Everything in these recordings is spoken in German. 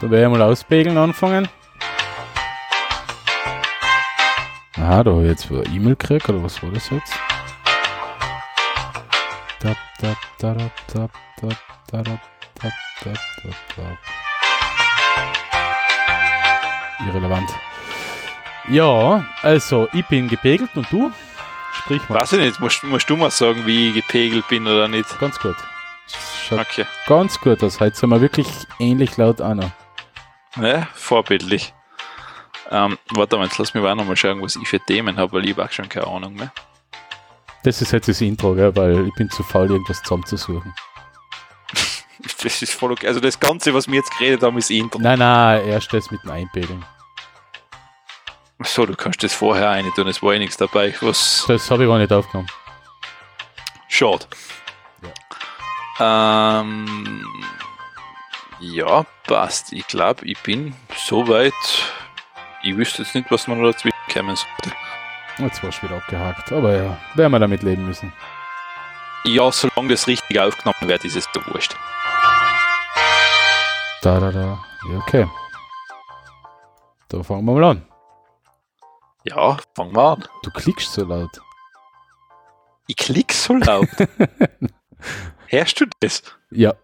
Da werde ich mal auspegeln anfangen. Aha, da habe ich jetzt eine E-Mail gekriegt, oder was war das jetzt? Tap, tap, tarap, tap, tap, tarap, tap, tap, tap, tap. Irrelevant. Ja, also ich bin gepegelt und du? Sprich mal. Weiß ich nicht, musst, musst du mal sagen, wie ich gepegelt bin oder nicht? Ganz gut. Schaut okay. Ganz gut aus. Heute sind wir wirklich ähnlich laut einer. Ja, vorbildlich. Ähm, warte mal, jetzt lass mich auch noch mal schauen, was ich für Themen habe, weil ich habe auch schon keine Ahnung mehr. Das ist jetzt das Intro, gell? weil ich bin zu faul, irgendwas zusammenzusuchen. Das ist voll okay. Also das Ganze, was wir jetzt geredet haben, ist Intro. Nein, nein, erst das mit dem Einpegeln. So, du kannst das vorher rein tun, es war eh nichts dabei. Was Das habe ich gar nicht aufgenommen. schade. Ähm, ja, passt. Ich glaube, ich bin soweit. Ich wüsste jetzt nicht, was man noch dazwischen kommen sollte. Jetzt war es wieder abgehakt. Aber ja, werden wir damit leben müssen. Ja, solange das richtig aufgenommen wird, ist es so wurscht. Da, da, da. Ja, okay. Da fangen wir mal an. Ja, fangen wir an. Du klickst so laut. Ich klick so laut. Hörst du das? Ja.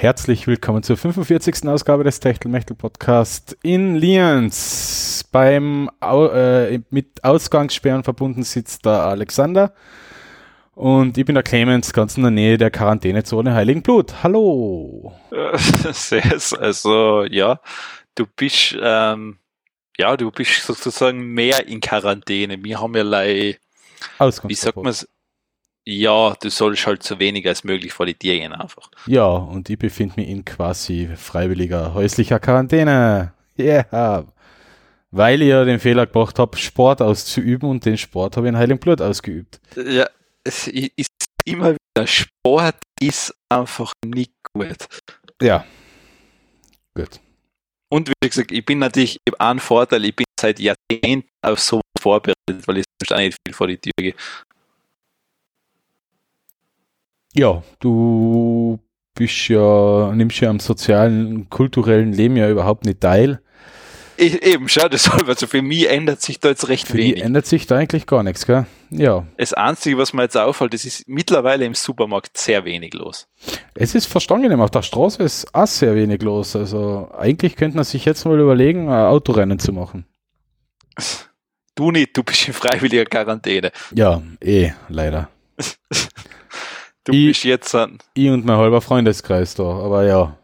Herzlich willkommen zur 45. Ausgabe des Techtelmechtel Podcast in Lienz. Beim Au äh, mit Ausgangssperren verbunden sitzt der Alexander und ich bin der Clemens, ganz in der Nähe der Quarantänezone Heiligen Blut. Hallo. Also, ja, du bist, ähm, ja, du bist sozusagen mehr in Quarantäne. Wir haben ja lei, wie sagt Ausgangsverbot. man's? Ja, du sollst halt so wenig als möglich vor die Tiere gehen einfach. Ja, und ich befinde mich in quasi freiwilliger häuslicher Quarantäne. Yeah. Weil ich ja den Fehler gemacht habe, Sport auszuüben und den Sport habe ich in Heiligen Blut ausgeübt. Ja, es ist immer wieder, Sport ist einfach nicht gut. Ja. Gut. Und wie gesagt, ich bin natürlich, ich habe einen Vorteil, ich bin seit Jahrzehnten auf sowas vorbereitet, weil ich sonst auch nicht viel vor die Tür gehe. Ja, du bist ja, nimmst ja am sozialen, kulturellen Leben ja überhaupt nicht teil. Ich, eben, schau, deshalb, also für mich ändert sich da jetzt recht Für wenig. ändert sich da eigentlich gar nichts, gell? Ja. Das Einzige, was mir jetzt auffällt, das ist mittlerweile im Supermarkt sehr wenig los. Es ist verstanden, auf der Straße ist auch sehr wenig los. Also eigentlich könnte man sich jetzt mal überlegen, ein Autorennen zu machen. Du nicht, du bist in freiwilliger Quarantäne. Ja, eh, leider. Du Ich- bist jetzt an. ich und mein halber Freundeskreis da, aber ja.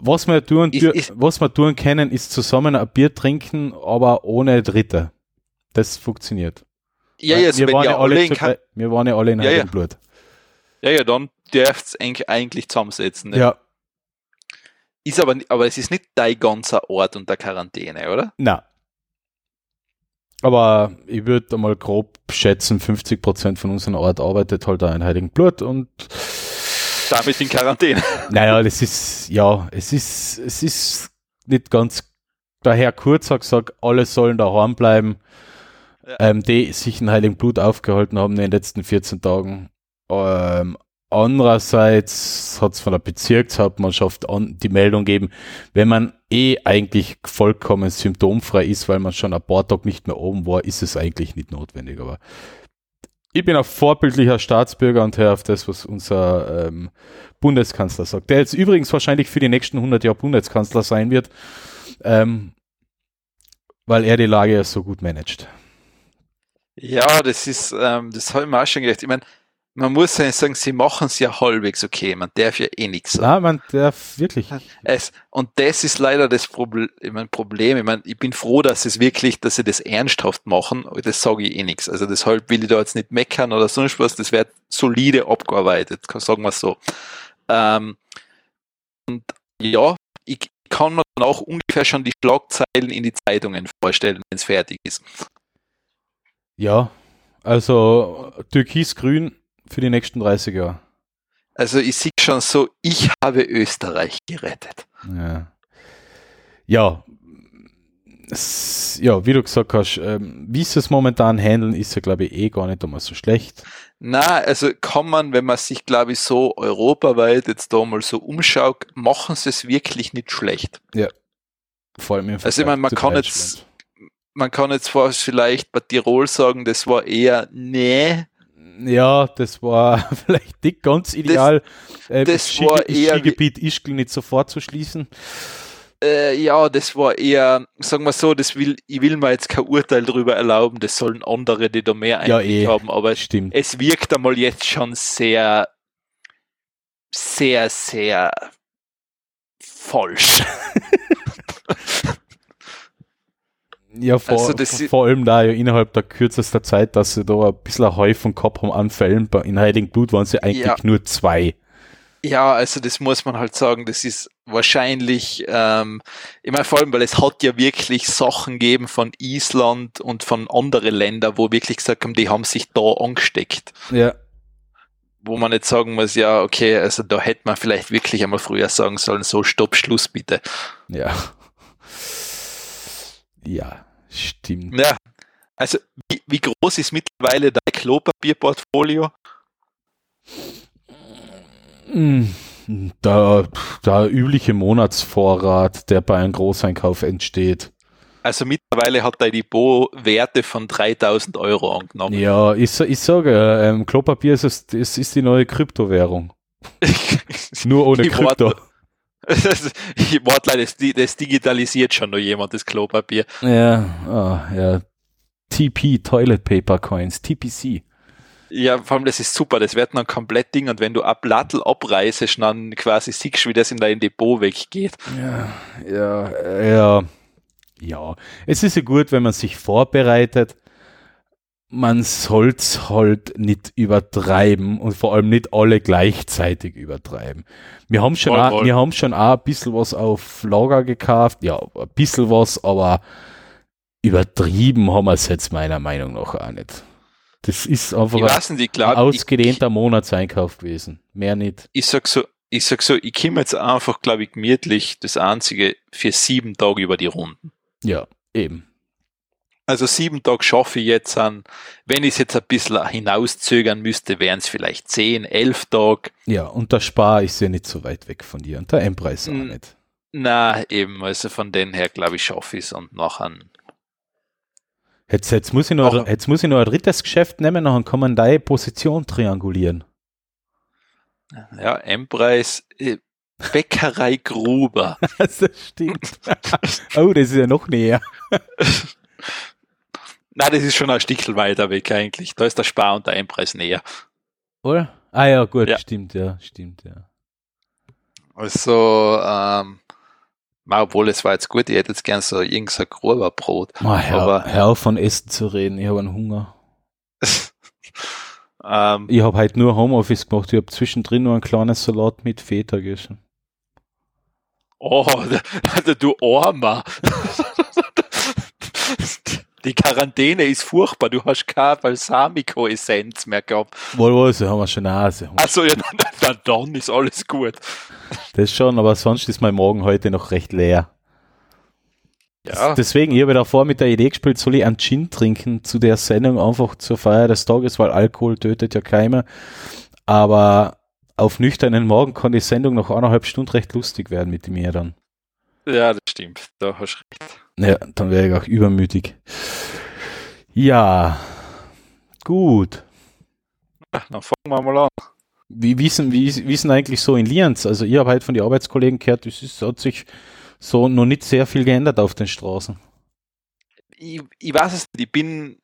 Was wir tun, dür- ist- was wir tun können, ist zusammen ein Bier trinken, aber ohne Dritte. Das funktioniert. Ja, jetzt, wir, waren ja alle in Quar- wir waren ja alle in Ja, ja. Blut. ja, ja, dann dürft ihr eigentlich zusammensetzen. Ne? Ja, Ist aber, aber es ist nicht dein ganzer Ort unter Quarantäne, oder? na. Aber ich würde mal grob schätzen, 50% von unserem Ort arbeitet halt da in Heiligen Blut und Damit in Quarantäne. Naja, das ist, ja, es ist, es ist nicht ganz, daher kurz gesagt, alle sollen daheim bleiben, Ja. ähm, die sich in Heiligen Blut aufgehalten haben in den letzten 14 Tagen. Ähm, andererseits hat es von der Bezirkshauptmannschaft an, die Meldung gegeben, wenn man eh eigentlich vollkommen symptomfrei ist, weil man schon ein paar Tage nicht mehr oben war, ist es eigentlich nicht notwendig. Aber ich bin ein vorbildlicher Staatsbürger und höre auf das, was unser ähm, Bundeskanzler sagt, der jetzt übrigens wahrscheinlich für die nächsten 100 Jahre Bundeskanzler sein wird, ähm, weil er die Lage ja so gut managt. Ja, das ist, ähm, das habe ich mir auch schon gedacht. Ich meine, man muss ja sagen, sie machen es ja halbwegs okay. Man darf ja eh nichts sagen. Na, man darf wirklich. Es, und das ist leider das Proble ich mein, Problem. Ich, mein, ich bin froh, dass es wirklich, dass sie das ernsthaft machen. Das sage ich eh nichts. Also deshalb will ich da jetzt nicht meckern oder sonst was. Das wird solide abgearbeitet, sagen wir so. Ähm, und ja, ich kann mir dann auch ungefähr schon die Schlagzeilen in die Zeitungen vorstellen, wenn es fertig ist. Ja, also türkis-grün für die nächsten 30 Jahre. Also ich sehe schon so, ich habe Österreich gerettet. Ja. Ja, ja, wie du gesagt hast, ähm, wie sie es momentan handeln, ist ja, glaube ich, eh gar nicht einmal so schlecht. Na, also kann man, wenn man sich, glaube ich, so europaweit jetzt da mal so umschaut, machen sie es wirklich nicht schlecht. Ja. Vor allem im Also ich meine, man kann jetzt, man kann jetzt vielleicht bei Tirol sagen, das war eher nee. Ja, das war vielleicht nicht ganz ideal. Das, äh, das, das war eher Skigebiet Ischgl nicht sofort zu schließen äh, ja, das war eher, sagen wir so, das will, ich will mir jetzt kein Urteil darüber erlauben, das sollen andere, die da mehr ja, eh, haben, aber stimmt. es wirkt einmal jetzt schon sehr, sehr, sehr falsch. ja, vor, also vor allem da ja innerhalb der kürzester Zeit, dass sie da ein bisschen ein Häufung gehabt haben an Fällen. In Heiligen Blut waren sie eigentlich ja. nur zwei. Ja, also das muss man halt sagen, das ist wahrscheinlich, ähm, ich meine vor allem, weil es hat ja wirklich Sachen gegeben von Island und von anderen Ländern, wo wirklich gesagt haben, die haben sich da angesteckt. Ja. Wo man nicht sagen muss, ja, okay, also da hätte man vielleicht wirklich einmal früher sagen sollen, so stopp, Schluss bitte. Ja. Ja, stimmt. Ja. Also, wie, wie groß ist mittlerweile dein Klopapierportfolio? Der, der übliche Monatsvorrat, der bei einem Großeinkauf entsteht. Also mittlerweile hat der Depot Werte von 3000 Euro angenommen. Ja, ich, ich sage, ähm, Klopapier ist, es ist die neue Kryptowährung. Nur ohne Krypto. ich warte, das, das digitalisiert schon noch jemand, das Klopapier. Ja, oh, ja. TP, Toilet Paper Coins, TPC. Ja, vor allem das ist super, das wird dann komplett Ding und wenn du ab Lattel abreißt, dann quasi siehst du, wie das in dein Depot weggeht. Ja, ja, ja. Ja, es ist ja gut, wenn man sich vorbereitet. Man soll es halt nicht übertreiben und vor allem nicht alle gleichzeitig übertreiben. Wir haben schon, voll, auch, voll. wir haben schon auch ein bisschen was auf Lager gekauft, ja, ein bisschen was, aber übertrieben haben wir es jetzt meiner Meinung nach auch nicht. Das ist einfach ein, nicht, glaub, ein ausgedehnter ich, Monatseinkauf gewesen. Mehr nicht. Ich sag so, ich sag so, ich komme jetzt einfach, glaube ich, gemütlich das einzige für sieben Tage über die Runden. Ja, eben. Also sieben Tage schaffe ich jetzt an. Wenn ich es jetzt ein bisschen hinauszögern müsste, wären es vielleicht zehn, elf Tage. Ja, und der Spar ist ja nicht so weit weg von dir und der M-Preis auch nicht. Na, eben, also von den her, glaube ich, schaffe ich es und nachher Jetzt, jetzt, muss ich noch, jetzt muss ich noch ein drittes Geschäft nehmen, dann kann man deine Position triangulieren. Ja, M-Preis, äh, Bäckerei Gruber. das stimmt. oh, das ist ja noch näher. Nein, das ist schon ein Stückchen weiter weg eigentlich. Da ist der Spar und der M-Preis näher. Oder? Ah ja, gut, ja. stimmt, ja, stimmt, ja. Also, ähm, obwohl, es war jetzt gut, ich hätte jetzt gern so irgendein Gruberbrot. Oh, hör, aber, hör auf von Essen zu reden, ich habe einen Hunger. ähm, ich habe halt nur Homeoffice gemacht, ich habe zwischendrin nur ein kleines Salat mit Feta gegessen. Oh, du Armer. Die Quarantäne ist furchtbar. Du hast keine Balsamico-Essenz mehr gehabt. Wohl, wohl, so haben wir schon Nase. Also ja, dann, dann ist alles gut. Das schon, aber sonst ist mein Morgen heute noch recht leer. Ja. Deswegen, ich habe davor mit der Idee gespielt, soll ich einen Gin trinken zu der Sendung einfach zur Feier des Tages, weil Alkohol tötet ja keiner. Aber auf nüchternen Morgen kann die Sendung noch eineinhalb Stunden recht lustig werden mit mir dann. Ja, das stimmt. Da hast du recht. Ja, dann wäre ich auch übermütig. Ja, gut. Dann fangen wir mal an. Wie wissen, wie, wie sind eigentlich so in Lienz? Also ich habe halt von den Arbeitskollegen gehört, es hat sich so noch nicht sehr viel geändert auf den Straßen. Ich, ich weiß es nicht, ich bin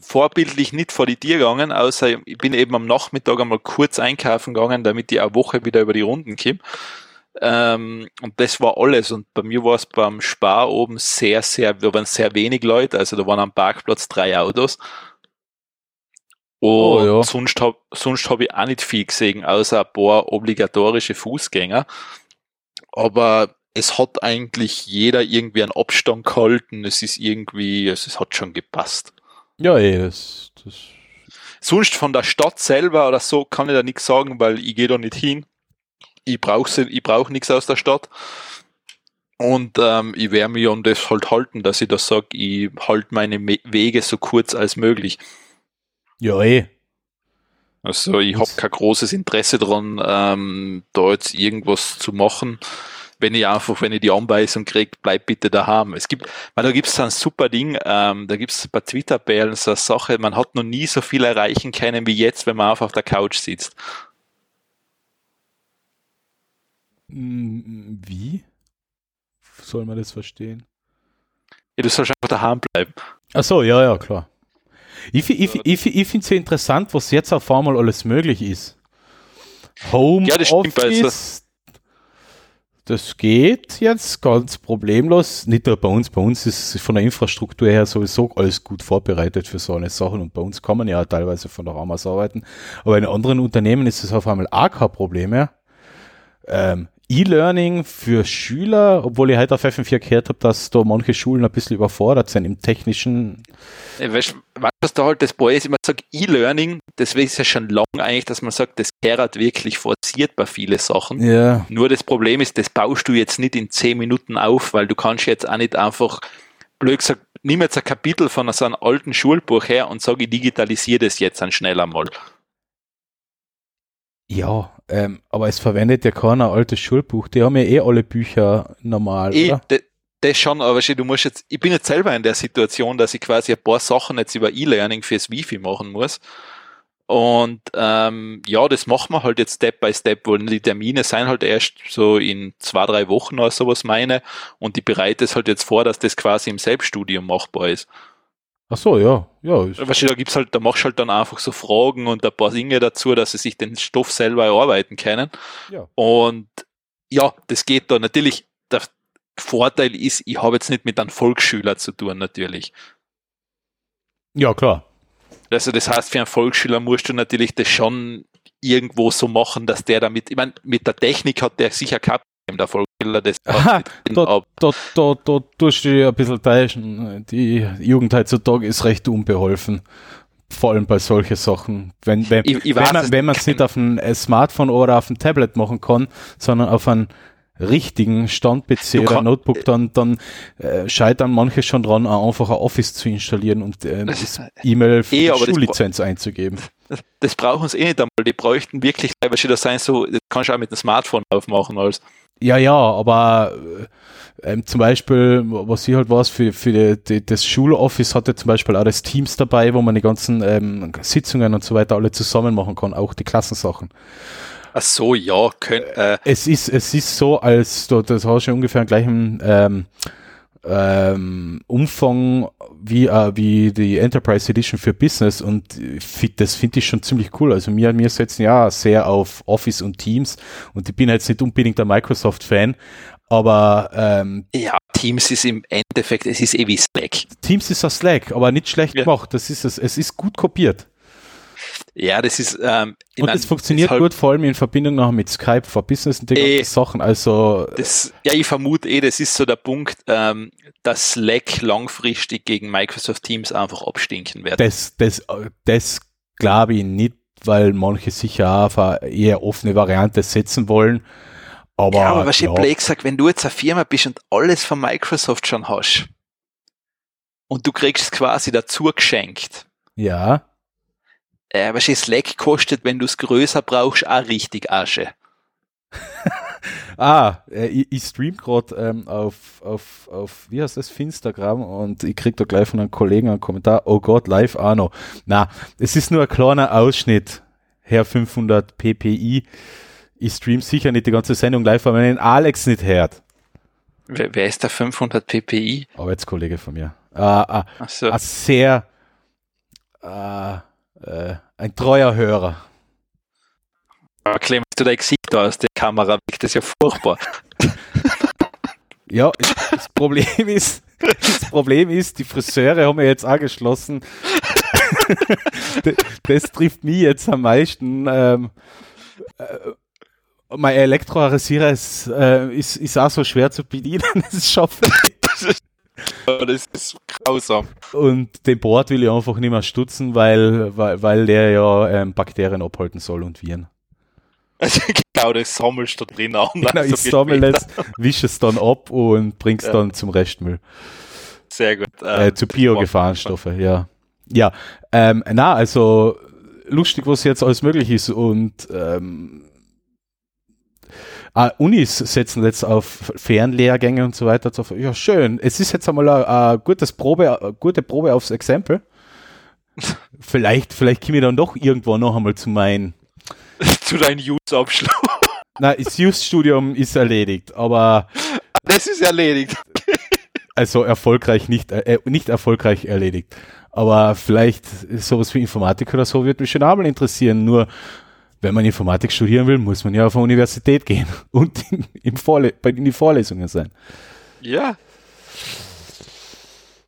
vorbildlich nicht vor die Tür gegangen, außer ich bin eben am Nachmittag einmal kurz einkaufen gegangen, damit ich eine Woche wieder über die Runden komme. Ähm, und das war alles. Und bei mir war es beim Spar oben sehr, sehr, da waren sehr wenig Leute. Also da waren am Parkplatz drei Autos. Und oh, ja. sonst habe sonst hab ich auch nicht viel gesehen, außer ein paar obligatorische Fußgänger. Aber es hat eigentlich jeder irgendwie einen Abstand gehalten. Es ist irgendwie, es hat schon gepasst. Ja, eh, das, das. Sonst von der Stadt selber oder so kann ich da nichts sagen, weil ich gehe da nicht hin. Ich brauche ich brauch nichts aus der Stadt. Und ähm, ich werde mich an das halt halten, dass ich da sage, ich halte meine Wege so kurz als möglich. Ja, eh. Also ich habe kein großes Interesse daran, ähm, da jetzt irgendwas zu machen. Wenn ich einfach, wenn ich die Anweisung kriege, bleib bitte daheim. Es gibt, weil da gibt es ein super Ding, ähm, da gibt es bei Twitter-Bällen so eine Sache, man hat noch nie so viel erreichen können wie jetzt, wenn man einfach auf der Couch sitzt. Hm, wie? Soll man das verstehen? Ja, du sollst einfach daheim bleiben. Ach so, ja, ja, klar. Ich, ich, ich, ich finde es ja interessant, was jetzt auf einmal alles möglich ist. Home ja, das Office, das geht jetzt ganz problemlos. Nicht nur bei uns, bei uns ist von der Infrastruktur her sowieso alles gut vorbereitet für so eine Sachen und bei uns kann man ja teilweise von der Raum aus arbeiten. Aber in anderen Unternehmen ist es auf einmal auch kein Problem mehr. Ähm, E-Learning für Schüler, obwohl ich heute auf FM4 gehört habe, dass da manche Schulen ein bisschen überfordert sind im technischen. Weißt du, was da halt das Boy ist? Ich sage E-Learning, deswegen ist ja schon lang eigentlich, dass man sagt, das kehrt wirklich forciert bei vielen Sachen. Ja. Nur das Problem ist, das baust du jetzt nicht in zehn Minuten auf, weil du kannst jetzt auch nicht einfach, blöd gesagt, nimm jetzt ein Kapitel von so einem alten Schulbuch her und sage, ich digitalisiere das jetzt dann schnell einmal. Ja, ähm, aber es verwendet ja keiner altes Schulbuch. Die haben ja eh alle Bücher normal, eh, oder? Das schon, aber du musst jetzt, ich bin jetzt selber in der Situation, dass ich quasi ein paar Sachen jetzt über E-Learning fürs Wifi machen muss. Und ähm, ja, das machen wir halt jetzt Step by Step, weil die Termine sind halt erst so in zwei, drei Wochen oder sowas meine. Und ich bereite es halt jetzt vor, dass das quasi im Selbststudium machbar ist. Ach so, ja. ja weißt du, da gibt's halt, da machst du halt dann einfach so Fragen und ein paar Dinge dazu, dass sie sich den Stoff selber erarbeiten können. Ja. Und ja, das geht da. Natürlich, der Vorteil ist, ich habe jetzt nicht mit einem Volksschüler zu tun, natürlich. Ja, klar. Also das heißt, für einen Volksschüler musst du natürlich das schon irgendwo so machen, dass der damit, ich meine, mit der Technik hat der sicher kein der Volkskiller das Aha, da, da, da, da tust du dich ein bisschen täuschen. Die Jugend heutzutage ist recht unbeholfen. Vor allem bei solchen Sachen. Wenn, wenn, ich, ich wenn man es nicht auf ein Smartphone oder auf ein Tablet machen kann, sondern auf ein richtigen Stand-PC oder Notebook, dann, dann äh, scheitern manche schon dran, einfach ein Office zu installieren und äh, E-Mail für eh, Schullizenz einzugeben. Das, das brauchen sie eh nicht einmal. Die bräuchten wirklich, weil das sein so, das kannst du auch mit dem Smartphone aufmachen als. Ja, ja, aber äh, ähm, zum Beispiel, was ich halt weiß, für, für die, die, das Schuloffice hatte zum Beispiel auch das Teams dabei, wo man die ganzen ähm, Sitzungen und so weiter alle zusammen machen kann, auch die Klassensachen. Ach so, ja, könnt, äh. Es ist, es ist so, als du, das hast du ungefähr den gleichen ähm, ähm, Umfang wie, äh, wie die Enterprise Edition für Business und das finde ich schon ziemlich cool. Also wir, wir setzen ja sehr auf Office und Teams und ich bin jetzt nicht unbedingt ein Microsoft-Fan, aber ähm, ja, Teams ist im Endeffekt, es ist eh wie Slack. Teams ist ein Slack, aber nicht schlecht ja. gemacht. Das ist es. Es ist gut kopiert. Ja, das ist. Ähm, und es funktioniert halt, gut, vor allem in Verbindung noch mit Skype for Business und eh, Sachen. Also. Das, ja, ich vermute eh, das ist so der Punkt, ähm, dass Slack langfristig gegen Microsoft Teams einfach abstinken wird. Das, das, das glaube ich nicht, weil manche sicher auf eine eher offene Variante setzen wollen. Aber, ja, aber was ja. ich Blake sagt, wenn du jetzt eine Firma bist und alles von Microsoft schon hast und du kriegst es quasi dazu geschenkt. Ja äh, was Slack kostet, wenn du es größer brauchst, auch richtig Asche. ah, äh, ich, ich stream gerade ähm, auf, auf, auf, wie heißt das, Finstagram und ich krieg da gleich von einem Kollegen einen Kommentar, oh Gott, live Arno. Na, es ist nur ein kleiner Ausschnitt, Herr 500 ppi. Ich stream sicher nicht die ganze Sendung live, weil man den Alex nicht hört. Wer, wer ist der 500 ppi? Arbeitskollege von mir. Äh, Ach so. Ein sehr, äh, äh, ein treuer Hörer. Aber Clemens, du dein Gesicht da aus der Kamera weg, das ist ja furchtbar. ja, das Problem ist, das Problem ist, die Friseure haben ja jetzt angeschlossen. das trifft mich jetzt am meisten. Ähm, äh, mein Elektroarresierer ist, äh, ist, ist auch so schwer zu bedienen, das schaffe ich. Das ist grausam. Und den Board will ich einfach nicht mehr stutzen, weil, weil, weil der ja ähm, Bakterien abhalten soll und Viren. Also genau, das sammelst du drin an. Genau, ich sammle es, wische es dann ab und bring's ja. dann zum Restmüll. Sehr gut. Ähm, äh, zu Biogefahrenstoffe, ja. Ja, ähm, na, also lustig, was jetzt alles möglich ist und ähm, Uh, Unis setzen jetzt auf Fernlehrgänge und so weiter. Ja, schön. Es ist jetzt einmal eine gutes Probe, eine gute Probe aufs Exempel. vielleicht, vielleicht komme ich dann doch irgendwo noch einmal zu meinem zu deinem Use-Abschluss. Nein, das Use-Studium ist erledigt, aber das ist erledigt. also erfolgreich nicht, äh, nicht erfolgreich erledigt. Aber vielleicht sowas wie Informatik oder so wird mich schon einmal interessieren. Nur wenn man Informatik studieren will, muss man ja auf eine Universität gehen und in, im Vorle in die Vorlesungen sein. Ja.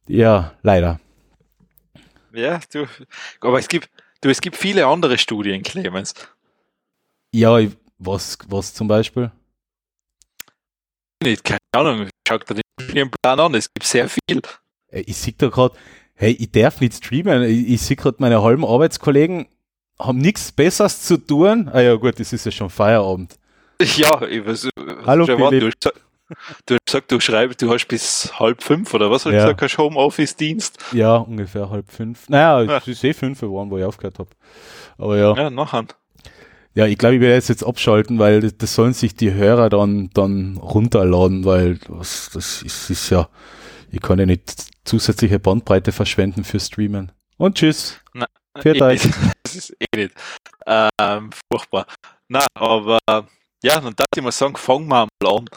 Ja, leider. Ja, du, aber es gibt, du, es gibt viele andere Studien, Clemens. Ja, was, was zum Beispiel? Nicht, keine Ahnung, schau dir den Studienplan an, es gibt sehr viel. Äh, ich sehe da gerade, hey, ich darf nicht streamen, ich, ich sehe gerade meine halben Arbeitskollegen haben nichts Besseres zu tun. Ah ja, gut, das ist ja schon Feierabend. Ja, ich weiß. Hallo, du, du, hast gesagt, du schreibst, du hast bis halb fünf oder was? Hast ja. du gesagt, hast Homeoffice-Dienst? Ja, ungefähr halb fünf. Naja, ja. es ist eh fünf geworden, wo ich aufgehört habe. Aber ja. Ja, nachher. Ja, ich glaube, ich werde es jetzt abschalten, weil das, das, sollen sich die Hörer dann, dann runterladen, weil das, das ist, ist ja, ich kann ja nicht zusätzliche Bandbreite verschwenden für Streamen. Und tschüss. Na, Viert euch. Das ist eh nicht. Ähm, furchtbar. Na, aber ja, dann darf ich mal sagen, fangen wir mal an.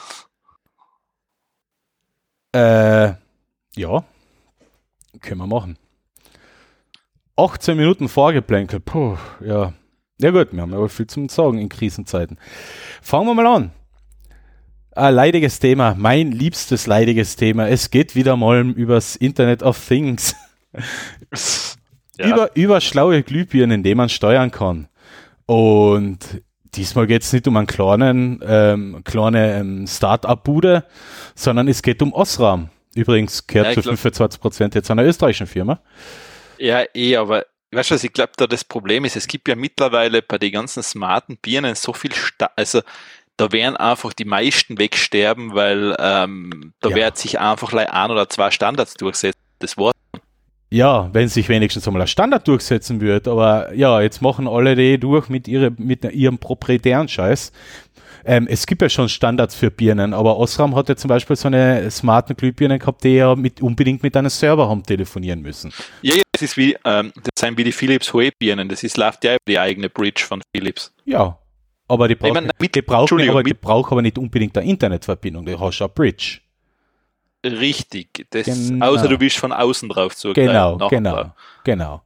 Äh, ja, können wir machen. 18 Minuten Vorgeplänkel, puh, ja. Ja gut, wir haben ja viel zum Sagen in Krisenzeiten. Fangen wir mal an. Ein leidiges Thema, mein liebstes leidiges Thema. Es geht wieder mal übers Internet of Things. Ja. Über, über schlaue Glühbirnen, die man steuern kann. Und diesmal geht es nicht um einen kleinen, ähm, kleine ähm, Start-up-Bude, sondern es geht um Osram. Übrigens gehört ja, zu 25 Prozent jetzt einer österreichischen Firma. Ja, eh, aber weißt du, was ich glaube, da das Problem ist, es gibt ja mittlerweile bei den ganzen smarten Birnen so viel, Sta also da werden einfach die meisten wegsterben, weil ähm, da ja. wird sich einfach ein oder zwei Standards durchsetzen. Das war ja, wenn sich wenigstens einmal ein Standard durchsetzen wird, aber ja, jetzt machen alle die durch mit, ihre, mit ihrem proprietären Scheiß. Ähm, es gibt ja schon Standards für Birnen, aber Osram hat ja zum Beispiel so eine smarten Glühbirne gehabt, die ja mit, unbedingt mit einem Server haben telefonieren müssen. Ja, ja, das ist wie, ähm, das sind wie die Philips Hue-Birnen, das ist, läuft ja über die eigene Bridge von Philips. Ja, aber die brauchen, ich mein, die brauchen aber, die brauchen aber nicht unbedingt eine Internetverbindung, die hast eine Bridge. Richtig, das, genau. außer du bist von außen drauf zugreifen. Genau, genau, genau.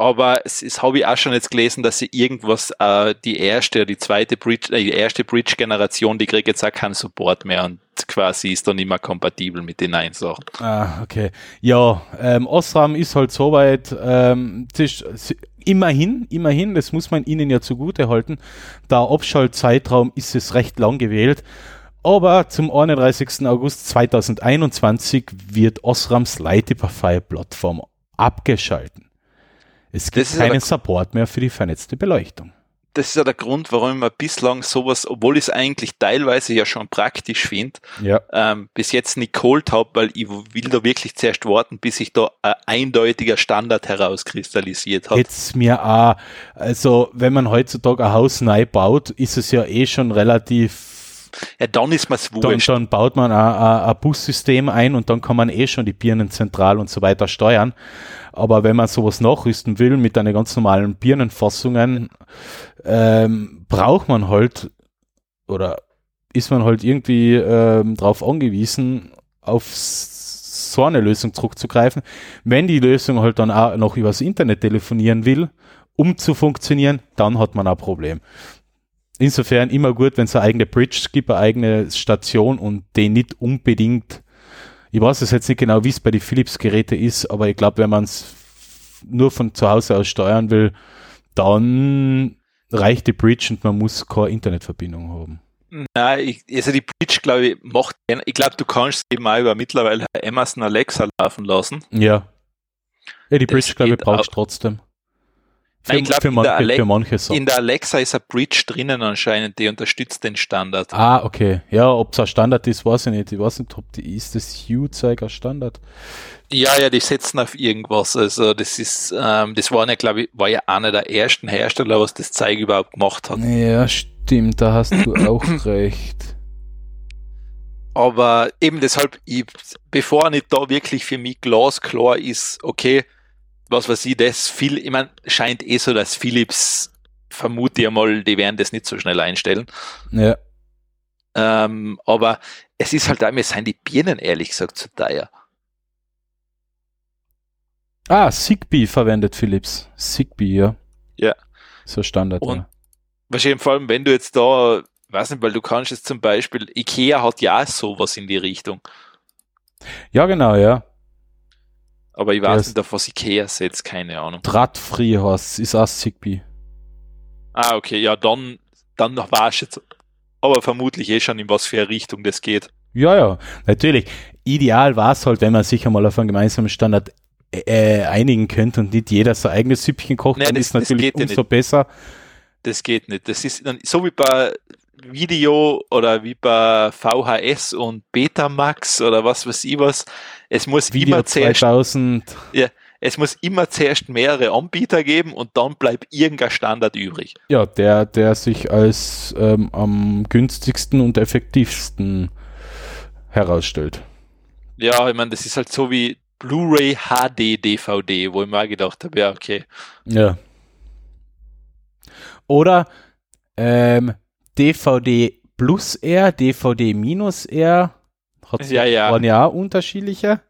Aber es, es habe ich auch schon jetzt gelesen, dass sie irgendwas, äh, die erste, die zweite Bridge, äh, die erste Bridge-Generation, die kriegt jetzt auch keinen Support mehr und quasi ist dann mehr kompatibel mit den neuen Sachen. Ah, okay. Ja, ähm, Osram ist halt soweit, ähm, immerhin, immerhin, das muss man ihnen ja zugute halten, der Abschaltzeitraum ist es recht lang gewählt. Aber zum 31. August 2021 wird Osrams Lightify-Plattform abgeschalten. Es gibt keinen Support mehr für die vernetzte Beleuchtung. Das ist ja der Grund, warum man bislang sowas, obwohl ich es eigentlich teilweise ja schon praktisch finde, ja. ähm, bis jetzt nicht geholt habe, weil ich will da wirklich zuerst warten, bis sich da ein eindeutiger Standard herauskristallisiert hat. Jetzt mir auch, also wenn man heutzutage ein Haus neu baut, ist es ja eh schon relativ ja, dann ist man es wurscht. Dann, dann baut man ein Bussystem ein und dann kann man eh schon die Birnen zentral und so weiter steuern. Aber wenn man sowas nachrüsten will mit einer ganz normalen Birnenfassungen, ähm, braucht man halt oder ist man halt irgendwie ähm, darauf angewiesen, auf so eine Lösung zurückzugreifen. Wenn die Lösung halt dann auch noch übers Internet telefonieren will, um zu funktionieren, dann hat man ein Problem insofern immer gut, wenn es eine eigene Bridge gibt, eine eigene Station und die nicht unbedingt, ich weiß es jetzt nicht genau, wie es bei den Philips-Geräten ist, aber ich glaube, wenn man es nur von zu Hause aus steuern will, dann reicht die Bridge und man muss keine Internetverbindung haben. Nein, ich, also die Bridge, glaube ich, macht, ich glaube, du kannst eben auch über mittlerweile Amazon Alexa laufen lassen. Ja. Ja, die Bridge, glaube ich, brauchst trotzdem. Für, ich glaube, in, für manche in der Alexa ist eine Bridge drinnen anscheinend, die unterstützt den Standard. Ah, okay. Ja, ob es ein Standard ist, weiß ich nicht. Ich weiß nicht, ob die ist das Hue-Zeiger Standard. Ja, ja, die setzen auf irgendwas. Also das ist, ähm, das war ja, glaube ich, war ja einer der ersten Hersteller, was das Zeug überhaupt gemacht hat. Ja, stimmt, da hast du auch recht. Aber eben deshalb, ich, bevor nicht da wirklich für mich glasklar ist, okay, was weiß ich, das viel, ich meine, scheint eh so, dass Philips vermute ich mal, die werden das nicht so schnell einstellen. Ja. Ähm, aber es ist halt mir sind die Birnen ehrlich gesagt zu teuer. Ah, Zigbee verwendet Philips. Zigbee, ja. Ja. So Standard. Und ja. wahrscheinlich vor allem, wenn du jetzt da, weiß nicht, weil du kannst jetzt zum Beispiel, Ikea hat ja sowas in die Richtung. Ja, genau, ja. Aber ich weiß nicht, auf was Ikea setzt, keine Ahnung. Drahtfree heißt ist auch Zigbee. Ah, okay, ja, dann, dann war es jetzt, aber vermutlich eh schon in was für eine Richtung das geht. Ja, ja, natürlich. Ideal war es halt, wenn man sich einmal auf einen gemeinsamen Standard äh, einigen könnte und nicht jeder sein eigenes Süppchen kocht, Nein, dann das, ist natürlich umso nicht. besser. Das geht nicht. Das ist so wie bei Video oder wie bei VHS und Betamax oder was weiß ich was. Es muss Video immer zuerst, 2000. ja, es muss immer zuerst mehrere Anbieter geben und dann bleibt irgendein Standard übrig. Ja, der, der sich als ähm, am günstigsten und effektivsten herausstellt. Ja, ich meine, das ist halt so wie Blu-ray HD DVD, wo ich mal gedacht habe, ja, okay. Ja. Oder ähm, DVD Plus R, DVD Minus R. Hat ja, ja. waren ja auch unterschiedliche.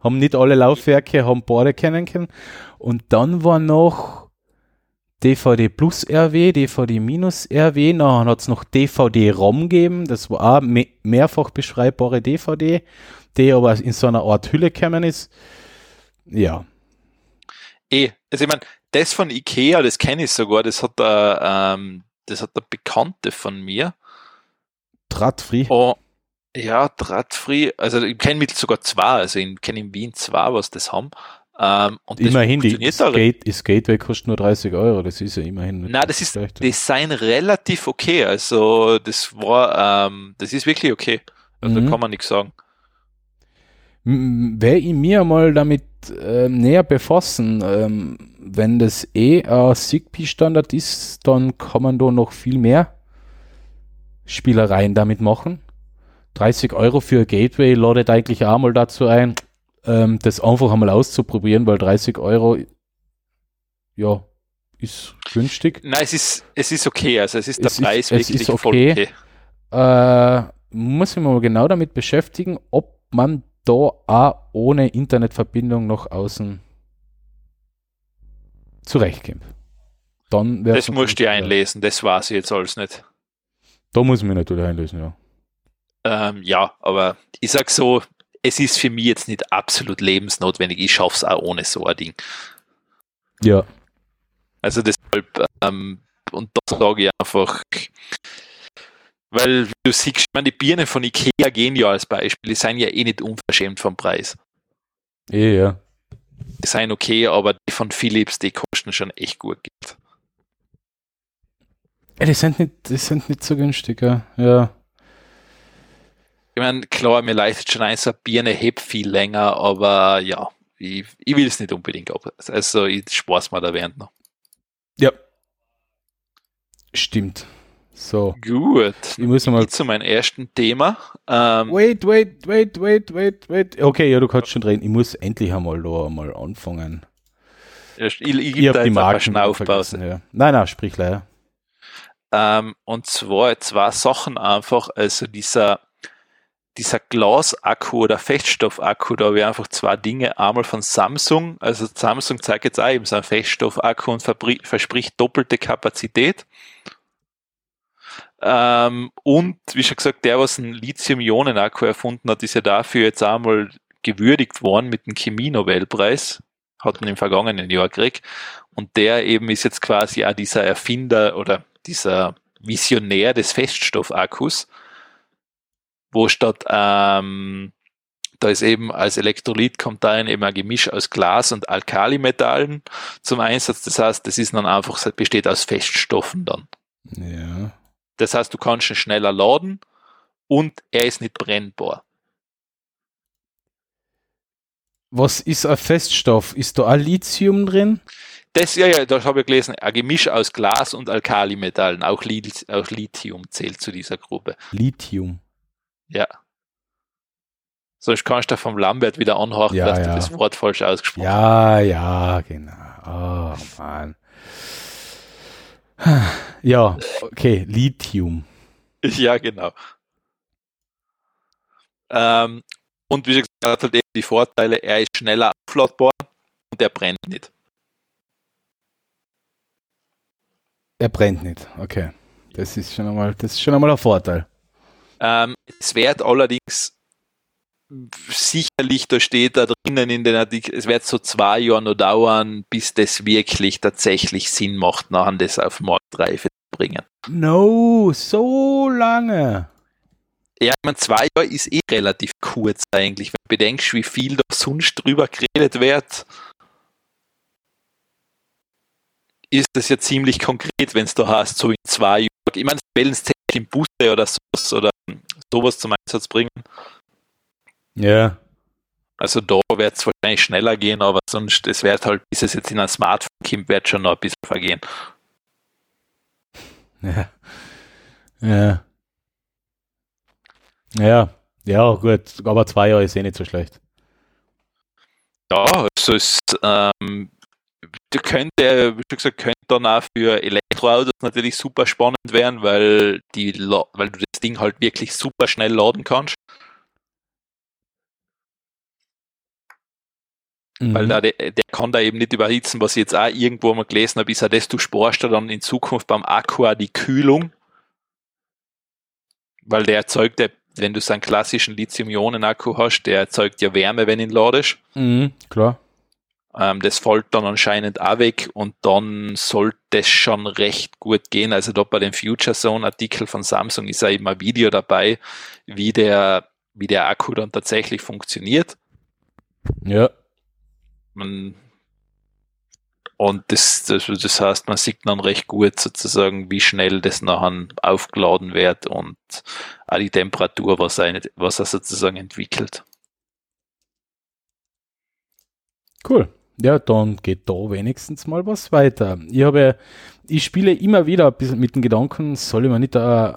Haben nicht alle Laufwerke, haben beide kennen können. Und dann war noch DVD Plus RW, DVD Minus RW, dann hat es noch DVD ROM gegeben, das war auch me mehrfach beschreibbare DVD, die aber in so einer Art Hülle gekommen ist. Ja. Eh, also ich meine, das von Ikea, das kenne ich sogar, das hat der, ähm, das hat der Bekannte von mir. Drahtfree? Oh, ja, Drahtfree, also ich kenne mit sogar zwei, also ich kenne in Wien zwei, was das haben. Ähm, und immerhin, das die Skate, das Gateway kostet nur 30 Euro, das ist ja immerhin. Nein, das ist Design relativ okay, also das war, ähm, das ist wirklich okay. Also mhm. kann man nichts sagen. Wäre ich mir mal damit äh, näher befassen, ähm, wenn das eh ein Zigbee-Standard ist, dann kann man da noch viel mehr Spielereien damit machen. 30 Euro für Gateway ladet eigentlich auch mal dazu ein, ähm, das einfach einmal auszuprobieren, weil 30 Euro, ja, ist günstig. Nein, es ist, es ist okay, also es ist der es Preis ist, wirklich es ist okay. okay. Äh, muss ich mal genau damit beschäftigen, ob man da auch ohne Internetverbindung nach außen zurechtkommt. Dann das musst du einlesen, das weiß ich jetzt alles nicht. Da muss ich mich natürlich einlesen, ja. Ähm, ja, aber ich sag so, es ist für mich jetzt nicht absolut lebensnotwendig. Ich schaffe es auch ohne so ein Ding. Ja. Also deshalb, ähm, und da sage ich einfach, weil du siehst, ich meine, die Birnen von Ikea gehen ja als Beispiel, die sind ja eh nicht unverschämt vom Preis. Eh, ja. Die sind okay, aber die von Philips, die kosten schon echt gut Geld. Ja, die sind nicht, die sind nicht so günstig, ja. Ich meine, klar, mir leistet schon ein, so eine Birne hebt viel länger, aber ja, ich, ich will es nicht unbedingt ab. Also ich spaß mal da während noch. Ja. Stimmt. So. Gut. Ich muss mal. zu meinem ersten Thema. Ähm, wait, wait, wait, wait, wait, wait. Okay, ja, du kannst schon reden. Ich muss endlich einmal da mal anfangen. Ja, ich, ich, ich habe die Marken Ja. Nein, nein, sprich leider. Ähm, und zwar zwei Sachen einfach. Also dieser dieser Glasakku oder Feststoffakku, da habe ich einfach zwei Dinge. Einmal von Samsung, also Samsung zeigt jetzt auch eben so einen Feststoffakku und verspricht doppelte Kapazität. Ähm, und wie schon gesagt, der, was einen Lithium-Ionen-Akku erfunden hat, ist ja dafür jetzt einmal gewürdigt worden mit dem Chemie-Nobelpreis. hat ihn im vergangenen Jahr gekriegt. Und der eben ist jetzt quasi auch dieser Erfinder oder dieser Visionär des Feststoffakkus, wo statt ähm, da ist eben als Elektrolyt kommt da eben ein Gemisch aus Glas und Alkalimetallen zum Einsatz. Das heißt, das ist dann einfach, besteht aus Feststoffen dann. Ja. Das heißt, du kannst ihn schneller laden und er ist nicht brennbar. Was ist ein Feststoff? Ist da ein Lithium drin? Das, ja, ja, da habe ich gelesen, ein Gemisch aus Glas und Alkalimetallen. Auch, auch Lithium zählt zu dieser Gruppe. Lithium. Ja. Sonst kannst du vom Lambert wieder anhören, Ja, dass ja. du das Wort falsch ausgesprochen Ja, ja, genau. Oh, Mann. Ja, okay, Lithium. hast. Ja, genau. Ähm, und wie gesagt, er hat halt eben die Vorteile, er ist schneller aufladbar und er brennt nicht. Er brennt nicht. Okay. Das ist schon einmal, das ist schon einmal ein Vorteil. Ähm, es wird allerdings sicherlich, da steht da drinnen in den Artikel, es wird so zwei Jahre noch dauern, bis das wirklich tatsächlich Sinn macht, nachher das auf Marktreife zu bringen. No, so lange. Ja, ich meine, zwei Jahre ist eh relativ kurz eigentlich, wenn du bedenkst, wie viel da sonst drüber geredet wird, ist das ja ziemlich konkret, wenn es da hast, so in zwei Jahren. Ich meine, es im Busse oder sowas oder sowas zum Einsatz bringen, Ja. Also da wird es wahrscheinlich schneller gehen, aber sonst, es wird halt, bis es jetzt in ein Smartphone kommt, wird schon noch ein bisschen vergehen. Ja. Ja. Ja. Ja, gut. Aber zwei Jahre ist eh nicht so schlecht. Ja, also es ähm, könnte, wie schon gesagt, könnte dann auch für Elektroautos natürlich super spannend werden, weil die weil du das Ding halt wirklich super schnell laden kannst. Weil Mhm. da der, der kann da eben nicht überhitzen, was ich jetzt auch irgendwo mal gelesen habe, ist ja das, du sparst da dann in Zukunft beim Akku auch die Kühlung. Weil der erzeugt ja, wenn du so einen klassischen Lithium-Ionen-Akku hast, der erzeugt ja Wärme, wenn ihn ladest. Mhm, klar. Ähm, das fällt dann anscheinend auch weg und dann sollte es schon recht gut gehen. Also da bei dem Future Zone Artikel von Samsung ist ja eben ein Video dabei, wie der, wie der Akku dann tatsächlich funktioniert. Ja. Man, und das, das, das heißt, man sieht dann recht gut sozusagen, wie schnell das nachher aufgeladen wird und auch die Temperatur, was er, was er sozusagen entwickelt. Cool. Ja, dann geht da wenigstens mal was weiter. Ich habe, ich spiele immer wieder ein mit dem Gedanken, soll ich mir nicht ein,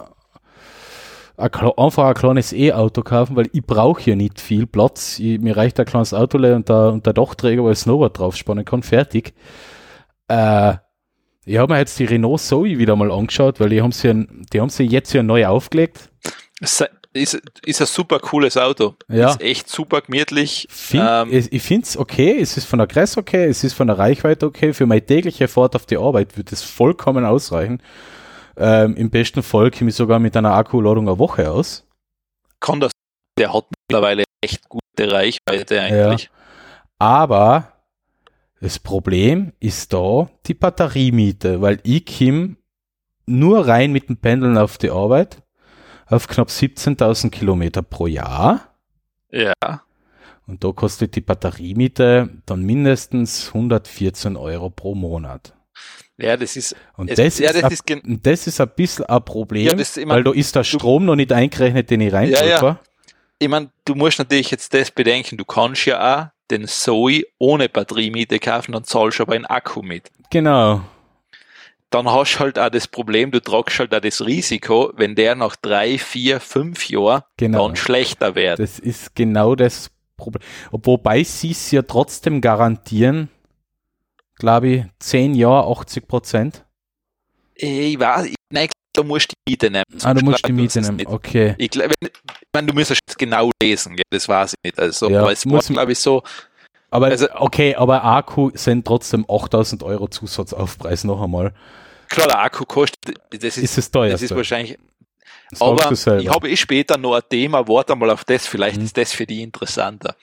ein, kle- einfach ein kleines E-Auto kaufen, weil ich brauche hier nicht viel Platz. Ich, mir reicht ein kleines Auto und der, und der Dachträger, wo ich Snowboard draufspannen kann, fertig. Äh, ich habe mir jetzt die Renault Zoe wieder mal angeschaut, weil die haben sie, ja- die haben sie jetzt ja neu aufgelegt. Es ist, ist ein super cooles Auto. Ja. Ist echt super gemütlich. Find, Ähm, ich finde es okay, es ist von der Größe okay, es ist von der Reichweite okay. Für meine tägliche Fahrt auf die Arbeit wird es vollkommen ausreichen. Ähm, Im besten Fall komme ich sogar mit einer Akkuladung eine Woche aus. kann das, der hat mittlerweile echt gute Reichweite eigentlich. Aber das Problem ist da die Batteriemiete, weil ich komme nur rein mit dem Pendeln auf die Arbeit auf knapp 17.000 Kilometer pro Jahr. Ja. Und da kostet die Batteriemiete dann mindestens 114 Euro pro Monat. Ja, das ist, Und es, das, ja, ist, das ein, ist, und das ist ein bisschen ein Problem, Ja, das- ich mein, weil da ist der Strom noch nicht eingerechnet, den ich Ja, reintue. ja. ich meine, du musst natürlich jetzt das bedenken, du kannst ja auch den Zoe ohne Batteriemiete kaufen, dann zahlst du aber einen Akku mit. Genau. Dann hast du halt auch das Problem, du tragst halt auch das Risiko, wenn der nach drei, vier, fünf Jahren Genau. dann schlechter wird. Das ist genau das Problem. Ob- Wobei sie es ja trotzdem garantieren, glaube ich, 10 Jahre, 80 Prozent. Ich weiß, ich, nein, da musst du die Miete nehmen. Ah, du musst die Miete nehmen. Okay. Ich, glaub, ich meine, du musst es genau lesen, gell? das weiß ich nicht. Also, Ja, aber es muss glaube ich, so, Aber Also- okay, aber Akku sind trotzdem 8000 Euro Zusatzaufpreis noch einmal. klar, der Akku kostet, das ist, Ist es teuer? das ist wahrscheinlich, Sagst aber ich habe eh später noch ein Thema, warte mal auf das, vielleicht Mhm. ist das für die interessanter.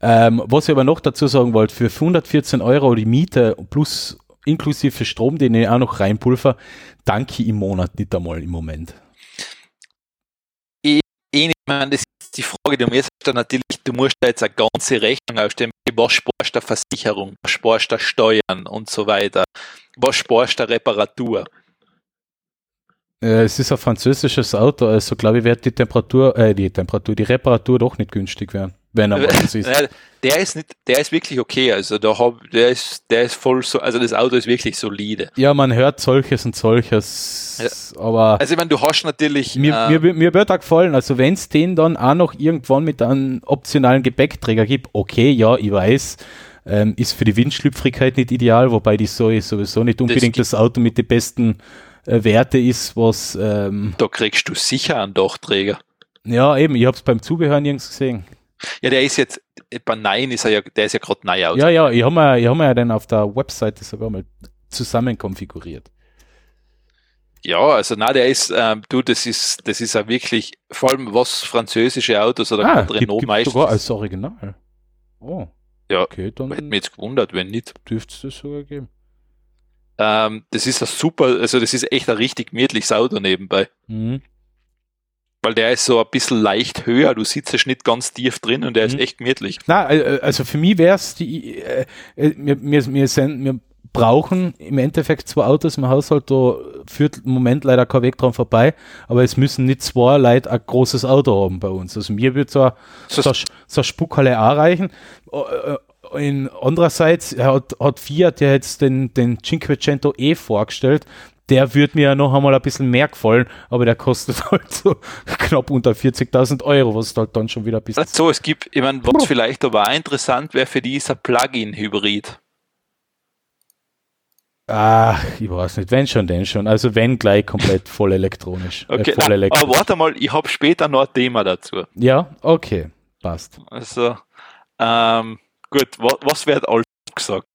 Ähm, was ich aber noch dazu sagen wollte, für 114 Euro die Miete plus inklusive Strom, den ich auch noch reinpulver, danke im Monat nicht einmal im Moment. Ich, ich meine, das die Frage, du musst da natürlich, du musst da jetzt eine ganze Rechnung aufstellen, was sparst du Versicherung, was sparst du Steuern und so weiter, was sparst du Reparatur. Äh, es ist ein französisches Auto, also glaube ich, wird die Temperatur, äh, die Temperatur, die Reparatur doch nicht günstig werden, wenn er was ist. Der ist nicht, der ist wirklich okay, also da hab, der ist, der ist voll so, also das Auto ist wirklich solide. Ja, man hört solches und solches, ja. aber. Also ich meine, du hast natürlich. Mir, äh, mir, mir wird auch gefallen, also wenn es den dann auch noch irgendwann mit einem optionalen Gepäckträger gibt, okay, ja, ich weiß, ähm, ist für die Windschlüpfrigkeit nicht ideal, wobei die so ist sowieso nicht unbedingt das, das Auto mit den besten äh, Werte ist, was. Ähm, da kriegst du sicher einen Dachträger. Ja, eben, ich habe es beim Zubehör nirgends gesehen. Ja, der ist jetzt, bei Nein ist er ja, der ist ja gerade neu aus. Ja, ja, ich habe mir, hab mir ja dann auf der Webseite sogar mal zusammen konfiguriert. Ja, also na, der ist, ähm, du, das ist, das ist ja wirklich, vor allem was französische Autos oder ah, Renault gibt, meistens. sogar als Original. Oh. Ja, okay, dann hätte mich jetzt gewundert, wenn nicht. Dürfte es das sogar geben. Ähm, das ist ein super, also das ist echt ein richtig gemütliches Auto nebenbei. Mhm. Weil der ist so ein bisschen leicht höher, du sitzt nicht ganz tief drin und der mhm. ist echt gemütlich. Na, also für mich wäre es die, äh, äh, wir, wir, wir, sind, wir brauchen im Endeffekt zwei Autos im Haushalt, da führt im Moment leider kein Weg dran vorbei, aber es müssen nicht zwei Leute ein großes Auto haben bei uns. Also mir wird so, so, so, so eine Spuckhalle auch reichen. Äh, in andererseits hat, hat Fiat ja jetzt den, den Cinquecento E vorgestellt. Der würde mir ja noch einmal ein bisschen mehr gefallen, aber der kostet halt so knapp unter 40.000 Euro, was halt dann schon wieder ein bisschen. So, es gibt, ich meine, was vielleicht aber auch interessant wäre für dieser Plug-in-Hybrid. Ach, ich weiß nicht, wenn schon, denn schon. Also wenn gleich komplett voll elektronisch. Äh, okay, äh, voll elektronisch. aber warte mal, ich habe später noch ein Thema dazu. Ja, okay, passt. Also, ähm, Gut, was, was wird alles gesagt?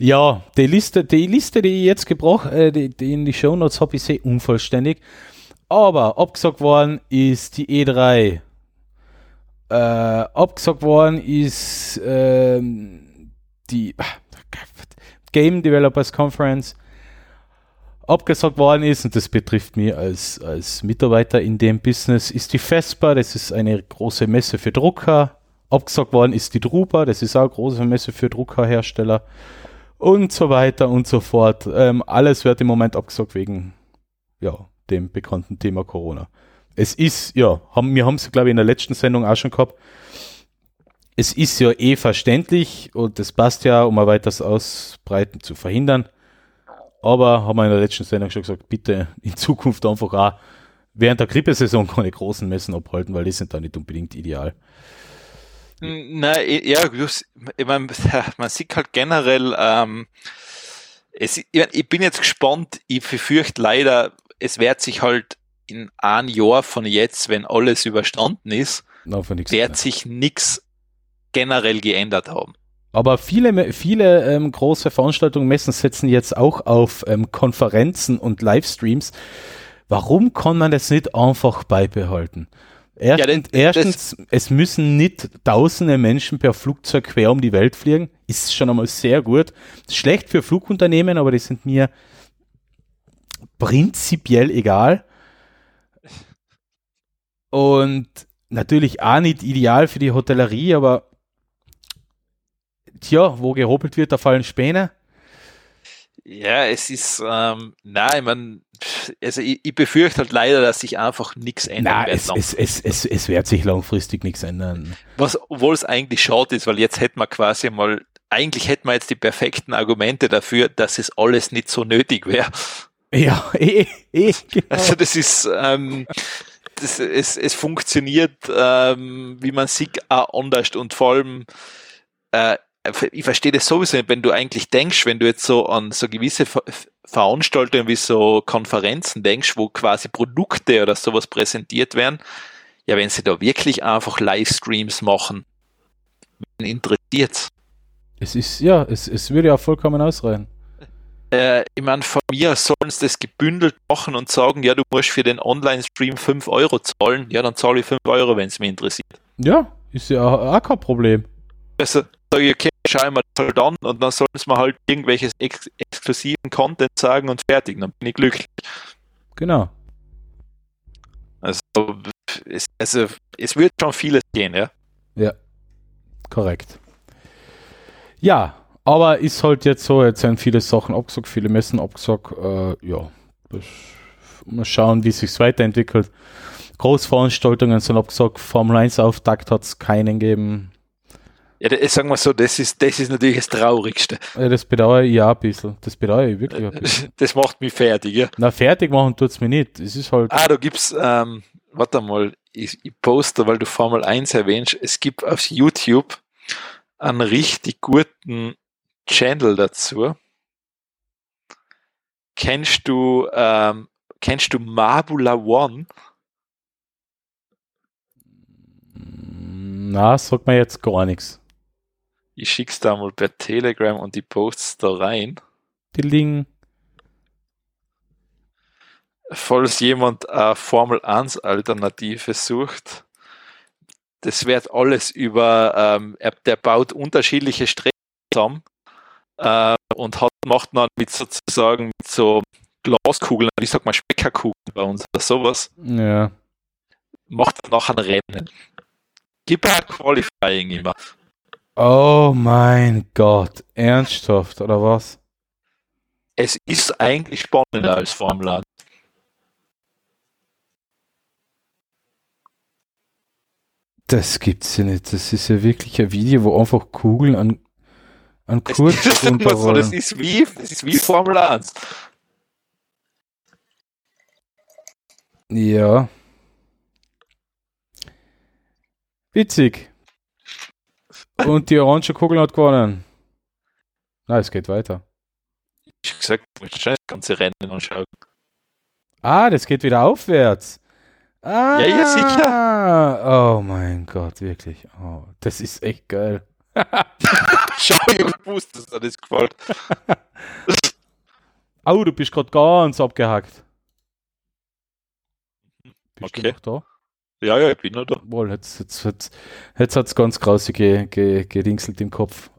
Ja, die Liste, die Liste, die ich jetzt gebracht, äh, die, die in die Show Notes habe ich sehr unvollständig. Aber abgesagt worden ist die E3. Äh, abgesagt worden ist ähm, die Game Developers Conference. Abgesagt worden ist, und das betrifft mich als, als Mitarbeiter in dem Business, ist die FESPA. Das ist eine große Messe für Drucker. Abgesagt worden ist die Drupa, das ist auch eine große Messe für Druckerhersteller und so weiter und so fort. Ähm, alles wird im Moment abgesagt wegen ja, dem bekannten Thema Corona. Es ist, ja, haben, wir haben es, glaube ich, in der letzten Sendung auch schon gehabt. Es ist ja eh verständlich und das passt ja, um ein weiteres Ausbreiten zu verhindern. Aber haben wir in der letzten Sendung schon gesagt, bitte in Zukunft einfach auch während der Grippesaison keine großen Messen abhalten, weil die sind da nicht unbedingt ideal. Nein, ja, ich meine, man sieht halt generell, ähm, es, ich bin jetzt gespannt, ich befürchte leider, es wird sich halt in ein Jahr von jetzt, wenn alles überstanden ist, no, wird sich nichts generell geändert haben. Aber viele, viele ähm, große Veranstaltungen, Messen setzen jetzt auch auf ähm, Konferenzen und Livestreams. Warum kann man das nicht einfach beibehalten? Erstens, ja, erstens es müssen nicht tausende Menschen per Flugzeug quer um die Welt fliegen. Ist schon einmal sehr gut. Schlecht für Flugunternehmen, aber die sind mir prinzipiell egal. Und natürlich auch nicht ideal für die Hotellerie, aber tja, wo gehobelt wird, da fallen Späne. Ja, es ist, ähm, nein, ich meine, also ich, ich, befürchte halt leider, dass sich einfach nichts ändern wird. Es, es, es, es, es wird sich langfristig nichts ändern. Was, obwohl es eigentlich schade ist, weil jetzt hätten wir quasi mal, eigentlich hätten wir jetzt die perfekten Argumente dafür, dass es alles nicht so nötig wäre. Ja, eh, eh. Genau. Also das ist, ähm, das, es, es funktioniert, ähm, wie man sieht, auch anders und vor allem, äh, ich verstehe das sowieso nicht, wenn du eigentlich denkst, wenn du jetzt so an so gewisse Ver Veranstaltungen wie so Konferenzen denkst, wo quasi Produkte oder sowas präsentiert werden, ja, wenn sie da wirklich einfach Livestreams machen, interessiert es ist, ja, es, es würde ja vollkommen ausreichen. Äh, ich meine, von mir sollen sie das gebündelt machen und sagen, ja, du musst für den Online-Stream 5 Euro zahlen, ja, dann zahle ich 5 Euro, wenn es mich interessiert. Ja, Ist ja auch kein Problem. Also, sage ich, okay, schau mir das halt an und dann sollen sie mir halt irgendwelches ex exklusiven Content sagen und fertig, dann bin ich glücklich. Genau. Also es, also, es wird schon vieles gehen, ja. Ja, korrekt. Ja, aber ist halt jetzt so, jetzt sind viele Sachen abgesagt, viele Messen abgesagt. Äh, ja, mal schauen, wie sich weiterentwickelt. Großveranstaltungen sind abgesagt, Formel 1 Auftakt hat es keinen gegeben. Ja, das, sagen wir so, das ist, das ist natürlich das Traurigste. Ja, das bedauere ich ja ein bisschen. Das bedauere ich wirklich ein bisschen. Das macht mich fertig, ja. Na, fertig machen tut es mir nicht. Es ist halt. Ah, da gibt's, ähm, warte mal, ich, ich poste, weil du Formel 1 erwähnst, es gibt auf YouTube einen richtig guten Channel dazu. Kennst du, ähm, kennst du Mabula One? Na, sagt mir jetzt gar nichts. Ich schick's da mal per Telegram und die posts da rein. Die Link. Falls jemand eine Formel 1 Alternative sucht, das wird alles über, ähm, er, der baut unterschiedliche Strecken zusammen äh, und hat, macht dann mit sozusagen mit so Glaskugeln, ich sag mal Speckerkugeln bei uns oder sowas, Ja. macht dann nachher ein Rennen. Gib ein Qualifying immer. Oh mein Gott. Ernsthaft, oder was? Es ist eigentlich spannender als Formel 1. Das gibt's ja nicht. Das ist ja wirklich ein Video, wo einfach Kugeln an, an Kurz ist immer so, das ist wie, das ist wie Formel 1. Ja. Witzig. Und die orange Kugel hat gewonnen. Na, es geht weiter. Ich hab gesagt, musst schon das ganze Rennen anschauen. Ah, das geht wieder aufwärts. Ah, Ja, ja, sicher. Oh mein Gott, wirklich. Oh, das ist echt geil. Schau, ich hab gewusst, dass dir das gefällt. Au, du bist gerade ganz abgehackt. Bist Okay. du noch da? Ja, ja, ich bin noch da. Wohl, jetzt, jetzt, jetzt, jetzt hat es ganz grausig ge, ge, gedingselt im Kopf.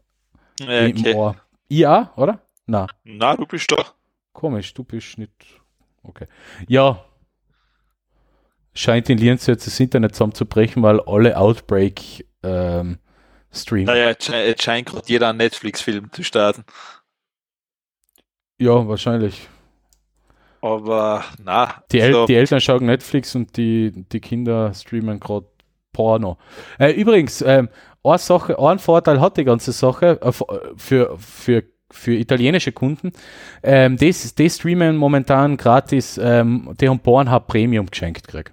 Ja, Im okay. Ohr. Ja, oder? Na, Na, du bist da. komisch, du bist nicht. Okay. Ja. Scheint in Lienz jetzt das Internet zusammenzubrechen, weil alle Outbreak ähm, streamen. Naja, jetzt scheint, jetzt scheint gerade jeder einen Netflix-Film zu starten. Ja, wahrscheinlich. Aber, na. Die, El so, die Eltern schauen Netflix und die, die Kinder streamen gerade Porno. Äh, übrigens, ähm, eine Sache, ein Vorteil hat die ganze Sache äh, für, für, für italienische Kunden. Ähm, die, die streamen momentan gratis, ähm, die haben Pornhub Premium geschenkt gekriegt.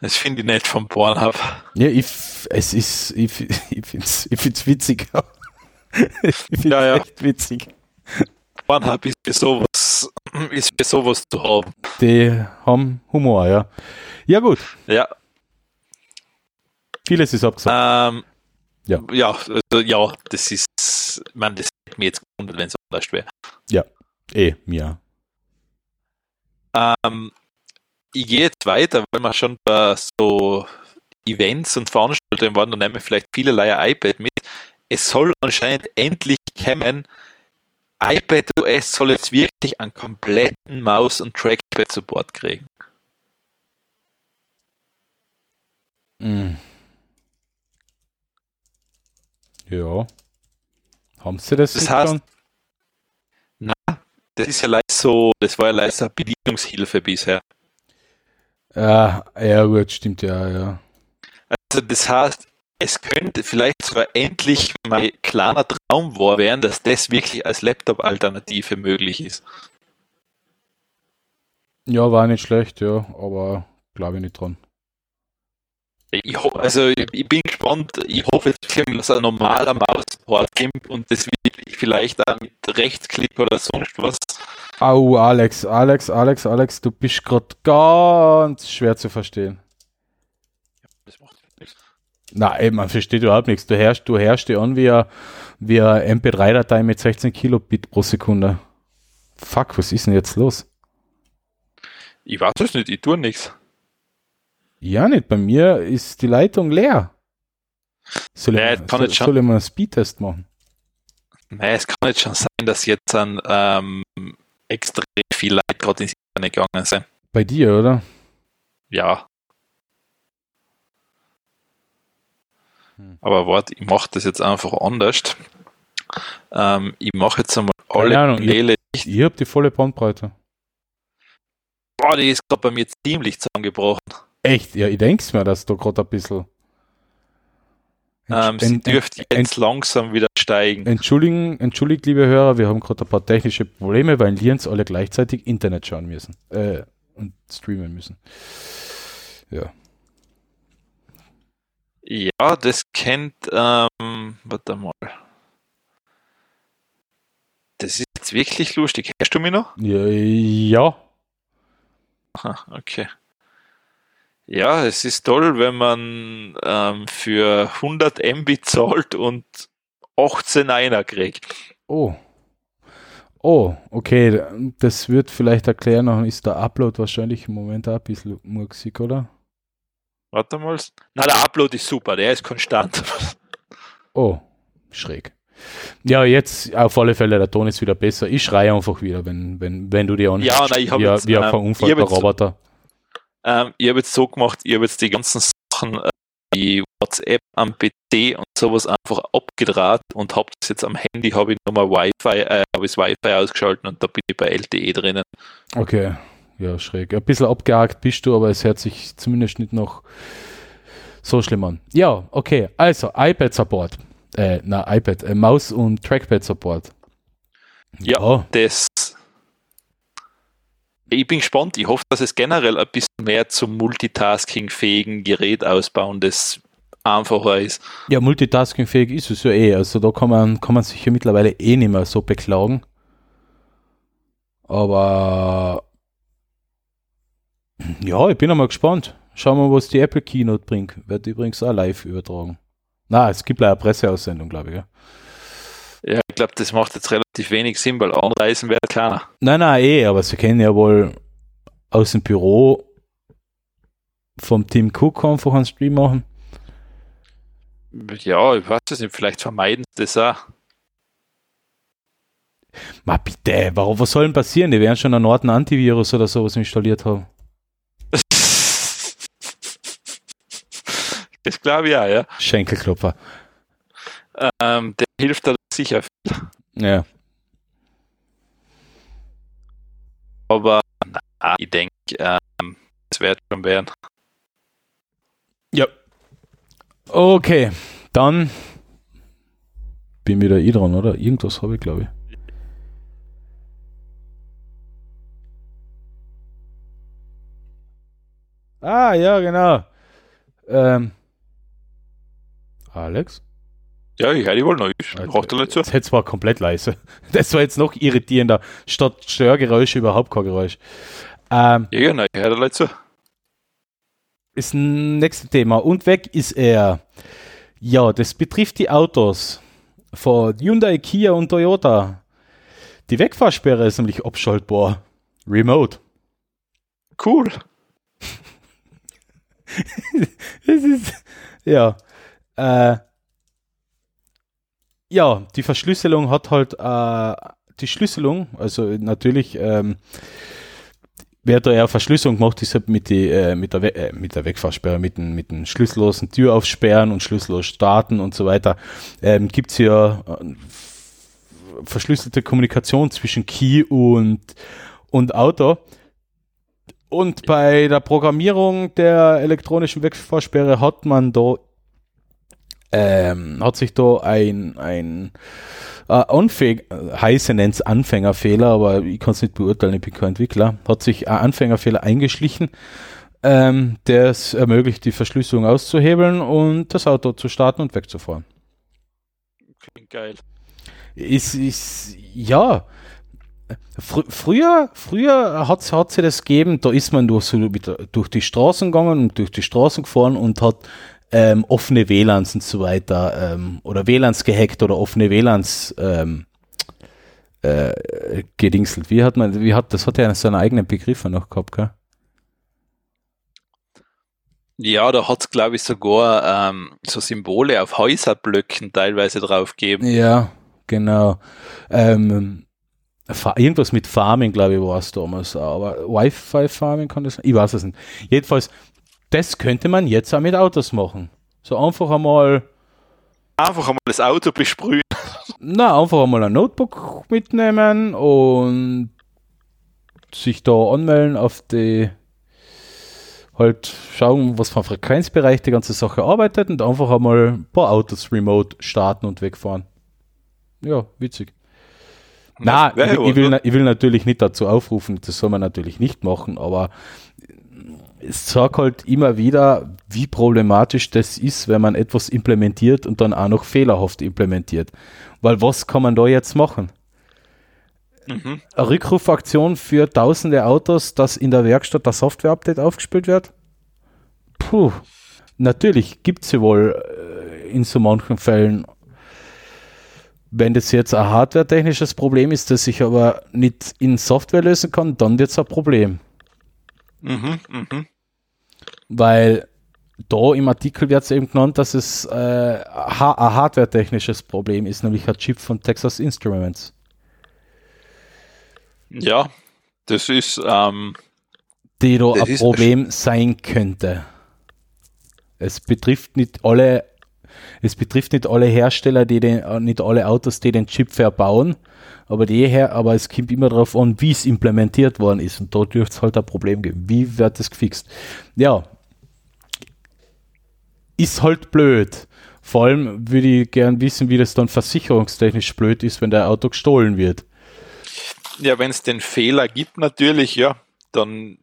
Das finde ich nett vom Pornhub. Ja, ich, es ist, ich, ich finde es ich find's witzig. ich finde Ja, ja. echt witzig. Pornhub ist für sowas, ist für sowas zu haben. Die haben Humor, ja. Ja, gut. Ja, Vieles ist abgesagt. ähm, Ja. ja, also, ja, das ist, man, das hätte mir jetzt gewundert, wenn es anders wäre. eh, mir. Ähm, ich gehe jetzt weiter, weil wir schon bei so Events und Veranstaltungen waren, da nehmen vielleicht vielerlei iPad mit. Es soll anscheinend endlich kommen. iPad OS soll jetzt wirklich einen kompletten Maus- und Trackpad-Support kriegen. Mm. Ja. Haben sie das, Das heißt- schon? Das ist ja leicht so, das war ja eine Bedienungshilfe bisher. Ja, ja, gut, stimmt, ja, ja. Also das heißt, es könnte vielleicht sogar endlich mein kleiner Traum wahr werden, dass das wirklich als Laptop-Alternative möglich ist. Ja, war nicht schlecht, ja, aber glaube ich nicht dran. Ich also ich, ich bin gespannt, ich hoffe wirklich, dass ein normaler Mausport gibt und das wirklich vielleicht auch mit Rechtsklick oder sonst was. Au, Alex, Alex, Alex, Alex, du bist gerade ganz schwer zu verstehen. Ey, man versteht überhaupt nichts. Du herrschst, du herrschst dir an wie eine, wie eine MP3-Datei mit 16 Kilobit pro Sekunde. Fuck, was ist denn jetzt los? Ich weiß es nicht, ich tue nichts. Ja, nicht. Bei mir ist die Leitung leer. Soll ich, mal- jetzt kann soll, schon- soll ich mal einen Speedtest machen? Naja, es kann jetzt schon sein, dass jetzt an, ähm, extrem viel Leute gerade ins Internet gegangen sind. Bei dir, oder? Ja. Aber warte, ich mache das jetzt einfach anders. Ähm, ich mache jetzt einmal alle Keine Ahnung, ich- Kanäle. Ich hab die volle Bandbreite. Boah, die ist gerade bei mir ziemlich zusammengebrochen. Echt? Ja, ich denk's mir, dass da gerade ein bisschen. Ähm, sie dürfte jetzt langsam wieder steigen. Entschuldigen, entschuldigt, liebe Hörer, wir haben gerade ein paar technische Probleme, weil Liens alle gleichzeitig Internet schauen müssen. Äh, und streamen müssen. Ja. Ja, das kennt, ähm, warte mal. Das ist jetzt wirklich lustig. Hörst du mich noch? Ja. ja. Aha, okay. Ja, es ist toll, wenn man ähm, für 100 MB zahlt und 18 Einer kriegt. Oh. Oh, okay. Das wird vielleicht erklären, ist der Upload wahrscheinlich im Moment auch ein bisschen murksig, oder? Warte mal. Na, der Upload ist super, der ist konstant. Oh, schräg. Ja, jetzt auf alle Fälle, der Ton ist wieder besser. Ich schreie einfach wieder, wenn, wenn, wenn du die anhörst. Ja, nein, ich hab wie, jetzt, wie ein ähm, verunfallter ich hab jetzt- Roboter. Ähm, ich habe jetzt so gemacht, ich habe jetzt die ganzen Sachen, äh, wie WhatsApp am PC und sowas einfach abgedraht und habe das jetzt am Handy, habe ich nochmal Wi-Fi, äh, habe ich das Wi-Fi ausgeschaltet und da bin ich bei LTE drinnen. Okay, ja, schräg. Ein bisschen abgehakt bist du, aber es hört sich zumindest nicht noch so schlimm an. Ja, okay, also iPad-Support. Äh, na, iPad, äh, Maus- und Trackpad-Support. Ja. Das ich bin gespannt. Ich hoffe, dass es generell ein bisschen mehr zum Multitasking-fähigen Gerät ausbauen, das einfacher ist. Ja, multitaskingfähig ist es ja eh. Also da kann man, kann man sich ja mittlerweile eh nicht mehr so beklagen. Aber ja, ich bin einmal gespannt. Schauen wir mal, was die Apple Keynote bringt. Wird übrigens auch live übertragen. Na, es gibt leider eine Presseaussendung, glaube ich. Ja. Ja, ich glaube, das macht jetzt relativ wenig Sinn, weil anreisen wird keiner. Nein, nein, eh, aber sie können ja wohl aus dem Büro vom Team Cook einfach einen Stream machen. Ja, ich weiß es nicht, vielleicht vermeiden sie das auch. Ma bitte, warum, was soll denn passieren? Die werden schon einen Norton Antivirus oder sowas installiert haben. Das glaube ich auch, ja. Schenkelklopfer. Ähm, der hilft da sicher. Ja. Aber na, ich denke, ähm, es wird schon werden. Ja. Okay, dann bin wieder ich dran, oder? Irgendwas habe ich, glaube ich. Ah, ja, genau. Ähm, Alex? Ja, ich höre die wohl noch. Ich brauche da nicht. Das jetzt war komplett leise. Das war jetzt noch irritierender. Statt Störgeräusche überhaupt kein Geräusch. Ähm, Ja, genau, ich höre nicht zu. ist ein nächstes Thema. Und weg ist er. Ja, das betrifft die Autos von Hyundai, Kia und Toyota. Die Wegfahrsperre ist nämlich abschaltbar. Remote. Cool. Es ist, ja. Äh, ja, die Verschlüsselung hat halt, äh, die Schlüsselung, also natürlich, ähm, wer da ja Verschlüsselung macht, ist halt mit, die, äh, mit, der, We äh, mit der Wegfahrsperre, mit den, mit den schlüssellosen Tür aufsperren und schlüssellos starten und so weiter, ähm, gibt es ja äh, verschlüsselte Kommunikation zwischen Key und, und Auto. Und bei der Programmierung der elektronischen Wegfahrsperre hat man da ähm, hat sich da ein, ein äh, Anfäng heiße nennt's Anfängerfehler, aber ich kann es nicht beurteilen, ich bin kein Entwickler, hat sich ein Anfängerfehler eingeschlichen, ähm, der es ermöglicht, die Verschlüsselung auszuhebeln und das Auto zu starten und wegzufahren. Klingt geil. Ist, ist ja. Fr früher, früher hat es sie das gegeben, da ist man durch, so mit, durch die Straßen gegangen und durch die Straßen gefahren und hat ähm, offene WLANs und so weiter ähm, oder WLANs gehackt oder offene WLANs ähm, äh, gedingselt. Wie hat man, wie hat, das hat ja seine eigenen Begriffe noch gehabt, gell? Ja, da hat es, glaube ich, sogar ähm, so Symbole auf Häuserblöcken teilweise drauf gegeben. Ja, genau. Ähm, irgendwas mit Farming, glaube ich, war es damals. Aber Wi-Fi-Farming kann das sein? Ich weiß es nicht. Jedenfalls, das könnte man jetzt auch mit Autos machen. So einfach einmal. Einfach einmal das Auto besprühen. Na, einfach einmal ein Notebook mitnehmen und sich da anmelden auf die halt schauen, was für ein Frequenzbereich die ganze Sache arbeitet und einfach einmal ein paar Autos remote starten und wegfahren. Ja, witzig. Na, ich, ich, will, ich will natürlich nicht dazu aufrufen, das soll man natürlich nicht machen, aber es zeigt halt immer wieder, wie problematisch das ist, wenn man etwas implementiert und dann auch noch fehlerhaft implementiert. Weil was kann man da jetzt machen? Mhm. Eine Rückrufaktion für tausende Autos, dass in der Werkstatt das Software-Update aufgespielt wird? Puh, natürlich gibt es sie wohl äh, in so manchen Fällen. Wenn das jetzt ein hardware-technisches Problem ist, das ich aber nicht in Software lösen kann, dann wird es ein Problem. Mhm, mh. Weil da im Artikel wird es eben genannt, dass es äh, ein hardware-technisches Problem ist, nämlich ein Chip von Texas Instruments. Ja, das ist. Ähm, die da ein Problem sein könnte. Es betrifft nicht alle, es betrifft nicht alle Hersteller, die den, äh, nicht alle Autos, die den Chip verbauen, aber die her, aber es kommt immer darauf an, wie es implementiert worden ist. Und da dürfte es halt ein Problem geben. Wie wird das gefixt? Ja. Ist halt blöd. Vor allem würde ich gern wissen, wie das dann versicherungstechnisch blöd ist, wenn der Auto gestohlen wird. Ja, wenn es den Fehler gibt, natürlich, ja, dann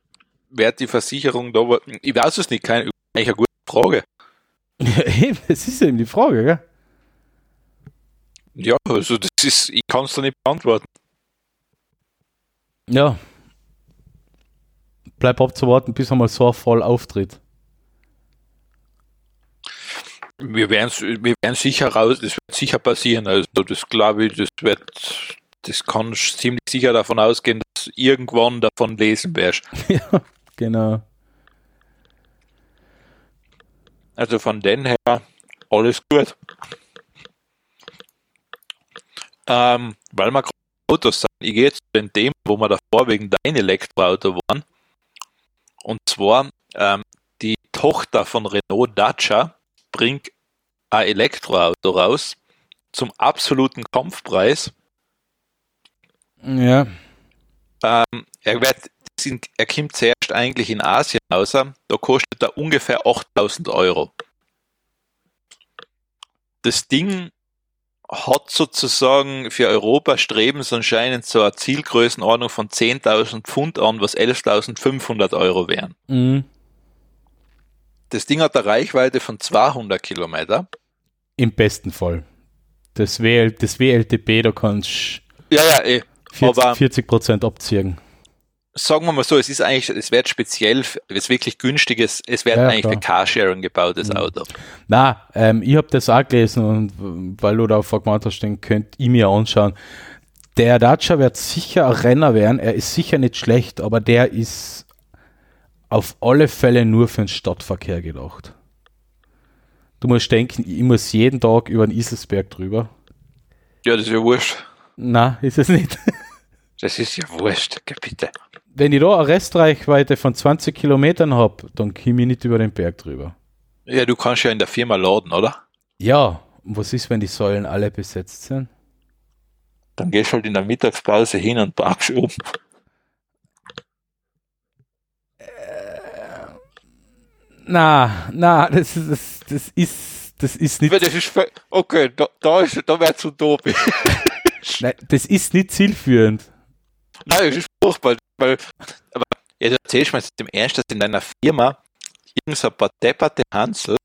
wird die Versicherung da, ich weiß es nicht, keine, eigentlich eine gute Frage. Eben, das ist eben die Frage, gell? Ja, also das ist, ich kann es da nicht beantworten. Ja. Bleib abzuwarten, bis einmal so ein Fall auftritt. Wir werden wir werden sicher raus, das wird sicher passieren. Also das glaube ich, das wird das kann ziemlich sicher davon ausgehen, dass du irgendwann davon lesen wirst. ja, genau. Also von den her, alles gut. Ähm, weil wir Autos sind, ich gehe jetzt zu dem Thema, wo wir davor wegen dein Elektroauto waren. Und zwar, ähm, die Tochter von Renault Dacia bringt ein Elektroauto raus zum absoluten Kampfpreis ja. Ähm, er, wird, er kommt zuerst eigentlich in Asien raus, da kostet er ungefähr 8000 Euro. Das Ding hat sozusagen für Europa streben so anscheinend so eine Zielgrößenordnung von 10.000 Pfund an, was 11.500 Euro wären. Mhm. Das Ding hat eine Reichweite von 200 Kilometer. Im besten Fall. Das, WL, das WLTP, da kannst du. Ja, ja, eh. 40, Prozent abziehen. Sagen wir mal so, es ist eigentlich, es wird speziell, es wirklich günstiges, es wird ja, eigentlich klar. für Carsharing gebautes mhm. Auto. Na, ähm, ich habe das auch gelesen und weil du da gemeint hast, den könnt ihr mir anschauen. Der Dacia wird sicher ein Renner werden, er ist sicher nicht schlecht, aber der ist auf alle Fälle nur für den Stadtverkehr gedacht. Du musst denken, ich muss jeden Tag über den Iselsberg drüber. Ja, das ist ja wurscht. Na, ist es nicht. Das ist ja wurscht, bitte. Wenn ich da eine Restreichweite von 20 Kilometern habe, dann komme ich nicht über den Berg drüber. Ja, du kannst ja in der Firma laden, oder? Ja, und was ist, wenn die Säulen alle besetzt sind? Dann gehst du halt in der Mittagspause hin und parkst um. Äh, na, na, das, das, das ist, das ist nicht. Das ist, okay, da, da, ist, da wäre zu utopisch. Nein, das ist nicht zielführend. Nein, das ist furchtbar, weil, aber jetzt erzählst du mir jetzt im Ernst, dass in deiner Firma irgend so ein paar depperte Hansel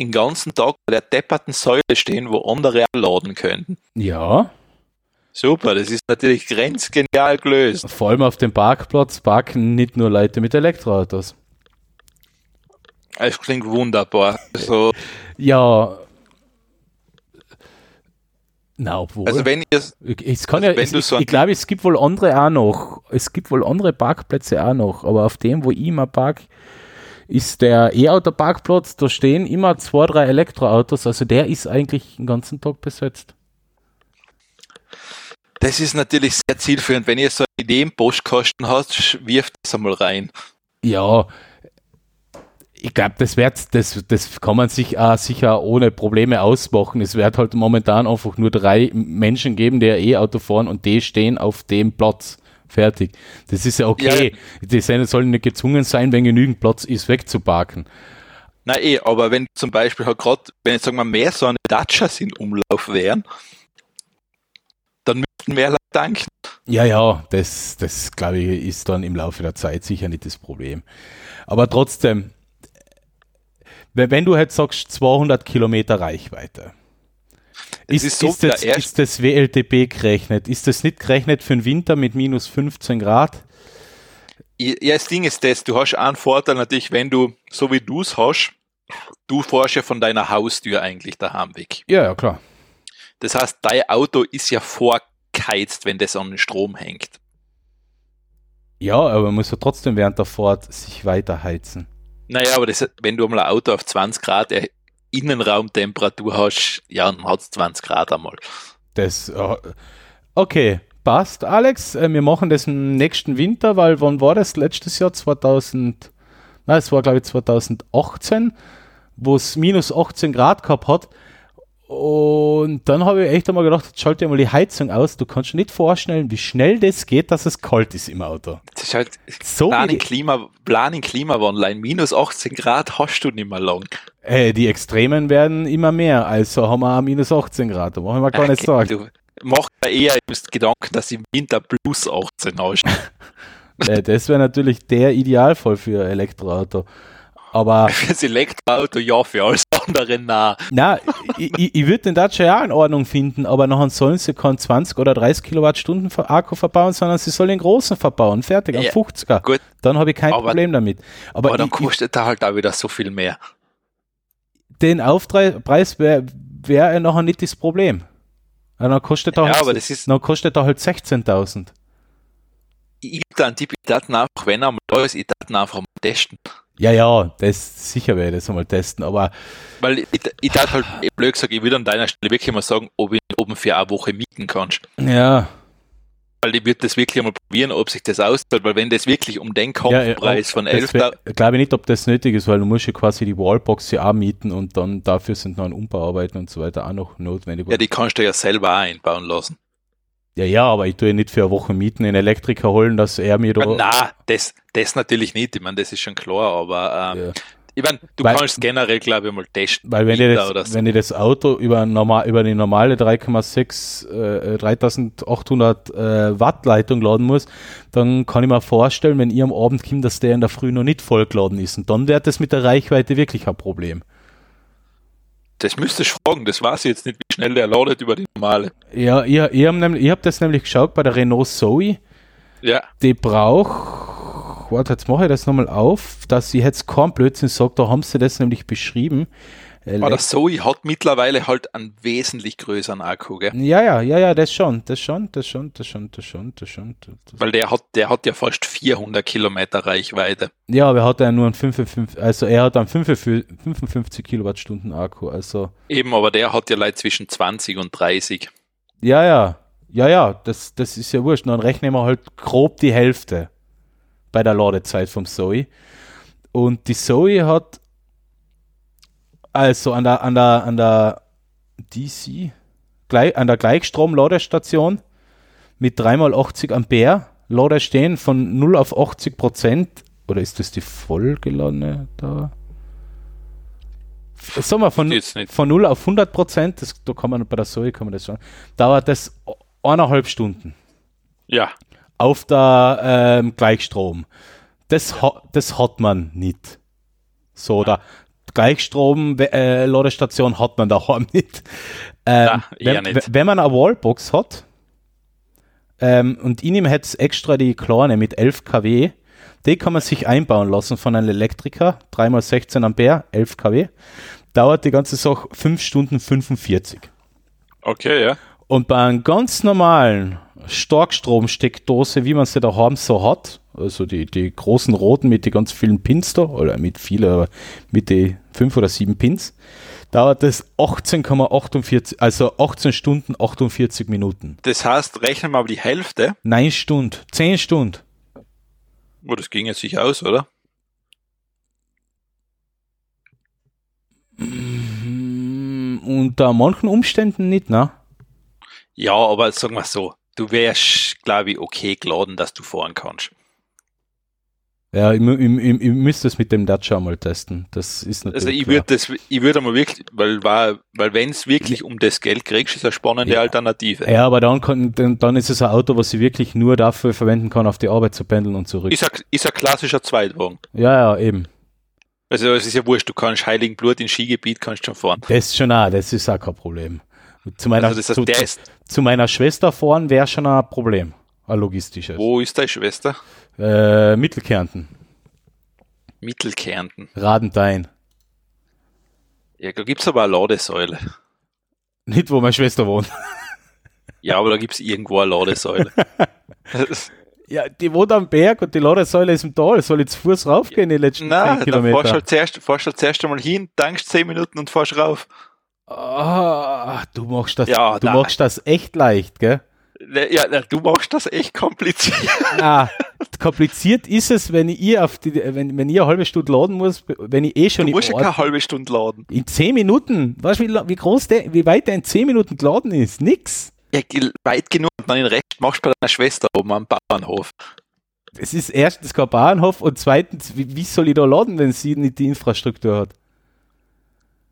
den ganzen Tag bei der depperten Säule stehen, wo andere laden könnten. Ja. Super, das ist natürlich grenzgenial gelöst. Vor allem auf dem Parkplatz parken nicht nur Leute mit Elektroautos. Es klingt wunderbar. So. Ja, na, obwohl. Also wenn ihr es kann also ja, es, so ich, ich glaube, es gibt wohl andere auch noch. Es gibt wohl andere Parkplätze auch noch, aber auf dem, wo ich immer park, ist der E-Auto-Parkplatz, da stehen immer zwei, drei Elektroautos, also der ist eigentlich den ganzen Tag besetzt. Das ist natürlich sehr zielführend. Wenn ihr so eine Idee im Postkasten hast, wirft das einmal rein. Ja, ich glaube, das wird, das, das kann man sich auch sicher ohne Probleme ausmachen. Es wird halt momentan einfach nur drei Menschen geben, die E-Auto fahren und die stehen auf dem Platz. Fertig. Das ist ja okay. Ja. Die sollen nicht gezwungen sein, wenn genügend Platz ist, wegzuparken. Na eh, aber wenn zum Beispiel halt gerade, wenn jetzt sagen wir mehr so eine Datschas in Umlauf wären, dann müssten mehr Leute danken. Ja, ja, das, das glaube ich, ist dann im Laufe der Zeit sicher nicht das Problem. Aber trotzdem, wenn du jetzt sagst 200 Kilometer Reichweite, ist, ist, so ist, das, ist das WLTP gerechnet? Ist das nicht gerechnet für den Winter mit minus 15 Grad? Ja, das Ding ist das, du hast einen Vorteil natürlich, wenn du, so wie du es hast, du fährst ja von deiner Haustür eigentlich daheim weg. Ja, ja, klar. Das heißt, dein Auto ist ja vorgeheizt, wenn das an den Strom hängt. Ja, aber man muss ja trotzdem während der Fahrt sich weiter heizen. Naja, aber das, wenn du einmal ein Auto auf 20 Grad Innenraumtemperatur hast, ja, dann hat es 20 Grad einmal. Das, äh, okay, passt, Alex. Äh, wir machen das im nächsten Winter, weil wann war das? Letztes Jahr 2000, nein, es war glaube ich 2018, wo es minus 18 Grad gehabt hat. Und dann habe ich echt einmal gedacht, jetzt schalte ich mal die Heizung aus. Du kannst dir nicht vorstellen, wie schnell das geht, dass es kalt ist im Auto. Das ist halt so Plan, in Klima, Plan in Klimawandel. Minus 18 Grad hast du nicht mehr lang. Äh, die Extremen werden immer mehr. Also haben wir auch minus 18 Grad. Da machen wir gar okay, nicht sagen. Du machst ja eher Gedanken, dass im Winter plus 18 hast. äh, das wäre natürlich der Idealfall für Elektroauto. Aber. Fürs Elektroauto ja, für alles andere na. Na, ich, ich würde den Dacia ja in Ordnung finden, aber nachher sollen sie keinen 20 oder 30 Kilowattstunden Akku verbauen, sondern sie sollen den großen verbauen. Fertig, am ja, 50er. Gut. Dann habe ich kein aber, Problem damit. Aber, aber dann ich, kostet er halt auch wieder so viel mehr. Den Aufpreis wäre wär nachher nicht das Problem. Dann kostet er ja, halt, aber das ist, dann kostet er halt 16.000. Ich gebe da einen Tipp, ich dachte einfach, wenn er mal da ist, ich dachte einfach mal testen. Ja, ja, das sicher werde ich das einmal testen, aber. Weil ich, ich dachte halt, blöd gesagt, ich würde an deiner Stelle wirklich mal sagen, ob ich oben für eine Woche mieten kannst. Ja. Weil ich würde das wirklich einmal probieren, ob sich das auszahlt, weil wenn das wirklich um den Kampfpreis ja, von 11 Ich glaube nicht, ob das nötig ist, weil du musst ja quasi die Wallbox ja auch mieten und dann dafür sind noch Umbauarbeiten und so weiter auch noch notwendig. Ja, die kannst du ja selber auch einbauen lassen. Ja, ja, aber ich tue ja nicht für eine Woche mieten, einen Elektriker holen, dass er mir da. Na, das, das natürlich nicht. Ich meine, das ist schon klar, aber ähm, ja. ich meine, du weil, kannst generell, glaube ich, mal testen. Weil wenn ich, das, so. wenn ich das Auto über, normal, über die normale 3,6, äh, 3800 äh, Watt Leitung laden muss, dann kann ich mir vorstellen, wenn ihr am Abend kommt, dass der in der Früh noch nicht vollgeladen ist. Und dann wird das mit der Reichweite wirklich ein Problem. Das müsste ich fragen, das weiß ich jetzt nicht, wie schnell der ladet über die normale. Ja, ihr, ihr habt hab das nämlich geschaut bei der Renault Zoe. Ja. Die braucht, warte, jetzt mache ich das nochmal auf, dass sie jetzt kein Blödsinn sagt, da haben sie das nämlich beschrieben. Aber der Zoe hat mittlerweile halt einen wesentlich größeren Akku, gell? Ja, ja, ja, ja, das schon, das schon, das schon, das schon, das schon, das schon. Das Weil der hat, der hat ja fast 400 Kilometer Reichweite. Ja, aber er hat ja nur einen 55, also er hat einen 55 Kilowattstunden Akku, also. Eben, aber der hat ja leid zwischen 20 und 30. Ja, ja, ja, ja, das, das ist ja wurscht. Dann rechnen wir halt grob die Hälfte bei der Ladezeit vom Zoe. Und die Zoe hat also an der, an der, an der DC, gleich, an der Gleichstrom-Ladestation mit 3x80 Ampere Lader stehen von 0 auf 80 Prozent. Oder ist das die vollgeladene da? Sagen wir von, von 0 auf 100 Prozent, da kann man bei der Zoe kann man das schon, dauert das eineinhalb Stunden. Ja. Auf der ähm, Gleichstrom. Das, ha, das hat man nicht. So, ja. da, Gleichstrom-Ladestation äh, hat man daheim nicht. Ähm, ja, wenn, nicht. wenn man eine Wallbox hat ähm, und in ihm hat es extra die kleine mit 11 kW, die kann man sich einbauen lassen von einem Elektriker, 3x16 Ampere, 11 kW. Dauert die ganze Sache 5 Stunden 45. Okay, ja. Und bei einem ganz normalen Starkstromsteckdose, wie man sie daheim so hat, also die, die großen roten mit den ganz vielen Pins da, oder mit vielen, aber mit den fünf oder sieben Pins, dauert es 18,48, also 18 Stunden 48 Minuten. Das heißt, rechnen wir mal die Hälfte. Nein Stunden, 10 Stunden. Oh, das ging jetzt sich aus, oder? Mm, Unter manchen Umständen nicht, ne? Ja, aber sagen wir so, du wärst, glaube ich, okay geladen, dass du fahren kannst. Ja, ich, ich, ich, ich müsste es mit dem Dacia mal testen. Das ist natürlich. Also ich würde das, ich würde mal wirklich, weil war, weil wenn es wirklich um das Geld kriegst, ist eine spannende Ja. Alternative. Ja, aber dann, kann, dann, dann ist es ein Auto, was ich wirklich nur dafür verwenden kann, auf die Arbeit zu pendeln und zurück. Ist ein, ist ein klassischer Zweitwagen. ja, ja, eben. Also es ist ja wurscht, du kannst Heiligenblut in Skigebiet kannst schon fahren. Das schon auch, das ist auch kein Problem. Zu meiner, Also zu, zu, zu meiner Schwester fahren wäre schon ein Problem. Ein logistisches. wo ist deine Schwester? Äh, Mittelkärnten, Mittelkärnten. Radentein. Ja, da gibt's aber eine Ladesäule. Nicht, wo meine Schwester wohnt. Ja, aber da gibt's irgendwo eine Ladesäule. Ja, die wohnt am Berg und die Ladesäule ist im Tal. Soll ich zu Fuß raufgehen die letzten Nein, 10 dann fahrst du Kilometer? halt zuerst, fahrst du halt zuerst einmal hin, tankst 10 Minuten und fahrst rauf. Ah, du machst das, Ja, du machst das echt leicht, gell? Ne, Ja, na, du machst das echt kompliziert. Na, kompliziert ist es, wenn ich auf die, wenn, wenn ich eine halbe Stunde laden muss, wenn ich eh schon Du musst ja keine halbe Stunde laden. in 10 Minuten. Weißt du, wie, wie groß der, wie weit der in 10 Minuten geladen ist? Nix. Ja, weit genug. Dann den Rest machst du bei deiner Schwester oben am Bauernhof. Es ist erstens kein Bahnhof und zweitens, wie, wie soll ich da laden, wenn sie nicht die Infrastruktur hat?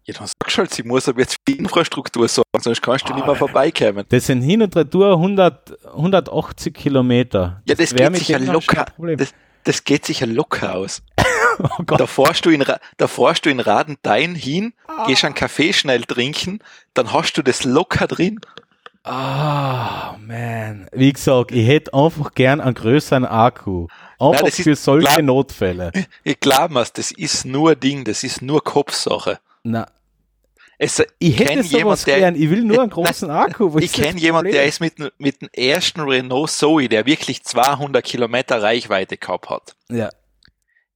Ja, dann sagst du halt, sie muss aber jetzt für die Infrastruktur sorgen, sonst kannst du nicht Ah, mehr vorbeikommen. Das sind hin und retour 100, 1achtzig Kilometer. Ja, das geht sicher noch schon locker. Das, das geht sicher locker aus. oh Gott. Da fährst du in, da fährst du in Radentein hin, gehst einen Kaffee schnell trinken, dann hast du das locker drin. Ah, man. Wie gesagt, ich hätte einfach gern einen größeren Akku. Einfach das ist für solche klar. Notfälle. Ich glaube mir's, das ist nur Ding, das ist nur Kopfsache. Na, Es, ich hätte kenn sowas jemand, der- gern. Ich will nur einen großen Akku. Was ich kenne jemanden, der ist mit, mit dem ersten Renault Zoe, der wirklich 200 Kilometer Reichweite gehabt hat, Ja.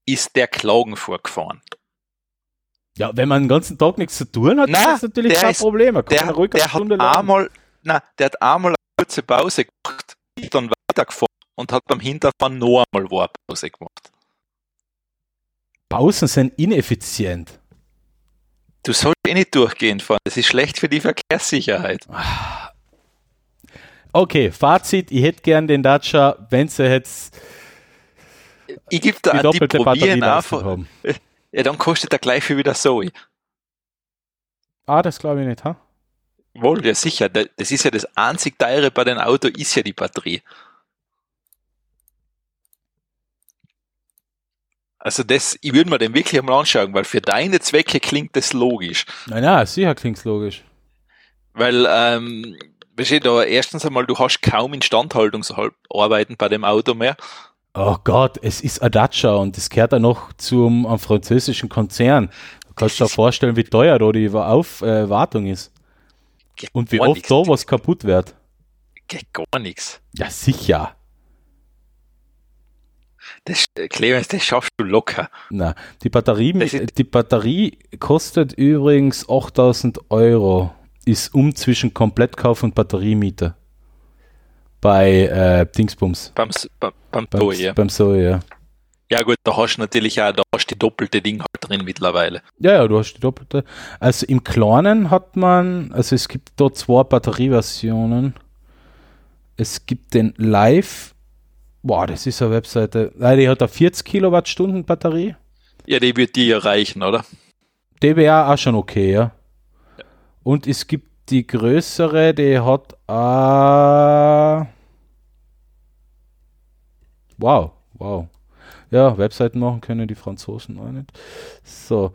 ist der Klagenfurt gefahren. ja, wenn man den ganzen Tag nichts zu tun hat, Nein, ist das natürlich kein ist- Problem. Man kann Der, ruhig der hat Stunde einmal, na, der hat einmal eine kurze Pause gemacht, dann weitergefahren und hat beim Hinterfahren noch einmal eine Pause gemacht. Pausen sind ineffizient. Du sollst eh nicht durchgehend fahren, das ist schlecht für die Verkehrssicherheit. Okay, Fazit, ich hätte gern den Dacia, wenn sie jetzt Ich gebe da die Tipp, doppelte probieren Batterieleistung einfach. haben. Ja, dann kostet der gleich viel wie der Zoe. Ah, das glaube ich nicht, ha? Wohl, ja sicher. Da- Das ist ja das einzig teure bei den Auto, ist ja die Batterie. Also das, ich würde mir den wirklich einmal anschauen, weil für deine Zwecke klingt das logisch. Nein, nein, sicher klingt's logisch. Weil, ähm, du, da erstens einmal, du hast kaum Instandhaltungsarbeiten bei dem Auto mehr. Oh Gott, es ist ein Dacia und es gehört auch noch zum einem französischen Konzern. Du kannst dir vorstellen, wie teuer da die Auf, äh, ist. Geht Und wie oft nix. da was kaputt wird. Geht gar nichts. Ja, sicher. Das, äh, Clemens, das schaffst du locker. Na, die Batterie, die Batterie kostet übrigens 8000 Euro. Ist um zwischen Komplettkauf und Batteriemiete. Bei äh, Dingsbums. Beim, beim, beim Beim, Zoe, ja. beim Zoe, ja. Ja gut, da hast du natürlich auch, da hast du die doppelte Ding halt drin mittlerweile. Ja, ja, du hast die doppelte. Also im Kleinen hat man, also es gibt dort zwei Batterieversionen. Es gibt den Live, boah, das ist eine Webseite, nein, die hat eine 40 Kilowattstunden Batterie. Ja, die wird dir ja reichen, oder? DBA auch schon okay, ja. Und es gibt die größere, die hat äh, wow, wow. Ja, Webseiten machen können die Franzosen auch nicht. So,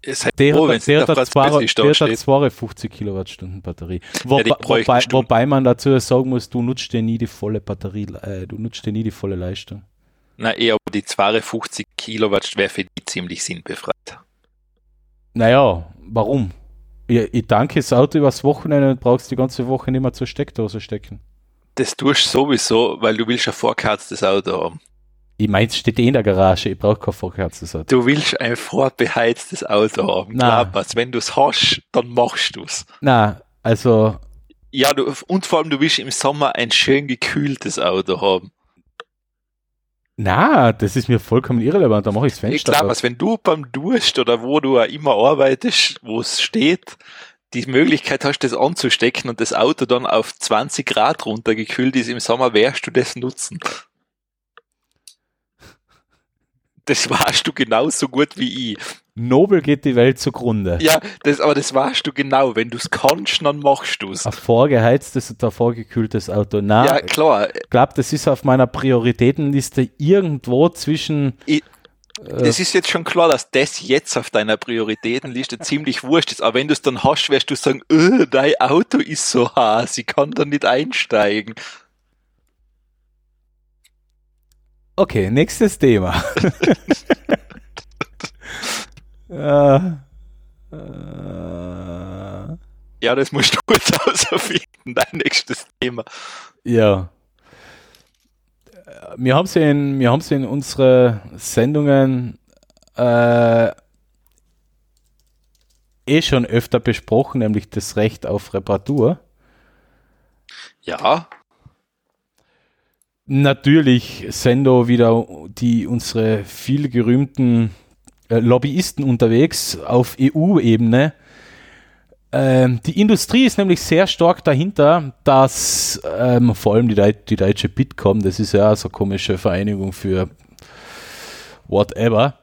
Es hat der froh, hat, der hat, der eine zwei- der hat eine steht. 52 Kilowattstunden Batterie. Wobei, die bräuchten wobei, wobei man dazu sagen muss, du nutzt dir nie die volle Batterie, äh, du nutzt dir nie die volle Leistung. Na, eh, aber die 52 Kilowatt wäre für die ziemlich sinnbefreit. Naja, warum? Ich, ich tanke das Auto übers Wochenende und brauchst die ganze Woche nicht mehr zur Steckdose stecken. Das tust du sowieso, weil du willst ein vorgeheiztes Auto haben. Ich meine, es steht eh in der Garage, ich brauche kein vorgeheiztes Auto. Du willst ein vorbeheiztes Auto haben. Na. Glaub mir's, wenn du es hast, dann machst du es. Na, also, Ja, du, und vor allem, du willst im Sommer ein schön gekühltes Auto haben. na, das ist mir vollkommen irrelevant, da mache ich das Ich Fenster glaube, auf. wenn du beim Durst oder wo du auch immer arbeitest, wo es steht, die Möglichkeit hast, das anzustecken und das Auto dann auf 20 Grad runtergekühlt ist im Sommer, wirst du das nutzen. Das warst du genauso gut wie ich. Nobel geht die Welt zugrunde. Ja, das, aber das warst du genau. Wenn du es kannst, dann machst du es. Ein vorgeheiztes und ein vorgekühltes Auto. Na, Ja, klar. ich glaube, das ist auf meiner Prioritätenliste irgendwo zwischen Ich, das ist jetzt schon klar, dass das jetzt auf deiner Prioritätenliste ziemlich wurscht ist. Aber wenn du es dann hast, wirst du sagen, öh, dein Auto ist so heiß, ich kann da nicht einsteigen. Okay, nächstes Thema. äh, äh, Ja, das musst du kurz ausfinden, dein nächstes Thema. ja. Wir haben sie in, wir haben sie in unsere Sendungen äh, eh schon öfter besprochen, nämlich das Recht auf Reparatur. Ja, Natürlich Sendo wieder die unsere viel gerühmten äh, Lobbyisten unterwegs auf EU-Ebene. Ähm, die Industrie ist nämlich sehr stark dahinter, dass ähm, vor allem die, Deu die deutsche Bitkom, das ist ja so eine komische Vereinigung für whatever.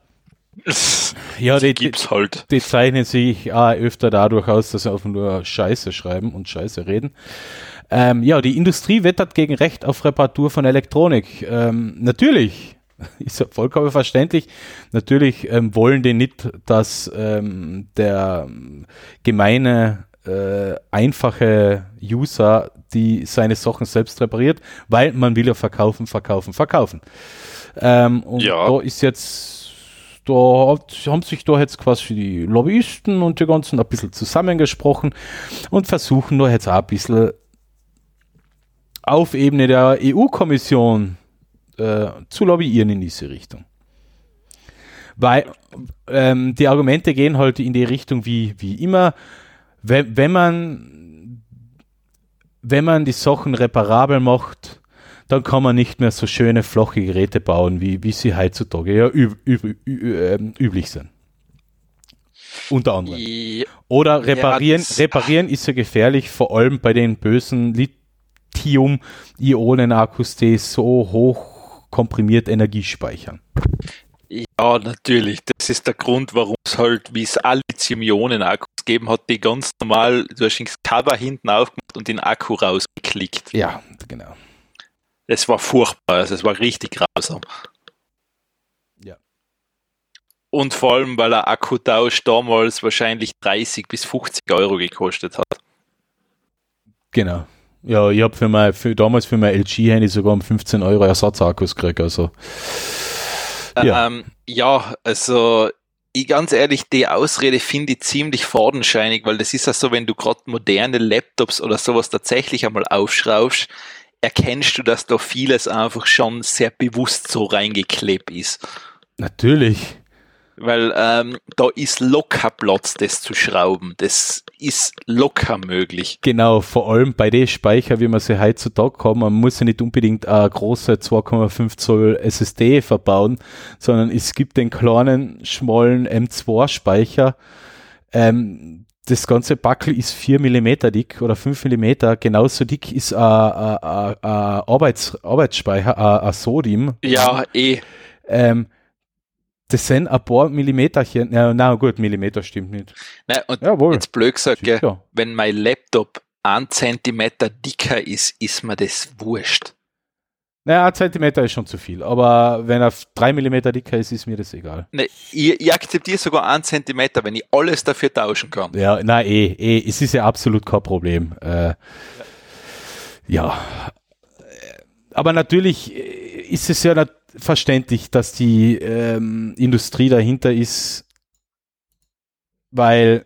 Ja, die, die, gibt's halt. die zeichnen sich auch öfter dadurch aus, dass sie einfach nur Scheiße schreiben und Scheiße reden. Ähm, ja, die Industrie wettert gegen Recht auf Reparatur von Elektronik. Ähm, natürlich, ist ja vollkommen verständlich, natürlich ähm, wollen die nicht, dass ähm, der ähm, gemeine, äh, einfache User die seine Sachen selbst repariert, weil man will ja verkaufen, verkaufen, verkaufen. Ähm, und Ja. da ist jetzt da haben sich da jetzt quasi die Lobbyisten und die ganzen ein bisschen zusammengesprochen und versuchen da jetzt auch ein bisschen auf Ebene der EU-Kommission äh, zu lobbyieren in diese Richtung. Weil ähm, die Argumente gehen halt in die Richtung wie, wie immer, wenn, wenn man wenn man die Sachen reparabel macht, dann kann man nicht mehr so schöne flache Geräte bauen, wie, wie sie heutzutage ja üb, üb, üb, ähm, üblich sind. Unter anderem. Oder reparieren, reparieren ist ja gefährlich, vor allem bei den bösen Lithium-Ionen-Akkus, die so hoch komprimiert Energie speichern. ja, natürlich. Das ist der Grund, warum es halt, wie es alle Lithium-Ionen-Akkus gegeben hat, die ganz normal, du hast das Cover hinten aufgemacht und den Akku rausgeklickt. Ja, genau. Das war furchtbar, also es war richtig grausam. Ja. Und vor allem, weil der Akkutausch damals wahrscheinlich 30 bis 50 Euro gekostet hat. Genau. Ja, ich habe für mein, für, damals für mein LG-Handy sogar um 15 Euro Ersatzakkus gekriegt. Also, Ja. Ähm, ja also ich ganz ehrlich, die Ausrede finde ich ziemlich fadenscheinig, weil das ist ja so, wenn du gerade moderne Laptops oder sowas tatsächlich einmal aufschraubst, erkennst du, dass da vieles einfach schon sehr bewusst so reingeklebt ist. natürlich. Weil ähm, da ist locker Platz, das zu schrauben. Das ist locker möglich. Genau, vor allem bei den Speicher, wie man sie heutzutage haben, man muss ja nicht unbedingt eine große 2,5 Zoll SSD verbauen, sondern es gibt den kleinen, schmalen M2-Speicher. Ähm, das ganze Backel ist 4 mm dick oder 5 mm, genauso dick ist ein, Arbeits, Arbeitsspeicher, ein, SODIM. Ja, eh. Ähm, das sind ein paar Millimeterchen, ja, na gut, Millimeter stimmt nicht. Nein, und Jawohl. jetzt blöd gesagt, gell, wenn mein Laptop ein Zentimeter dicker ist, ist mir das wurscht. Naja, ein Zentimeter ist schon zu viel, aber wenn er drei Millimeter dicker ist, ist mir das egal. Ne, ich, ich akzeptiere sogar einen Zentimeter, wenn ich alles dafür tauschen kann. Ja, na eh, eh, es ist ja absolut kein Problem. Äh, ja. Aber natürlich äh, ist es ja nat verständlich, dass die ähm, Industrie dahinter ist, weil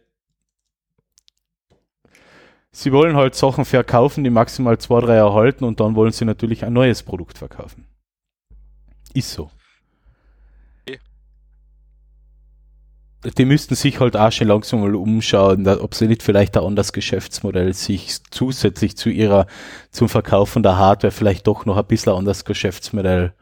sie wollen halt Sachen verkaufen, die maximal zwei, drei erhalten und dann wollen sie natürlich ein neues Produkt verkaufen. Ist so. die müssten sich halt auch schon langsam mal umschauen, ob sie nicht vielleicht ein anderes Geschäftsmodell sich zusätzlich zu ihrer, zum Verkaufen der Hardware vielleicht doch noch ein bisschen anders Geschäftsmodell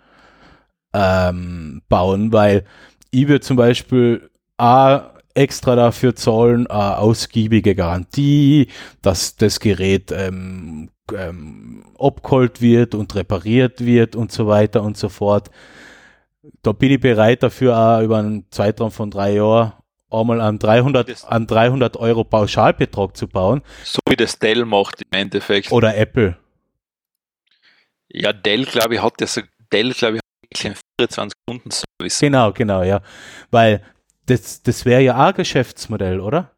ähm, bauen, weil ich würde zum Beispiel auch extra dafür zahlen, eine ausgiebige Garantie, dass das Gerät ähm, ähm, abgeholt wird und repariert wird und so weiter und so fort. Da bin ich bereit dafür auch über einen Zeitraum von drei Jahren einmal an 300, an 300 Euro Pauschalbetrag zu bauen. So wie das Dell macht im Endeffekt. Oder Apple. Ja, Dell, glaube ich, hat das, Dell, glaube ich, einen 24-Stunden-Service. Genau, genau, ja. Weil das, das wäre ja auch ein Geschäftsmodell, oder?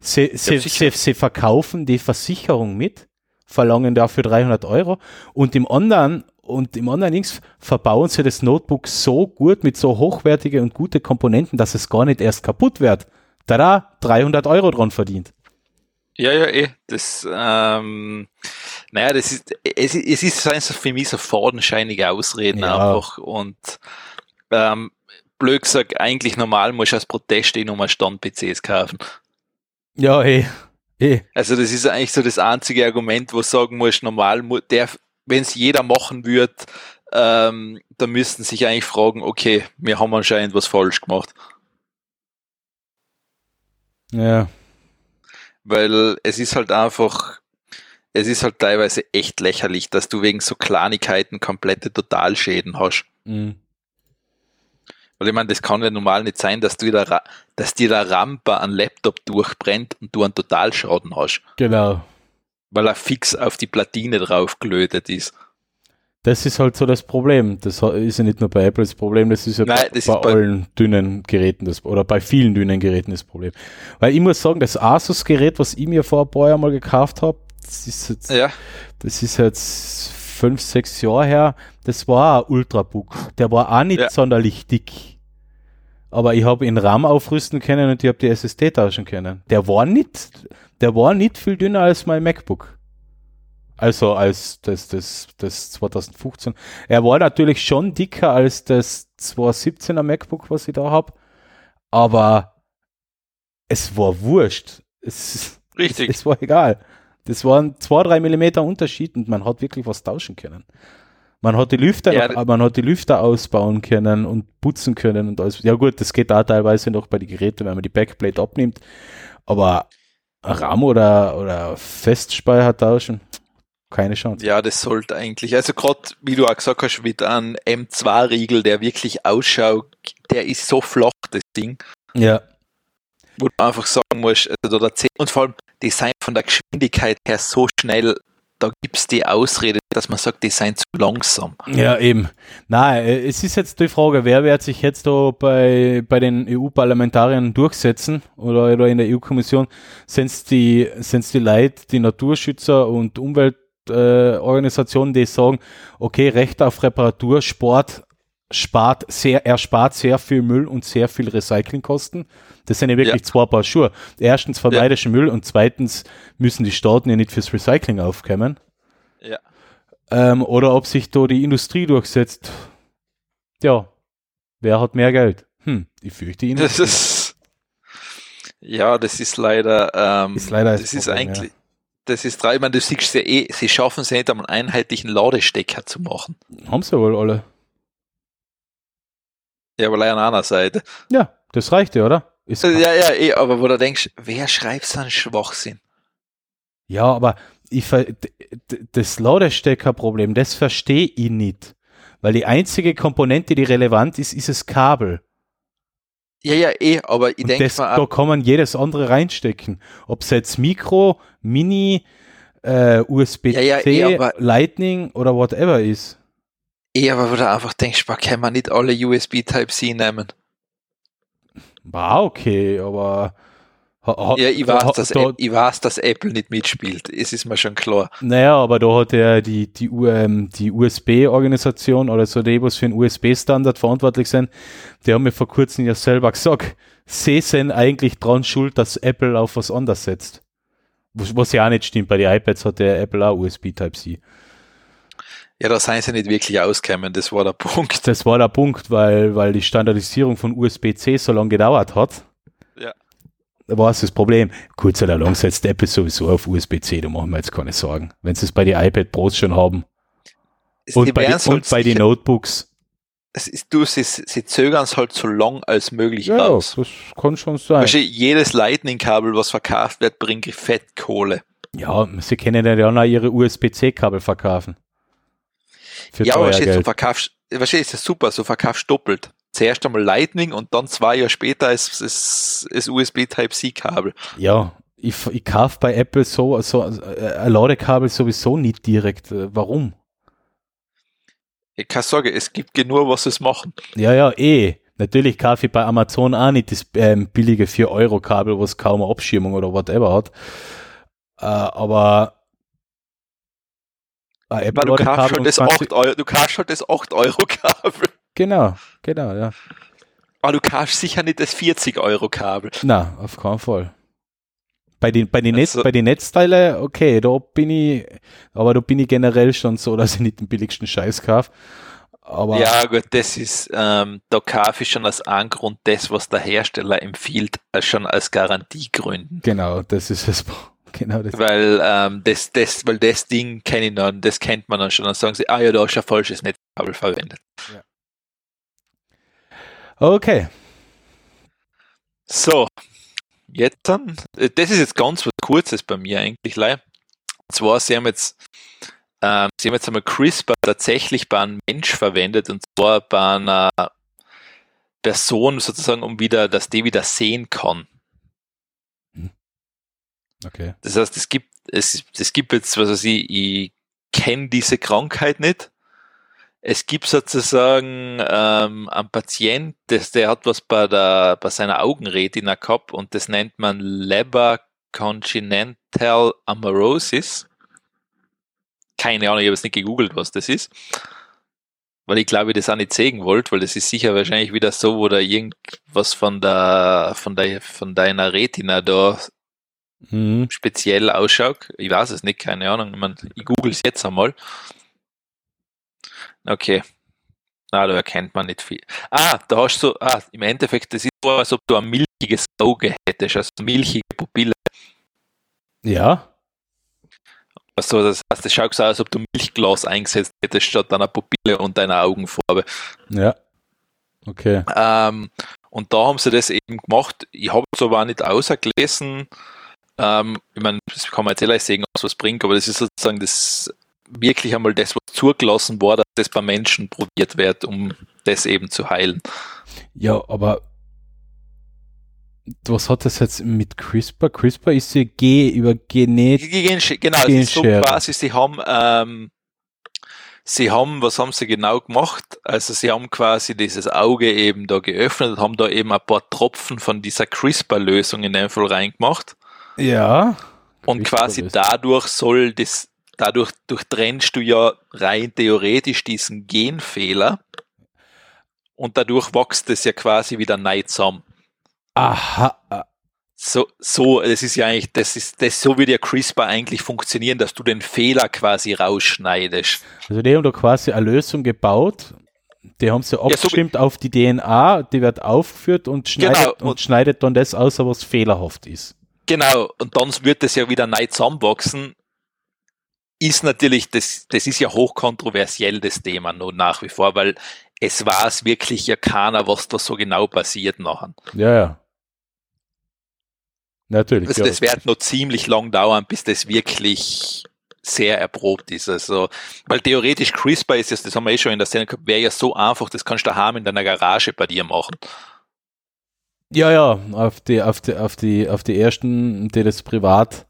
Sie, sie, sie, sie verkaufen die Versicherung mit, verlangen dafür 300 Euro und im anderen und im anderen Links verbauen sie das Notebook so gut mit so hochwertige und gute Komponenten, dass es gar nicht erst kaputt wird. Tada, 300 Euro dran verdient. Ja, ja, eh. Das, ähm, naja, das ist, es, es ist einfach für mich so fadenscheinige Ausreden ja. einfach und ähm, blöd gesagt, eigentlich normal muss ich als Protest eh nochmal Stand-PCs kaufen. Ja, eh. eh. Also das ist eigentlich so das einzige Argument, wo ich sagen muss, normal, der, wenn es jeder machen würde, ähm, dann müssten sich eigentlich fragen, okay, wir haben anscheinend was falsch gemacht. Ja. Weil es ist halt einfach, es ist halt teilweise echt lächerlich, dass du wegen so Kleinigkeiten komplette Totalschäden hast. Mhm. Weil ich meine, das kann ja normal nicht sein, dass, du der, dass dir der Rampe an Laptop durchbrennt und du einen Totalschaden hast. Genau weil er fix auf die Platine drauf gelötet ist. Das ist halt so das Problem. Das ist ja nicht nur bei Apple das Problem, das ist ja Nein, bei, bei, allen dünnen Geräten das, oder bei vielen dünnen Geräten das Problem. Weil ich muss sagen, das Asus-Gerät, was ich mir vor ein paar Jahren mal gekauft habe, das ist jetzt, ja. das ist jetzt fünf, sechs Jahre her, das war ein Ultrabook. Der war auch nicht ja. sonderlich dick. Aber ich habe ihn RAM aufrüsten können und ich habe die SSD tauschen können. Der war nicht, der war nicht viel dünner als mein MacBook. Also als das, das, das 2015. Er war natürlich schon dicker als das 2017er MacBook, was ich da habe. Aber es war wurscht. Es, Richtig. Es, es war egal. Das waren zwei, drei Millimeter Unterschied und man hat wirklich was tauschen können. Man hat die Lüfter, ja, noch, man hat die Lüfter ausbauen können und putzen können und alles. Ja gut, das geht da teilweise noch bei den Geräten, wenn man die Backplate abnimmt. Aber RAM oder, oder Festspeicher tauschen, keine Chance. Ja, das sollte eigentlich, also gerade, wie du auch gesagt hast, mit einem M2-Riegel, der wirklich ausschaut, der ist so flach, das Ding. Ja. Wo du einfach sagen musst, also da und vor allem, die sind von der Geschwindigkeit her so schnell, da gibt es die Ausrede, dass man sagt, die seien zu langsam. Ja, eben. Nein, äh, es ist jetzt die Frage, wer wird sich jetzt da bei, bei den EU-Parlamentariern durchsetzen oder, oder in der EU-Kommission? Sind es die, sind's die Leute, die Naturschützer und Umweltorganisationen, äh, die sagen, okay, Recht auf Reparatur, Sport spart sehr, er spart sehr viel Müll und sehr viel Recyclingkosten. Das sind ja wirklich ja. zwei Paar Schuhe. Erstens vermeidest ja. Müll und zweitens müssen die Staaten ja nicht fürs Recycling aufkommen. Ja. Ähm, oder ob sich da die Industrie durchsetzt. Ja, wer hat mehr Geld? Hm, ich fürchte ihn. Das ist, ja, das ist leider, ähm, ist leider das, ist Problem, eigentlich, ja. das ist drei, ich meine, du siehst ja eh, sie schaffen es nicht, einen einheitlichen Ladestecker zu machen. Haben sie wohl alle. Ja, aber leider an einer Seite. Ja, das reicht ja, oder? Ist ja, ja, eh, aber wo du denkst, wer schreibt so einen Schwachsinn? Ja, aber ich, das Ladesteckerproblem, das verstehe ich nicht. Weil die einzige Komponente, die relevant ist, ist das Kabel. Ja, ja, eh, aber ich denke mal. Da kann man jedes andere reinstecken. Ob es jetzt Mikro, Mini, äh, USB-C, ja, ja, eh, Lightning oder whatever ist. Eh, aber wo du einfach denkst, man kann man nicht alle USB Type-C nehmen. War okay, aber ha, ja, ich weiß, ha, dass da, ich weiß, dass Apple nicht mitspielt. Es ist mir schon klar. Naja, aber da hat ja die, die, ähm, die USB-Organisation oder so die, was für einen USB-Standard verantwortlich sind, die haben mir vor kurzem ja selber gesagt, sie sind eigentlich dran schuld, dass Apple auf was anderes setzt. Was, was ja auch nicht stimmt, bei den iPads hat der Apple auch USB Type-C. Ja, da seien sie nicht wirklich ausgekommen, das war der Punkt. Das war der Punkt, weil, weil die Standardisierung von USB-C so lange gedauert hat. was ist das Problem? Kurz oder lang setzt Apple sowieso auf USB-C, da machen wir jetzt keine Sorgen. Wenn sie es bei den iPad Pros schon haben. Und bei, die, und bei den Notebooks. Es ist, du, sie, sie zögern es halt so lang als möglich Ja, aus. das kann schon sein. Weißt du, jedes Lightning-Kabel, was verkauft wird, bringt Fettkohle. Ja, sie können ja dann auch ihre USB-C-Kabel verkaufen. Ja, aber du Geld. verkaufst, weißt du, super, so verkaufst doppelt. Zuerst einmal Lightning und dann zwei Jahre später ist ist USB Type-C-Kabel. Ja, ich, ich kaufe bei Apple so, so äh, ein Ladekabel sowieso nicht direkt. Äh, Warum? Ich kann sagen, es gibt genug, was es machen. Ja, ja, eh. Natürlich kaufe ich bei Amazon auch nicht das ähm, billige 4-Euro-Kabel, was kaum eine Abschirmung oder whatever hat. Äh, aber ein Weil du kaufst halt um das 20 8 Euro, du kaufst halt das 8 Euro Kabel. Genau, genau, ja. Aber du kaufst sicher nicht das 40 Euro Kabel. Na, auf keinen Fall. Bei den, bei den, Netz, Also- bei den Netzteile, okay, da bin ich, aber da bin ich generell schon so, dass ich nicht den billigsten Scheiß kaufe. Aber Ja, gut, das ist, ähm, da kaufe ich schon als einen Grund das, was der Hersteller empfiehlt, schon als Garantiegründen. genau, das ist es. Genau das. Weil ähm, das, das, weil das Ding kenne ich dann, das kennt man dann schon. Dann sagen sie, ah ja, da ist ein falsches Netzkabel verwendet. Okay. So, jetzt dann, äh, das ist jetzt ganz was Kurzes bei mir eigentlich, Lei. Und zwar, sie haben jetzt, ähm, sie haben jetzt einmal CRISPR tatsächlich bei einem Mensch verwendet und zwar bei einer Person sozusagen, um wieder, dass die wieder sehen kann. Okay. Das heißt, es gibt, es, es gibt jetzt, was weiß ich, ich kenne diese Krankheit nicht. Es gibt sozusagen ähm, einen Patient, das, der hat was bei, der, bei seiner Augenretina gehabt und das nennt man Leber Congenital Amaurosis. Keine Ahnung, ich habe es nicht gegoogelt, was das ist. Weil ich glaube, ich das auch nicht sehen wollte, weil das ist sicher wahrscheinlich wieder so, wo da irgendwas von der, von der, von deiner Retina da Mhm. speziell ausschaut. Ich weiß es nicht, keine Ahnung. Ich, mein, ich google es jetzt einmal. Okay. Na, da erkennt man nicht viel. Ah, da hast du, ah, im Endeffekt, das ist so, als ob du ein milchiges Auge hättest, also milchige Pupille. Ja. Also, das heißt, es schaut so aus, als ob du Milchglas eingesetzt hättest statt deiner Pupille und deiner Augenfarbe. Ja. Okay. Ähm, und da haben sie das eben gemacht. Ich habe es aber auch nicht außergelesen. Ähm, ich meine, das kann man jetzt eh leicht sehen, was was bringt, aber das ist sozusagen das wirklich einmal das, was zugelassen war, dass das bei Menschen probiert wird, um das eben zu heilen. Ja, aber was hat das jetzt mit CRISPR? CRISPR ist ja G über Genet. Gen- Genau, ist so Genschere. quasi, sie haben, ähm, sie haben, was haben sie genau gemacht? Also sie haben quasi dieses Auge eben da geöffnet und haben da eben ein paar Tropfen von dieser CRISPR-Lösung in den Fall reingemacht. Ja. Und quasi dadurch soll das, dadurch durchtrennst du ja rein theoretisch diesen Genfehler und dadurch wächst es ja quasi wieder neu zusammen. Aha. ah, So, so, das ist ja eigentlich, das ist, das, so würde ja CRISPR eigentlich funktionieren, dass du den Fehler quasi rausschneidest. Also die haben da quasi eine Lösung gebaut. Die haben sie so wie- abgestimmt auf die DNA, die wird aufgeführt und schneidet, Genau, und, und- schneidet dann das aus, was fehlerhaft ist. Genau, und dann wird das ja wieder neu zusammenwachsen. Ist natürlich, das, das ist ja hochkontroversiell, das Thema nur nach wie vor, weil es weiß wirklich ja keiner, was da so genau passiert nachher. Ja, ja. Natürlich. Also ja. das wird noch ziemlich lang dauern, bis das wirklich sehr erprobt ist. Also, weil theoretisch CRISPR ist jetzt, das haben wir eh schon in der Szene gehabt, wäre ja so einfach, das kannst du daheim in deiner Garage bei dir machen. Ja, ja, auf die, auf die, auf die, auf die ersten, die das privat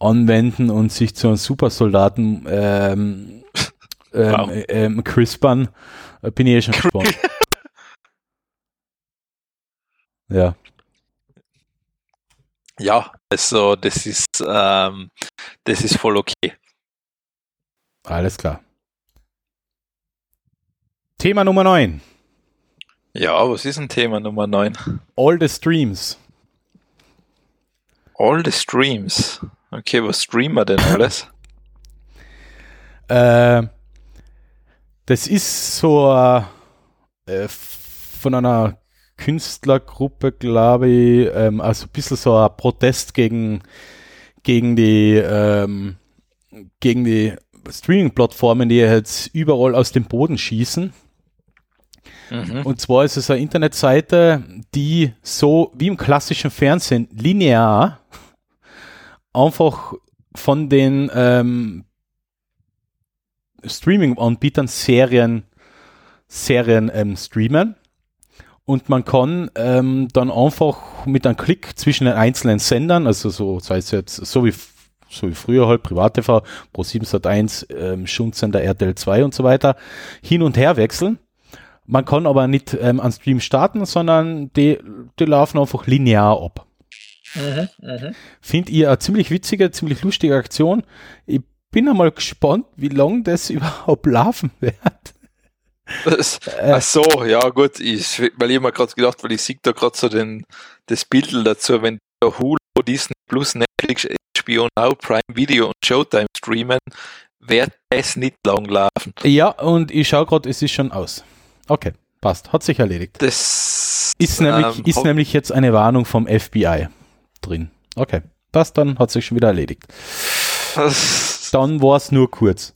anwenden und sich zu einem Supersoldaten ähm, ähm, Wow. ähm, crispern, äh, bin ich eh schon gespannt. ja. Ja, also das ist, ähm, das ist voll okay. Alles klar. Thema Nummer 9. Ja, was ist ein Thema Nummer 9? All the Streams. All the Streams. Okay, was streamen wir denn alles? Äh, das ist so äh, von einer Künstlergruppe, glaube ich, ähm, also ein bisschen so ein Protest gegen, gegen die, ähm, gegen die Streaming-Plattformen, die jetzt überall aus dem Boden schießen. Mhm. Und zwar ist es eine Internetseite, die so wie im klassischen Fernsehen linear einfach von den ähm, Streaming-Anbietern Serien, Serien ähm, streamen. Und man kann ähm, dann einfach mit einem Klick zwischen den einzelnen Sendern, also so, sei es jetzt so wie, so wie früher halt, Privat-TV, Pro7 Sat1, ähm, Schundsender RTL 2 und so weiter, hin und her wechseln. Man kann aber nicht ähm, an Stream starten, sondern die, die laufen einfach linear ab. Mhm, mh. Finde ich eine ziemlich witzige, ziemlich lustige Aktion. Ich bin einmal gespannt, wie lange das überhaupt laufen wird. Das, ach so, ja gut, ich, weil ich mir gerade gedacht, weil ich sehe da gerade so den, das Bild dazu, wenn der Hulu, Disney Plus, Netflix, HBO Now, Prime Video und Showtime streamen, wird es nicht lang laufen. Ja, und ich schaue gerade, es ist schon aus. Okay, passt, hat sich erledigt. Das ist nämlich, ähm, ist nämlich jetzt eine Warnung vom FBI drin. Okay, passt, dann hat sich schon wieder erledigt. dann war es nur kurz.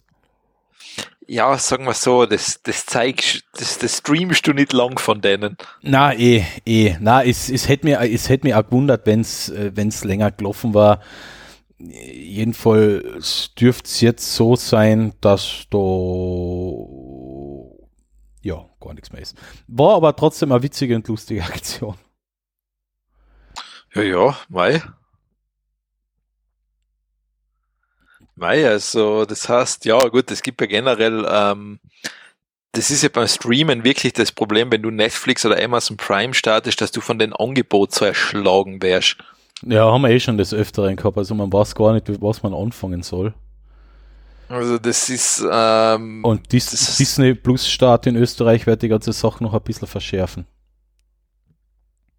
Ja, sagen wir so, das, das zeigst, das, das streamst du nicht lang von denen. Na, eh, eh. Na, es, es hätte mir, es hätte mir auch gewundert, wenn es, äh, wenn es länger gelaufen war. Jedenfalls dürfte es jetzt so sein, dass da ja, gar nichts mehr ist. War aber trotzdem eine witzige und lustige Aktion. Ja, ja, Mai. Mai, also das heißt, ja gut, es gibt ja generell, ähm, das ist ja beim Streamen wirklich das Problem, wenn du Netflix oder Amazon Prime startest, dass du von den Angeboten so erschlagen wärst. Ja, haben wir eh schon das Öfteren gehabt, also man weiß gar nicht, was man anfangen soll. Also das ist ähm, und Dis das Disney Plus Start in Österreich wird die ganze Sache noch ein bisschen verschärfen.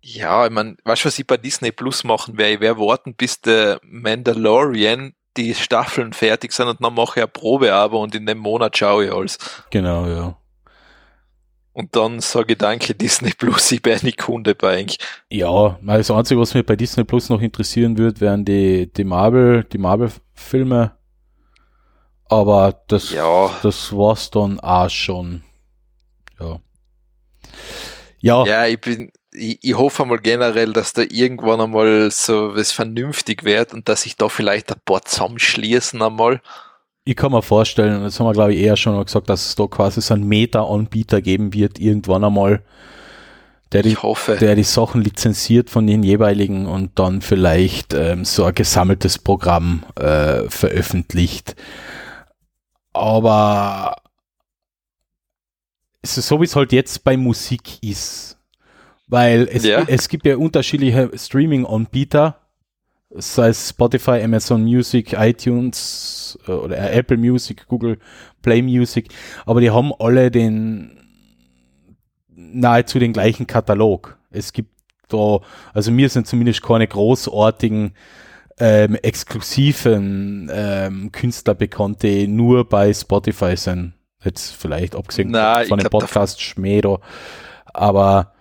Ja, ich meine, weißt du, was ich bei Disney Plus machen werde? Ich werde warten, bis der Mandalorian die Staffeln fertig sind und dann mache ich ein Probeabo und in dem Monat schaue ich alles. Genau, ja. Und dann sage ich danke Disney Plus, ich bin eine Kunde bei eigentlich. Ja, das Einzige, was mich bei Disney Plus noch interessieren würde, wären die, die Marvel, die Marvel-Filme aber das, ja. das war's dann auch schon. Ja. Ja. Ja, ich bin, ich, ich hoffe mal generell, dass da irgendwann einmal so was vernünftig wird und dass sich da vielleicht ein paar zusammenschließen einmal. Ich kann mir vorstellen, das haben wir glaube ich eher schon mal gesagt, dass es da quasi so einen Meta-Anbieter geben wird, irgendwann einmal, der die, der die Sachen lizenziert von den jeweiligen und dann vielleicht ähm, so ein gesammeltes Programm äh, veröffentlicht aber so, wie es halt jetzt bei Musik ist. Weil es, ja. es gibt ja unterschiedliche Streaming-Anbieter, sei es Spotify, Amazon Music, iTunes äh, oder Apple Music, Google Play Music, aber die haben alle den nahezu den gleichen Katalog. Es gibt da, also mir sind zumindest keine großartigen ähm, exklusiven ähm, Künstler bekannt, die nur bei Spotify sind. Jetzt vielleicht abgesehen Na, von dem Podcast Schmädo. Aber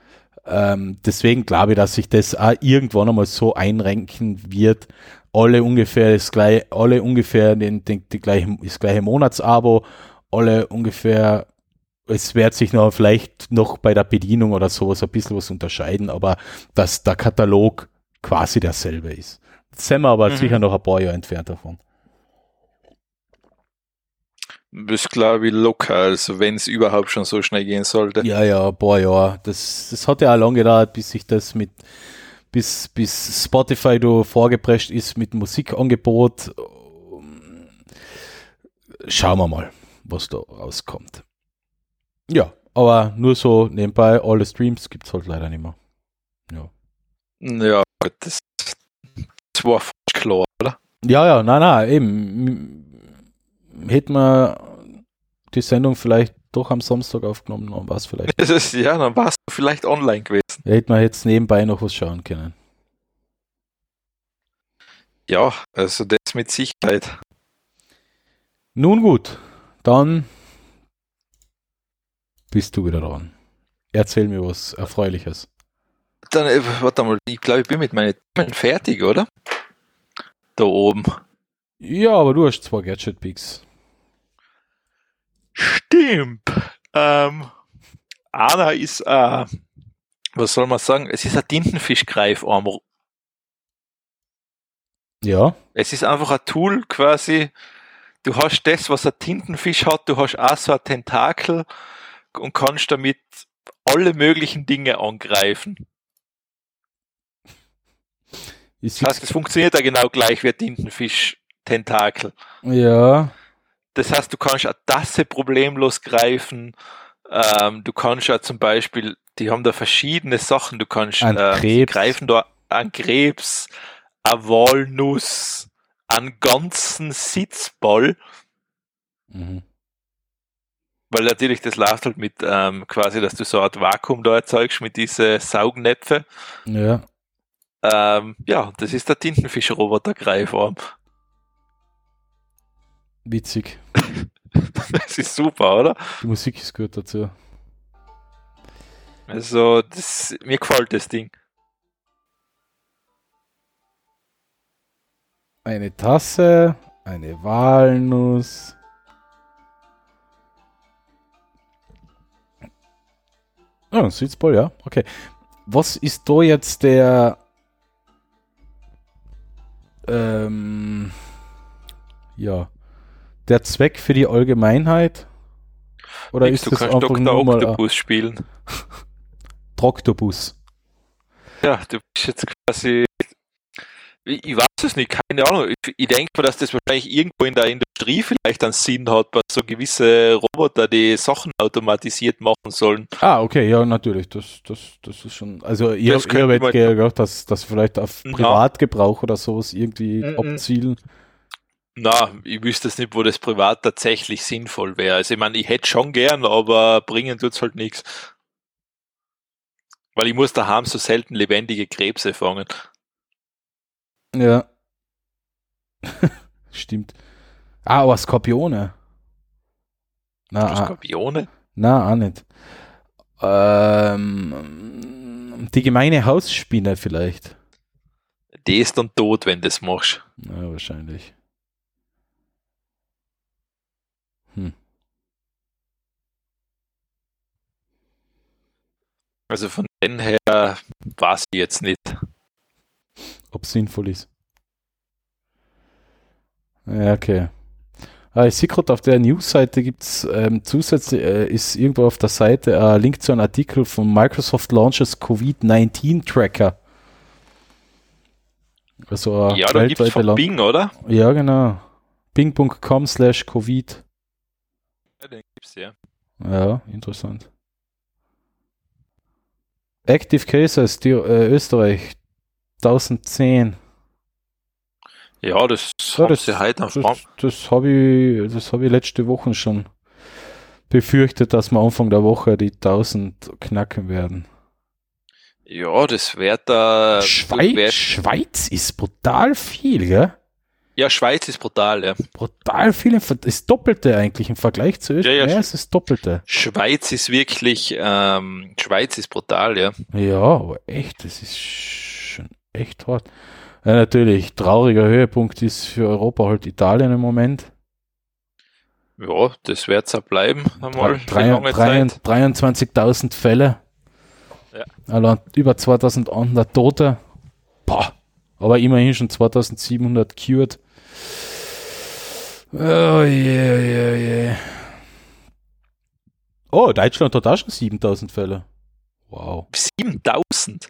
ähm, deswegen glaube ich, dass sich das auch irgendwann einmal so einrenken wird. Alle ungefähr das gleiche, alle ungefähr den, den, die gleiche, das gleiche Monatsabo, alle ungefähr es wird sich noch vielleicht noch bei der Bedienung oder sowas ein bisschen was unterscheiden, aber dass der Katalog quasi derselbe ist sind wir aber mhm. sicher noch ein paar Jahre entfernt davon. Das glaube ich locker, also wenn es überhaupt schon so schnell gehen sollte. Ja, ja, ein paar Jahre. Das, das hat ja auch lange gedauert, bis sich das mit, bis, bis Spotify da vorgeprescht ist mit Musikangebot. Schauen wir mal, was da rauskommt. Ja, aber nur so nebenbei, alle Streams gibt es halt leider nicht mehr. Ja. Ja, das das klar, oder? Ja, ja, nein, nein, eben. Hätten wir die Sendung vielleicht doch am Samstag aufgenommen, dann war es vielleicht. Ist, ja, dann war es vielleicht online gewesen. Ja, hätten wir jetzt nebenbei noch was schauen können. Ja, also das mit Sicherheit. Nun gut, dann bist du wieder dran. Erzähl mir was Erfreuliches. Dann, äh, warte mal, ich glaube, ich bin mit meinen Themen fertig, oder? Da oben. Ja, aber du hast zwei Gadget-Picks. Stimmt. Ähm, einer ist, äh, was soll man sagen? Es ist ein Tintenfischgreifarm. Ja. Es ist einfach ein Tool quasi. Du hast das, was ein Tintenfisch hat, du hast auch so ein Tentakel und kannst damit alle möglichen Dinge angreifen. Das heißt, es funktioniert ja genau gleich wie ein Tintenfisch-Tentakel. ja. Das heißt, du kannst eine Tasse problemlos greifen. Ähm, du kannst ja zum Beispiel, die haben da verschiedene Sachen. Du kannst Ein äh, Krebs. greifen da an Krebs, an Walnuss, an ganzen Sitzball, Mhm. weil natürlich das läuft halt mit ähm, quasi, dass du so eine Art Vakuum da erzeugst mit diese Saugnäpfe. Ja. Ähm, ja, das ist der Tintenfisch-Roboter-Greifarm. Witzig. Das ist super, oder? Die Musik ist gut dazu. Also, das, mir gefällt das Ding. Eine Tasse, eine Walnuss. Ah, ein Sitzball, ja. Okay. Was ist da jetzt der ähm, ja der Zweck für die Allgemeinheit? Oder Nix, ist du das kannst einfach Dr. nur mal ein Octopus spielen. Troktobus? Ja, du bist jetzt quasi. Ich, weiß es nicht, keine Ahnung. Ich, ich denke mal, dass das wahrscheinlich irgendwo in der Industrie vielleicht einen Sinn hat, bei so gewisse Roboter, die Sachen automatisiert machen sollen. Ah, okay, ja, natürlich. Das, das, das ist schon. Also, ihr, habt gedacht, dass das vielleicht auf Ja. Privatgebrauch oder sowas irgendwie Mhm. abzielen. Na, ich wüsste es nicht, wo das privat tatsächlich sinnvoll wäre. Also ich meine, ich hätte schon gern, aber bringen tut's halt nichts. Weil ich muss daheim so selten lebendige Krebse fangen. Ja. Stimmt. Ah, aber Skorpione. Na, ah, Skorpione? na, auch nicht. Ähm, die gemeine Hausspinne vielleicht. Die ist dann tot, wenn du das machst. Ja, wahrscheinlich. Also von den her weiß ich jetzt nicht. Ob es sinnvoll ist. Ja, okay. Ah, ich sehe gerade auf der News-Seite gibt es ähm, zusätzlich, äh, ist irgendwo auf der Seite ein Link zu einem Artikel von Microsoft Launches Covid-19 Tracker. Also eine Ja, da gibt's weltweite von Bing, oder? Ja, genau. Bing.com slash Covid. Ja, den gibt's ja. Ja, interessant. Active Cases, die, äh, Österreich 1010. Ja, das Ja, das- sie heute am Das, das habe ich, das habe ich letzte Woche schon befürchtet, dass wir Anfang der Woche die 1000 knacken werden. Ja, das wird da. Schweiz, wär- Schweiz ist brutal viel, gell? Ja, Schweiz ist brutal, ja. Brutal viel, das Doppelte eigentlich im Vergleich zu Österreich. Ja, Ja, es ist Doppelte. Schweiz ist wirklich, ähm, Schweiz ist brutal, ja. Ja, aber echt, das ist echt hart. Ja, natürlich, trauriger Höhepunkt ist für Europa halt Italien im Moment. Ja, das wird's auch bleiben, einmal für Drei- lange drei- Zeit. 23.000 Fälle. Ja. Allein über 2100 Tote. Boah. Aber immerhin schon 2700 cured. Oh je, je, je. Oh, Deutschland hat auch schon 7000 Fälle. Wow. 7000.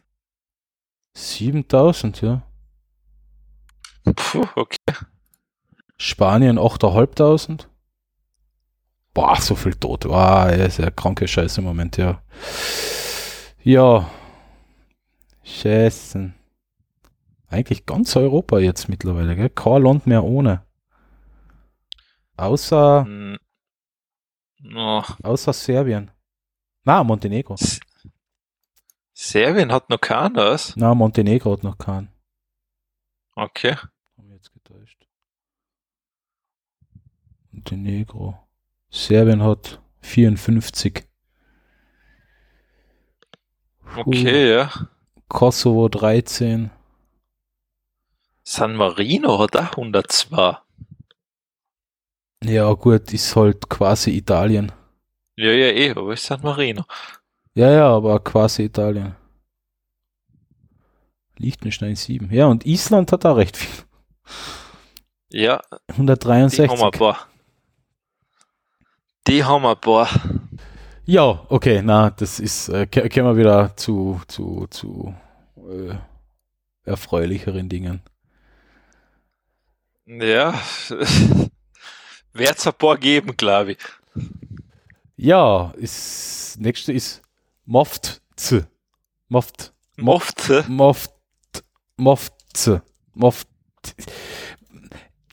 7000, ja. Puh, okay. Spanien 8500. Boah, so viel tot. Ja, ist ja kranke Scheiße im Moment, ja. Ja. Scheiße. Eigentlich ganz Europa jetzt mittlerweile, gell? Kein Land mehr ohne. Außer, Hm. No. außer Serbien. Na, Montenegro. S- Serbien hat noch keiner. Na, Montenegro hat noch keinen. Okay. Haben wir jetzt getäuscht. Montenegro. Serbien hat 54. Okay, ja. Kosovo 13. San Marino hat auch 102. Ja, gut, ist halt quasi Italien. Ja, ja, eh, aber ist San Marino. Ja, ja, aber quasi Italien. Liechtenstein 7. Ja, und Island hat da recht viel. Ja, die 163. haben wir ein paar. Die haben wir ein paar. Ja, okay, na, das ist, äh, kommen wir wieder zu, zu, zu äh, erfreulicheren Dingen. Ja, wird's ein paar geben, glaube ich. Ja, ist, nächste ist Moft Z. Moft, Oft, äh, Moft, Moft Z. Moft.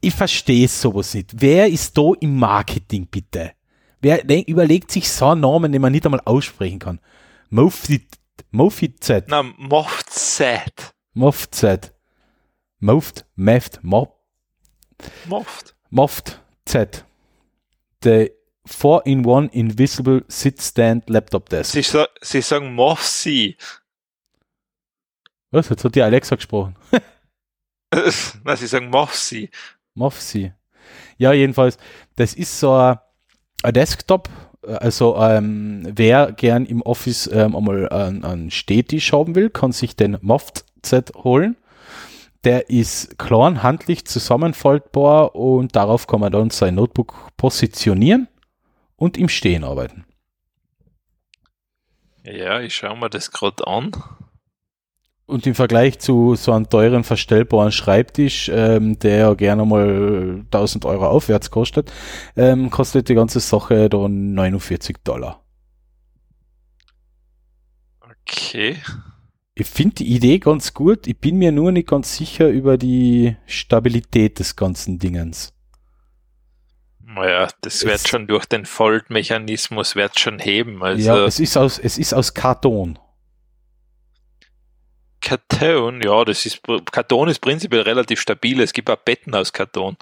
Ich verstehe sowas nicht. Wer ist da im Marketing, bitte? Wer de- überlegt sich so einen Namen, den man nicht einmal aussprechen kann? Mofit Z. na, Moft Set. Moft Meft, Moft. Moft. Moft Z. The 4-in-1 Invisible Sit-Stand Laptop Desk. Sie, sa sie sagen Mofsi. Was? Jetzt hat die Alexa gesprochen. na, sie sagen Mofsi. Mofsi. Ja, jedenfalls, das ist so ein, ein Desktop. Also, ähm, wer gern im Office ähm, einmal einen, einen Stehtisch haben will, kann sich den Moft Z holen. Der ist klein, handlich zusammenfaltbar und darauf kann man dann sein Notebook positionieren und im Stehen arbeiten. Ja, ich schaue mir das gerade an. Und im Vergleich zu so einem teuren verstellbaren Schreibtisch, ähm, der gerne mal 1000 Euro aufwärts kostet, ähm, kostet die ganze Sache dann 49 Dollar. Okay. Ich finde die Idee ganz gut, ich bin mir nur nicht ganz sicher über die Stabilität des ganzen Dingens. Naja, das Es- wird schon durch den Fold-Mechanismus wird schon heben. Also ja, es ist aus, es ist aus Karton. Karton, ja, das ist Karton ist prinzipiell relativ stabil. Es gibt auch Betten aus Karton.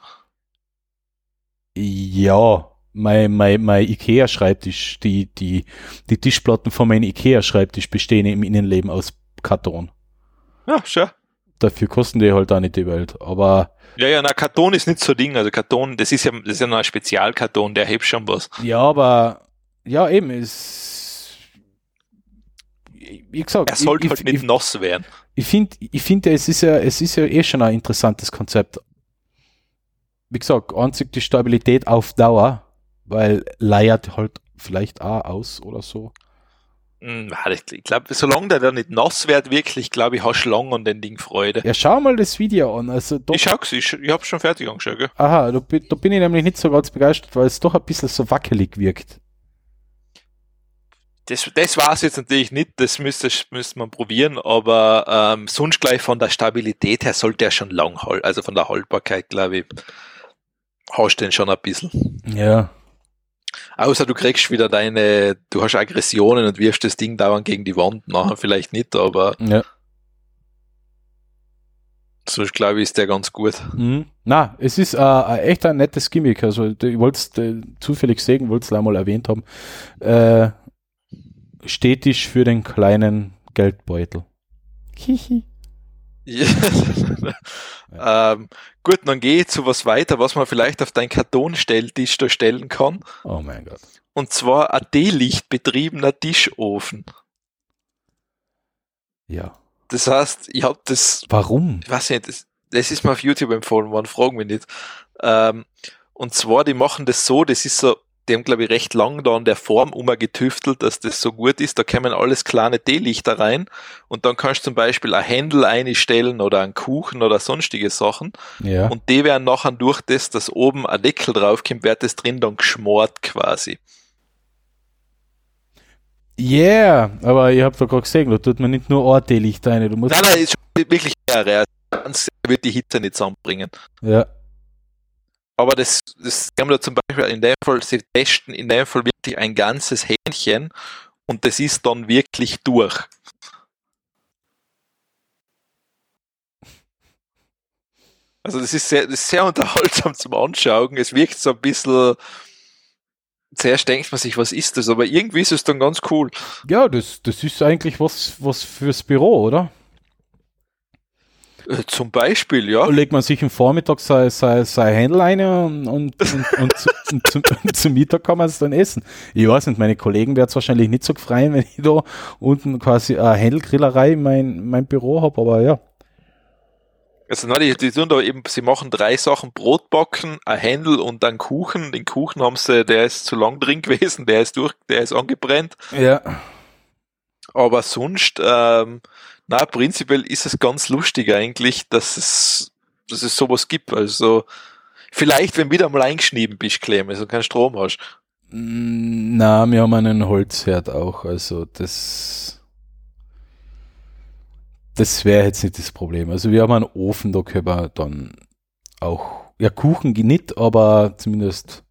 Ja, mein, mein, mein Ikea-Schreibtisch, die, die, die Tischplatten von meinem Ikea-Schreibtisch bestehen im Innenleben aus Karton. Ja, schau. Dafür kosten die halt auch nicht die Welt. Aber Ja, ja, na, Karton ist nicht so Ding. Also Karton, das ist ja, das ist ja noch ein Spezialkarton, der hebt schon was. ja, aber ja, eben ist. Wie gesagt, Er sollte ich, halt ich, nicht ich, nass werden. ich finde, ich finde, es ist ja, es ist ja eh schon ein interessantes Konzept. Wie gesagt, einzig die Stabilität auf Dauer, weil leiert halt vielleicht auch aus oder so. Hm, Ich glaube, solange der da nicht nass wird, wirklich, glaube ich, hast du lang an den Ding Freude. Ja, schau mal das Video an. Also, Ich schau's, ich, ich hab's schon fertig angeschaut, gell? aha, da, bin- da bin ich nämlich nicht so ganz begeistert, weil es doch ein bisschen so wackelig wirkt. Das, das war's jetzt natürlich nicht, das müsste, müsste man probieren, aber ähm, sonst gleich von der Stabilität her sollte er schon lang halten, also von der Haltbarkeit, glaube ich, hast du den schon ein bisschen. Ja. Außer du kriegst wieder deine, du hast Aggressionen und wirfst das Ding dauernd gegen die Wand, nachher vielleicht nicht, aber Ja. sonst glaube ich, ist der ganz gut. Mhm. Na, es ist äh, echt ein nettes Gimmick. Also ich wollte es äh, zufällig sehen, wollte es einmal erwähnt haben. Äh, Stetisch für den kleinen Geldbeutel. Hihi. Ja. ähm, gut, dann gehe ich zu was weiter, was man vielleicht auf deinen Kartonstelltisch da stellen kann. Oh mein Gott. Und zwar ein D-Licht betriebener Tischofen. Ja. Das heißt, ich habe das, Warum? ich weiß nicht, das, das ist mir auf YouTube empfohlen worden, fragen wir nicht. Ähm, und zwar, die machen das so, das ist so, die haben, glaube ich, recht lang da an der Form umgetüftelt, dass das so gut ist. Da kommen alles kleine D-Lichter rein und dann kannst du zum Beispiel ein Händel einstellen oder einen Kuchen oder sonstige Sachen. Ja. Und die werden nachher durch das, dass oben ein Deckel draufkommt, wird das drin dann geschmort quasi. Yeah, aber ich habe da gerade gesehen, da tut man nicht nur ein Teelicht rein. Du musst. Nein, nein, ist wirklich mehrere. Also ganz wird die Hitze nicht zusammenbringen. Ja. Aber das, das haben wir zum Beispiel in dem Fall, sie testen in dem Fall wirklich ein ganzes Hähnchen und das ist dann wirklich durch. Also das ist sehr, das ist sehr unterhaltsam zum Anschauen. Es wirkt so ein bisschen, zuerst denkt man sich, was ist das? Aber irgendwie ist es dann ganz cool. Ja, das, das ist eigentlich was, was fürs Büro, oder? Äh, Zum Beispiel, ja. legt man sich im Vormittag sein, sein, sein Händel ein und, und, und, und, zu, und zum, zum Mittag kann man es dann essen. Ich weiß nicht, meine Kollegen werden es wahrscheinlich nicht so freuen, wenn ich da unten quasi eine Händelgrillerei in mein, mein Büro habe, aber ja. Also nein, die, die tun da eben, sie machen drei Sachen, Brot backen, ein Händel und dann Kuchen. Den Kuchen haben sie, der ist zu lang drin gewesen, der ist durch, der ist angebrennt. Ja. Aber sonst, ähm, na, prinzipiell ist es ganz lustig eigentlich, dass es, dass es sowas gibt. Also, vielleicht, wenn wieder mal eingeschnieben bist, Clem, also keinen Strom hast. Mm, Na, wir haben einen Holzherd auch, also das das wäre jetzt nicht das Problem. Also wir haben einen Ofen, da können wir dann auch, ja Kuchen nicht, aber zumindest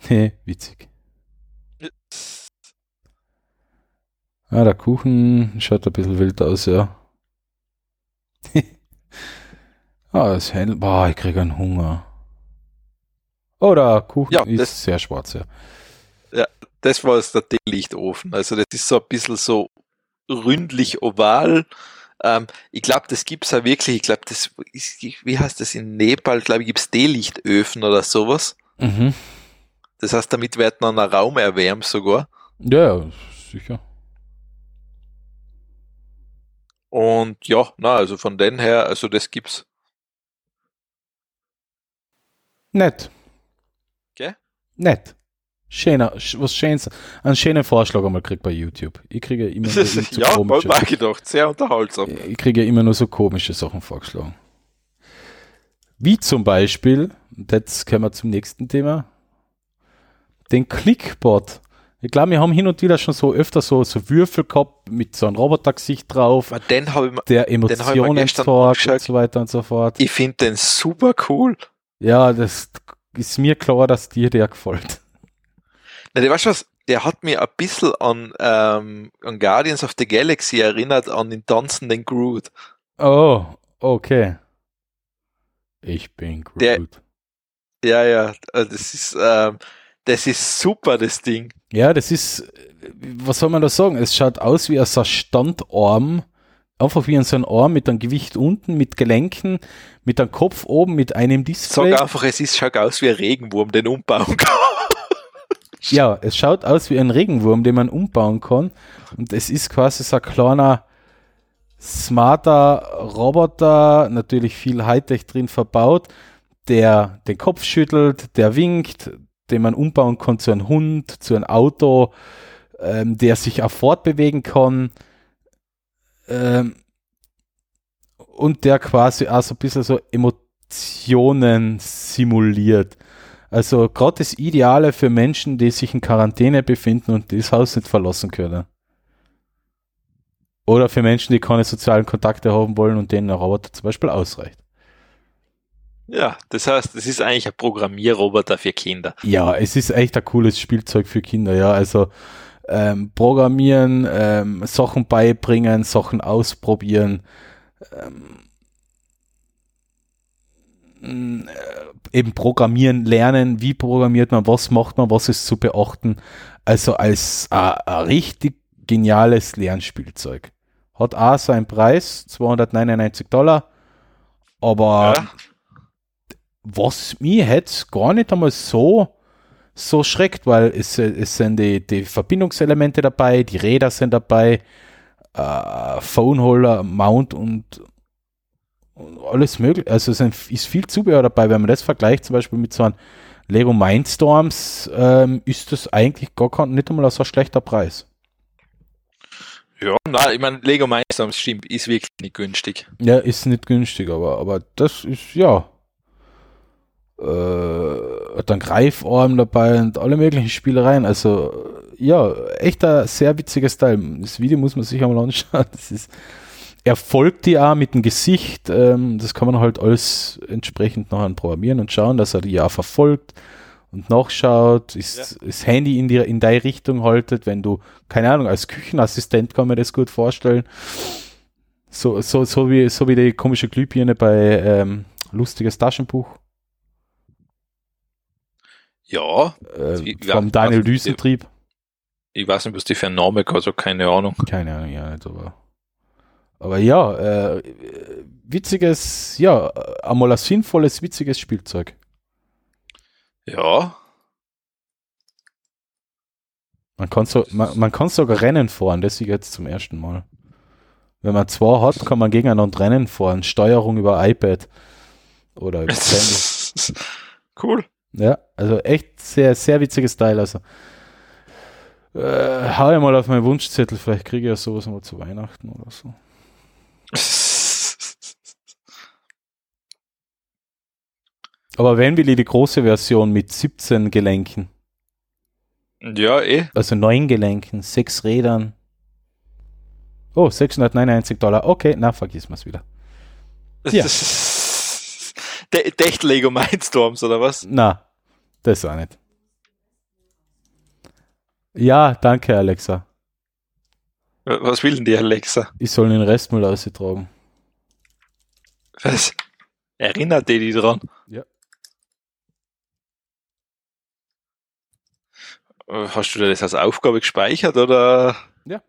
witzig. Ah, der Kuchen schaut ein bisschen wild aus, ja. ah, das Händel, boah, ich kriege einen Hunger. Oh, der Kuchen Ja, ist sehr schwarz, ja. Das war jetzt der Teelichtofen. Also das ist so ein bisschen so ründlich oval. Ähm, ich glaube, das gibt's ja wirklich. Ich glaube, das ist, wie heißt das in Nepal? Glaube ich, gibt's Teelichtöfen oder sowas. Mhm. Das heißt, damit wird dann ein Raum erwärmt sogar. Ja, ja, sicher. Und ja, na, also von den her, also das gibt's. Nett. Gell? Nett. Schöner, sch- was Schönes, einen schönen Vorschlag einmal kriegt bei YouTube. Ich kriege immer nur so ja, komische, auch gedacht. Sehr unterhaltsam. ich kriege immer nur so komische Sachen vorgeschlagen. Wie zum Beispiel, und jetzt kommen wir zum nächsten Thema, den Clickbot. Ich glaube, wir haben hin und wieder schon so öfter so, so Würfel gehabt mit so einem Robotergesicht drauf, Aber Den ich, der Emotionen sorgt und so weiter und so fort. ich finde den super cool. Ja, das ist mir klar, dass dir der gefällt. Na, du weißt was, der hat mir ein bisschen an, ähm, an Guardians of the Galaxy erinnert, an den tanzenden Groot. Oh, okay. Ich bin Groot. Der- Ja, ja, also das ist, ähm, das ist super, das Ding. ja, das ist, was soll man da sagen? Es schaut aus wie ein Standarm. Einfach wie ein so ein Arm mit einem Gewicht unten, mit Gelenken, mit einem Kopf oben, mit einem Display. Sag einfach, es ist, schaut aus wie ein Regenwurm, den umbauen kann. Ja, es schaut aus wie ein Regenwurm, den man umbauen kann. Und es ist quasi so ein kleiner, smarter Roboter, natürlich viel Hightech drin verbaut, der den Kopf schüttelt, der winkt, den man umbauen kann zu einem Hund, zu einem Auto, ähm, der sich auch fortbewegen kann. Ähm, und der quasi auch so ein bisschen so Emotionen simuliert. Also gerade das Ideale für Menschen, die sich in Quarantäne befinden und das Haus nicht verlassen können. Oder für Menschen, die keine sozialen Kontakte haben wollen und denen ein Roboter zum Beispiel ausreicht. Ja, das heißt, es ist eigentlich ein Programmierroboter für Kinder. Ja, es ist echt ein cooles Spielzeug für Kinder, ja. Also ähm, programmieren, ähm, Sachen beibringen, Sachen ausprobieren, ähm, äh, eben programmieren, lernen, wie programmiert man, was macht man, was ist zu beachten. Also als äh, ein richtig geniales Lernspielzeug. Hat auch seinen Preis, 299 Dollar, aber Ja. Was mich jetzt gar nicht einmal so so schreckt, weil es, es sind die, die Verbindungselemente dabei, die Räder sind dabei, äh, Phoneholder, Mount und, und alles mögliche. Also es sind, ist viel Zubehör dabei. Wenn man das vergleicht, zum Beispiel mit so einem Lego Mindstorms, ähm, ist das eigentlich gar kein, nicht einmal so ein schlechter Preis. Ja, nein, ich meine, Lego Mindstorms stimmt, ist wirklich nicht günstig. Ja, ist nicht günstig, aber, aber das ist, ja. Äh, hat einen Greifarm dabei und alle möglichen Spielereien. Also, ja, echt ein sehr witziges Teil. Das Video muss man sich einmal anschauen. Das ist, er folgt die auch mit dem Gesicht. Ähm, das kann man halt alles entsprechend nachher programmieren und schauen, dass er die auch verfolgt und nachschaut, ist das Handy in, die, in deine Richtung haltet, wenn du, keine Ahnung, als Küchenassistent kann man das gut vorstellen. So, so, so, wie, so wie die komische Glühbirne bei ähm, Lustiges Taschenbuch Ja, äh, Wie- ja, vom Daniel also, Düsentrieb. ich weiß nicht, was die für ein Name also keine Ahnung. Keine Ahnung, ja nicht, aber Aber ja, äh, witziges, ja, einmal ein sinnvolles, witziges Spielzeug. Ja. Man kann, so, man, man kann sogar Rennen fahren, das ich jetzt zum ersten Mal. Wenn man zwei hat, kann man gegeneinander Rennen fahren. Steuerung über iPad oder über cool. Ja, also echt sehr, sehr witziges Teil. Also äh, hau ich mal auf meinen Wunschzettel, vielleicht kriege ich ja sowas mal zu Weihnachten oder so. Aber wenn will ich die große Version mit 17 Gelenken. Ja, eh. Also 9 Gelenken, 6 Rädern. Oh, 699 Dollar. Okay, na, vergiss mal's wieder. Ja. De Echt Lego Mindstorms, oder was? Na, das auch nicht. Ja, danke, Alexa. Was will denn die Alexa? Ich soll den Restmüll austragen. Was? Erinnert die die dran? Ja. Hast du das als Aufgabe gespeichert oder? Ja.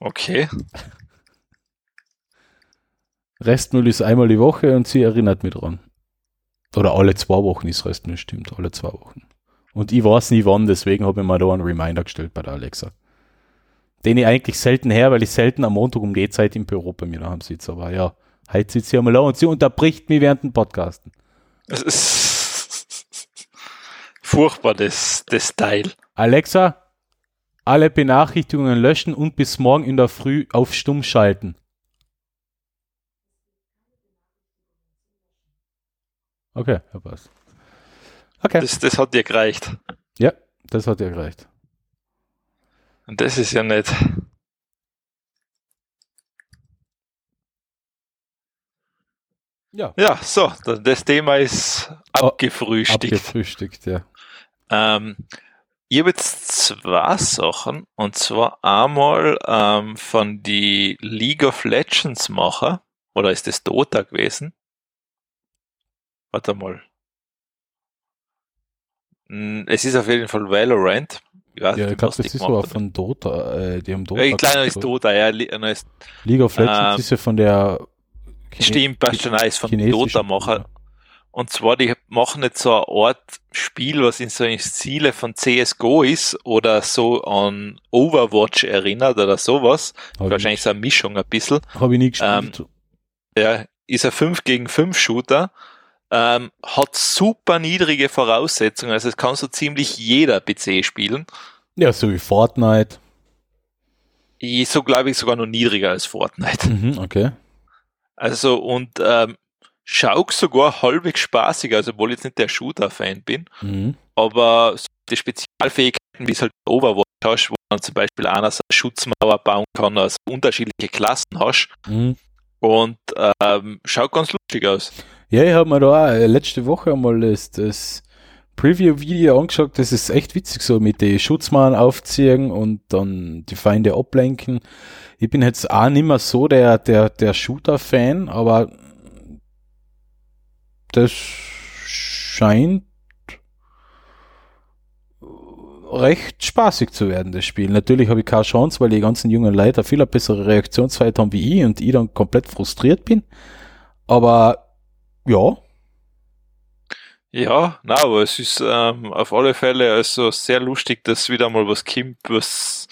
Okay. Restmüll ist einmal die Woche und sie erinnert mich dran. Oder alle zwei Wochen ist Restmüll, stimmt, alle zwei Wochen. Und ich weiß nie wann, deswegen habe ich mir da einen Reminder gestellt bei der Alexa. Den ich eigentlich selten her, weil ich selten am Montag um die Zeit im Büro bei mir daheim sitze. Aber ja, heute sitzt sie einmal da und sie unterbricht mich während dem Podcasten. Es ist furchtbar, das, das Teil. Alexa, alle Benachrichtigungen löschen und bis morgen in der Früh auf Stumm schalten. Okay, ja, passt. Okay. Das, das hat dir gereicht. Ja, das hat ja gereicht. Und das ist ja nicht. Ja. Ja, so, da- das Thema ist Oh, abgefrühstückt. Abgefrühstückt, ja. Ähm, ich habe jetzt zwei Sachen, und zwar einmal ähm, von die League of Legends Macher, oder ist das Dota gewesen? Warte mal. Hm, Es ist auf jeden Fall Valorant. Ich weiß Ja, ich glaube, das ist aber haben. von Dota. Äh, die haben Dota. Ja, kleiner ist. Dota, ja. Ist- League of Legends Ähm, ist ja von der Chine- Stimmt, passt schon, ist von Dota-Macher. Und zwar, die machen nicht so eine Art Spiel, was in so einem Stile von CSGO ist oder so an Overwatch erinnert oder sowas. Hab Wahrscheinlich so eine Mischung ein bisschen. Ich, hab ich nie gespielt. Ja, ist ein 5 gegen 5 Shooter. Ähm, hat super niedrige Voraussetzungen, also es kann so ziemlich jeder PC spielen. ja, so wie Fortnite. So glaube ich sogar noch niedriger als Fortnite. Mhm, okay. Also und ähm, schaut sogar halbwegs spaßig, also obwohl ich jetzt nicht der Shooter-Fan bin. Mhm. aber so die Spezialfähigkeiten, wie es halt Overwatch hast, wo man zum Beispiel einer so eine Schutzmauer bauen kann, also unterschiedliche Klassen hast Mhm. und ähm, schaut ganz lustig aus. Ja, ich habe mir da auch, äh, letzte Woche einmal das, das Preview-Video angeschaut. Das ist echt witzig, so mit den Schutzmauern aufziehen und dann die Feinde ablenken. Ich bin jetzt auch nicht mehr so der, der, der Shooter-Fan, aber das scheint recht spaßig zu werden, das Spiel. Natürlich habe ich keine Chance, weil die ganzen jungen Leute viel bessere Reaktionszeit haben wie ich und ich dann komplett frustriert bin. Aber ja, Ja, na, aber es ist ähm, auf alle Fälle also sehr lustig, dass wieder mal was kommt, was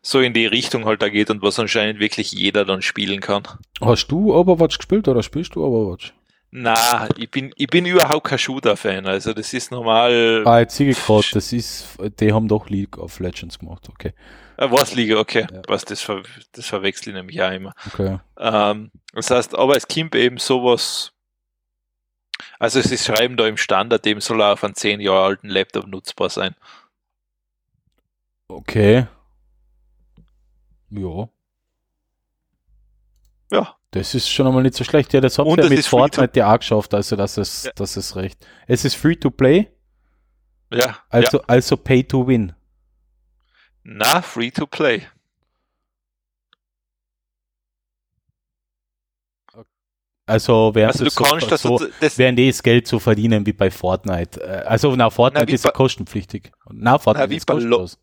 so in die Richtung halt da geht und was anscheinend wirklich jeder dann spielen kann. Hast du Overwatch gespielt oder spielst du Overwatch? Na, ich bin, ich bin überhaupt kein Shooter-Fan, also das ist normal. Ah, jetzt sehe ich gerade, das ist, die haben doch League of Legends gemacht, okay. Äh, was Liga, okay. Ja. Was, das, ver das verwechsel ich nämlich auch immer. Okay. Ähm, das heißt, aber es kommt eben sowas. Also sie schreiben da im Standard, dem soll er auf einem 10 Jahre alten Laptop nutzbar sein. Okay. Ja. Ja, Das ist schon einmal nicht so schlecht. Ja, das ja es mit Fortnite ja auch geschafft, also das ist, Ja. das ist recht. Es ist free to play, ja. also, ja. also pay to win. Na, free to play. Also während Also du so, kannst das, so, das während die das Geld so verdienen wie bei Fortnite. Äh, Also na, Fortnite Na, ist ja bei- kostenpflichtig. Na, Fortnite Na, wie ist bei Lo- kostenlos.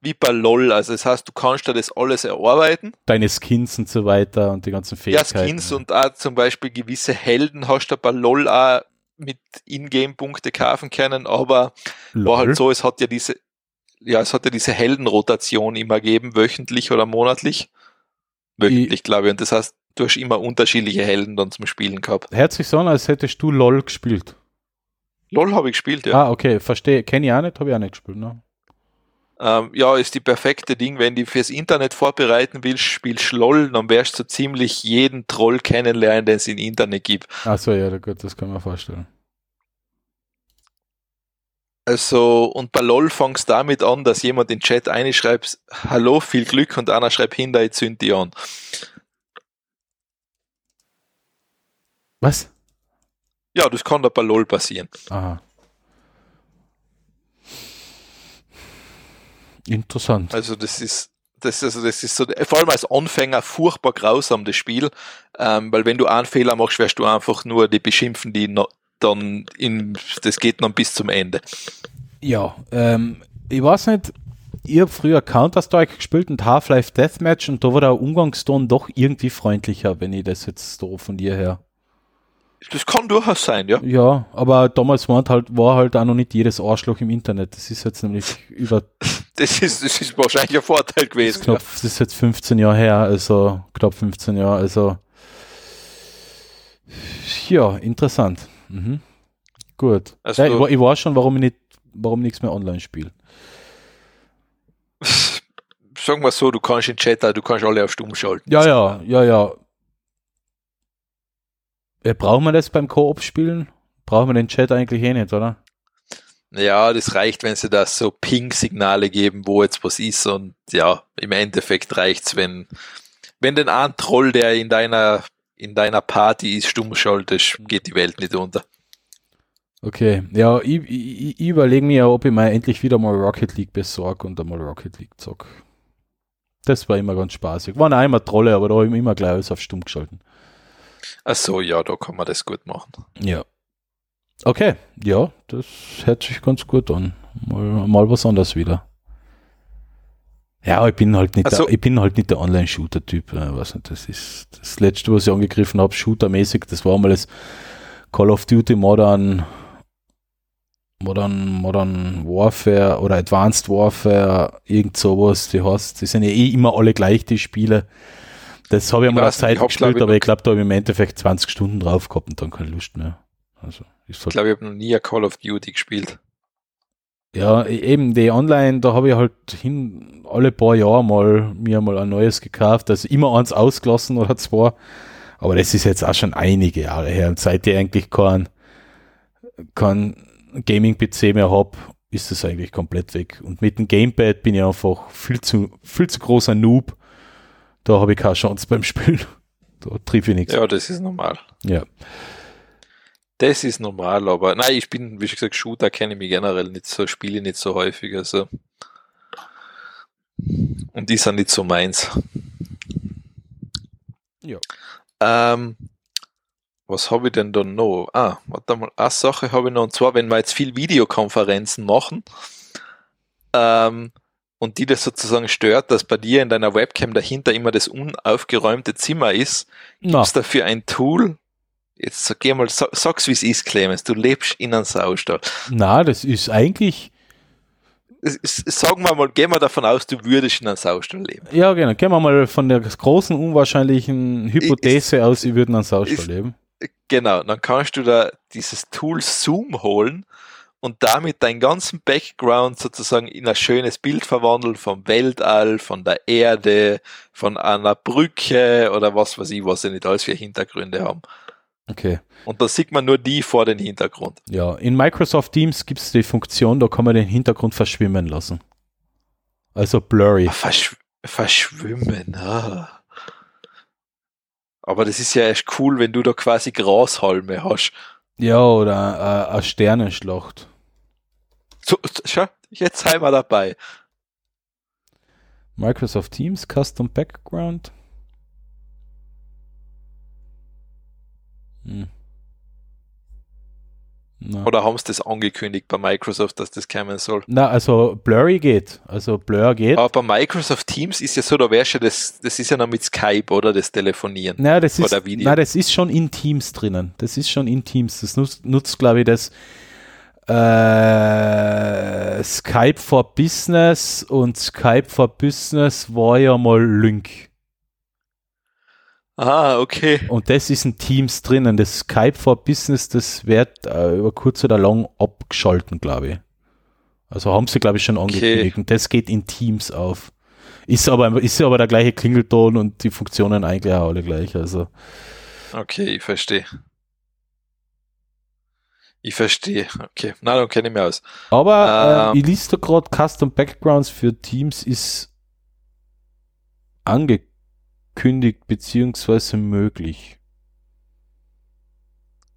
wie bei LOL. Also das heißt, du kannst da das alles erarbeiten. Deine Skins und so weiter und die ganzen Fähigkeiten. Ja, Skins und auch zum Beispiel gewisse Helden hast du bei LOL auch mit Ingame-Punkte kaufen können, aber Lol. war halt so, es hat ja diese, ja, es hat ja diese Heldenrotation immer gegeben, wöchentlich oder monatlich. Wöchentlich, glaube ich. Und das heißt, du hast immer unterschiedliche Helden dann zum Spielen gehabt. Hört sich so an, als hättest du LOL gespielt. LOL habe ich gespielt, ja. Ah, okay, verstehe. Kenne ich auch nicht, habe ich auch nicht gespielt. Ne? Ähm, ja, ist die perfekte Ding, wenn du fürs Internet vorbereiten willst, spielst LOL, dann wirst du ziemlich jeden Troll kennenlernen, den es im Internet gibt. Achso, ja, gut, das kann man vorstellen. Also, und bei LOL fängst du damit an, dass jemand in den Chat einschreibt, hallo, viel Glück, und einer schreibt hinter, ich zünd die an. Was? Ja, das kann da bei LOL passieren. Aha. Interessant. Also, das ist, das, also das ist so, vor allem als Anfänger furchtbar grausam, das Spiel, ähm, weil wenn du einen Fehler machst, wirst du einfach nur die beschimpfen, die no, dann in, das geht dann bis zum Ende. Ja, ähm, ich weiß nicht, ich habe früher Counter-Strike gespielt und Half-Life Deathmatch und da war der Umgangston doch irgendwie freundlicher, wenn ich das jetzt so von dir her. Das kann durchaus sein, ja. Ja, aber damals war halt, war halt auch noch nicht jedes Arschloch im Internet. Das ist jetzt nämlich über. Das ist, das ist wahrscheinlich ein Vorteil gewesen. Knapp, das ist jetzt 15 Jahre her, also knapp 15 Jahre, also. Ja, interessant. Mhm. Gut. Also, ja, ich, ich weiß schon, warum ich nicht, warum ich nichts mehr online spiele. Sagen wir so, du kannst in Chat, du kannst alle auf stumm schalten. Ja, ja, ja, ja. Ja brauchen wir das beim Koop spielen? Brauchen wir den Chat eigentlich eh nicht, oder? Ja, das reicht, wenn sie da so Ping-Signale geben, wo jetzt was ist und ja, im Endeffekt reicht's, wenn, wenn den einen Troll, der in deiner, in deiner Party ist, stumm schaltest, geht die Welt nicht unter. Okay, ja, ich, ich, ich überlege mir, ob ich mal endlich wieder mal Rocket League besorge und einmal Rocket League zock. Das war immer ganz spaßig. Waren immer Trolle, aber da habe ich immer gleich alles auf stumm geschalten. Ach so, ja, da kann man das gut machen. Ja. Okay, ja, das hört sich ganz gut an. Mal, mal was anderes wieder. Ja, ich bin halt nicht, Also- der, ich bin halt nicht der Online-Shooter-Typ. Äh, nicht, das ist das letzte, was ich angegriffen habe, Shooter-mäßig. Das war mal das Call of Duty Modern, Modern, Modern Warfare oder Advanced Warfare, irgend sowas. Die hast, die sind ja eh immer alle gleich, die Spiele. Das habe ich mal nicht, Zeit ich hab, gespielt, aber ich glaube, da habe ich im Endeffekt 20 Stunden drauf gehabt und dann keine Lust mehr. Also, Ich halt glaube, ich habe noch nie ein Call of Duty gespielt. ja, e- eben die Online, da habe ich halt hin alle paar Jahre mal mir mal ein neues gekauft, also immer eins ausgelassen oder zwei. Aber das ist jetzt auch schon einige Jahre her. Und seit ich eigentlich kein, kein Gaming-PC mehr habe, ist das eigentlich komplett weg. Und mit dem Gamepad bin ich einfach viel zu, viel zu großer Noob. Da habe ich keine Chance beim Spielen. Da triff ich nichts. Ja, das ist normal. Ja. Das ist normal, aber nein, ich bin, wie schon gesagt, Shooter kenne ich mich generell nicht so, spiele nicht so häufig, also. Und die sind nicht so meins. Ja. Ähm, was habe ich denn da noch? Ah, warte mal, eine Sache habe ich noch, und zwar, wenn wir jetzt viel Videokonferenzen machen, ähm, und die das sozusagen stört, dass bei dir in deiner Webcam dahinter immer das unaufgeräumte Zimmer ist, Na, Gibt's dafür ein Tool? Jetzt sag geh mal, sag, sag's wie es ist, Clemens. Du lebst in einem Saustall. na, das ist eigentlich, Es- es- Sagen wir mal, gehen wir davon aus, du würdest in einem Saustall leben. Ja, genau. Gehen wir mal von der großen, unwahrscheinlichen Hypothese aus, sie würden an Saustall ist- leben. Genau, dann kannst du da dieses Tool Zoom holen und damit deinen ganzen Background sozusagen in ein schönes Bild verwandeln vom Weltall, von der Erde, von einer Brücke oder was weiß ich, was sie nicht alles für Hintergründe haben. Okay. Und da sieht man nur die vor den Hintergrund. Ja, in Microsoft Teams gibt es die Funktion, da kann man den Hintergrund verschwimmen lassen. Also blurry. Verschw verschwimmen. Ah. Aber das ist ja echt cool, wenn du da quasi Grashalme hast. Ja, oder äh, eine Sternenschlacht. Jetzt sind wir dabei. Microsoft Teams, Custom Background. Hm. Na. Oder haben sie das angekündigt bei Microsoft, dass das kommen soll? Na, also Blurry geht. Also Blur geht. Aber bei Microsoft Teams ist ja so, da wärst du das, das ist ja noch mit Skype oder das Telefonieren. Na, das ist, Oder Video. na, das ist schon in Teams drinnen. Das ist schon in Teams. Das nutzt, nutzt glaube ich, das äh, Skype for Business und Skype for Business war ja mal Lync. Ah, okay. Und das ist in Teams drinnen. Das Skype for Business, das wird äh, über kurz oder lang abgeschalten, glaube ich. Also haben sie, glaube ich, schon angekündigt. Und das geht in Teams auf. Ist aber, ist aber der gleiche Klingelton und die Funktionen eigentlich auch alle gleich. Also. Okay, ich verstehe. Ich verstehe. Okay. Na, dann kenne ich mich aus. Aber Ähm. äh, ich lese da gerade Custom Backgrounds für Teams ist angekündigt beziehungsweise möglich.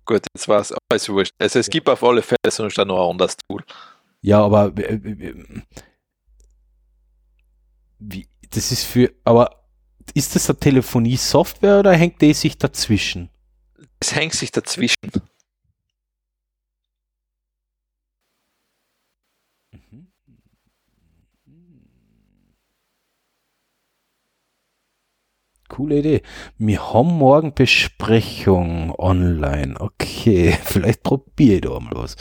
Gut, jetzt war es alles wurscht. Also es gibt auf alle Fälle sonst auch noch ein anderes Tool. Ja, aber äh, äh, wie, das ist für, aber ist das eine Telefonie-Software oder hängt die sich dazwischen? Es hängt sich dazwischen. Coole Idee. Wir haben morgen Besprechung online. Okay, vielleicht probiere ich da mal was.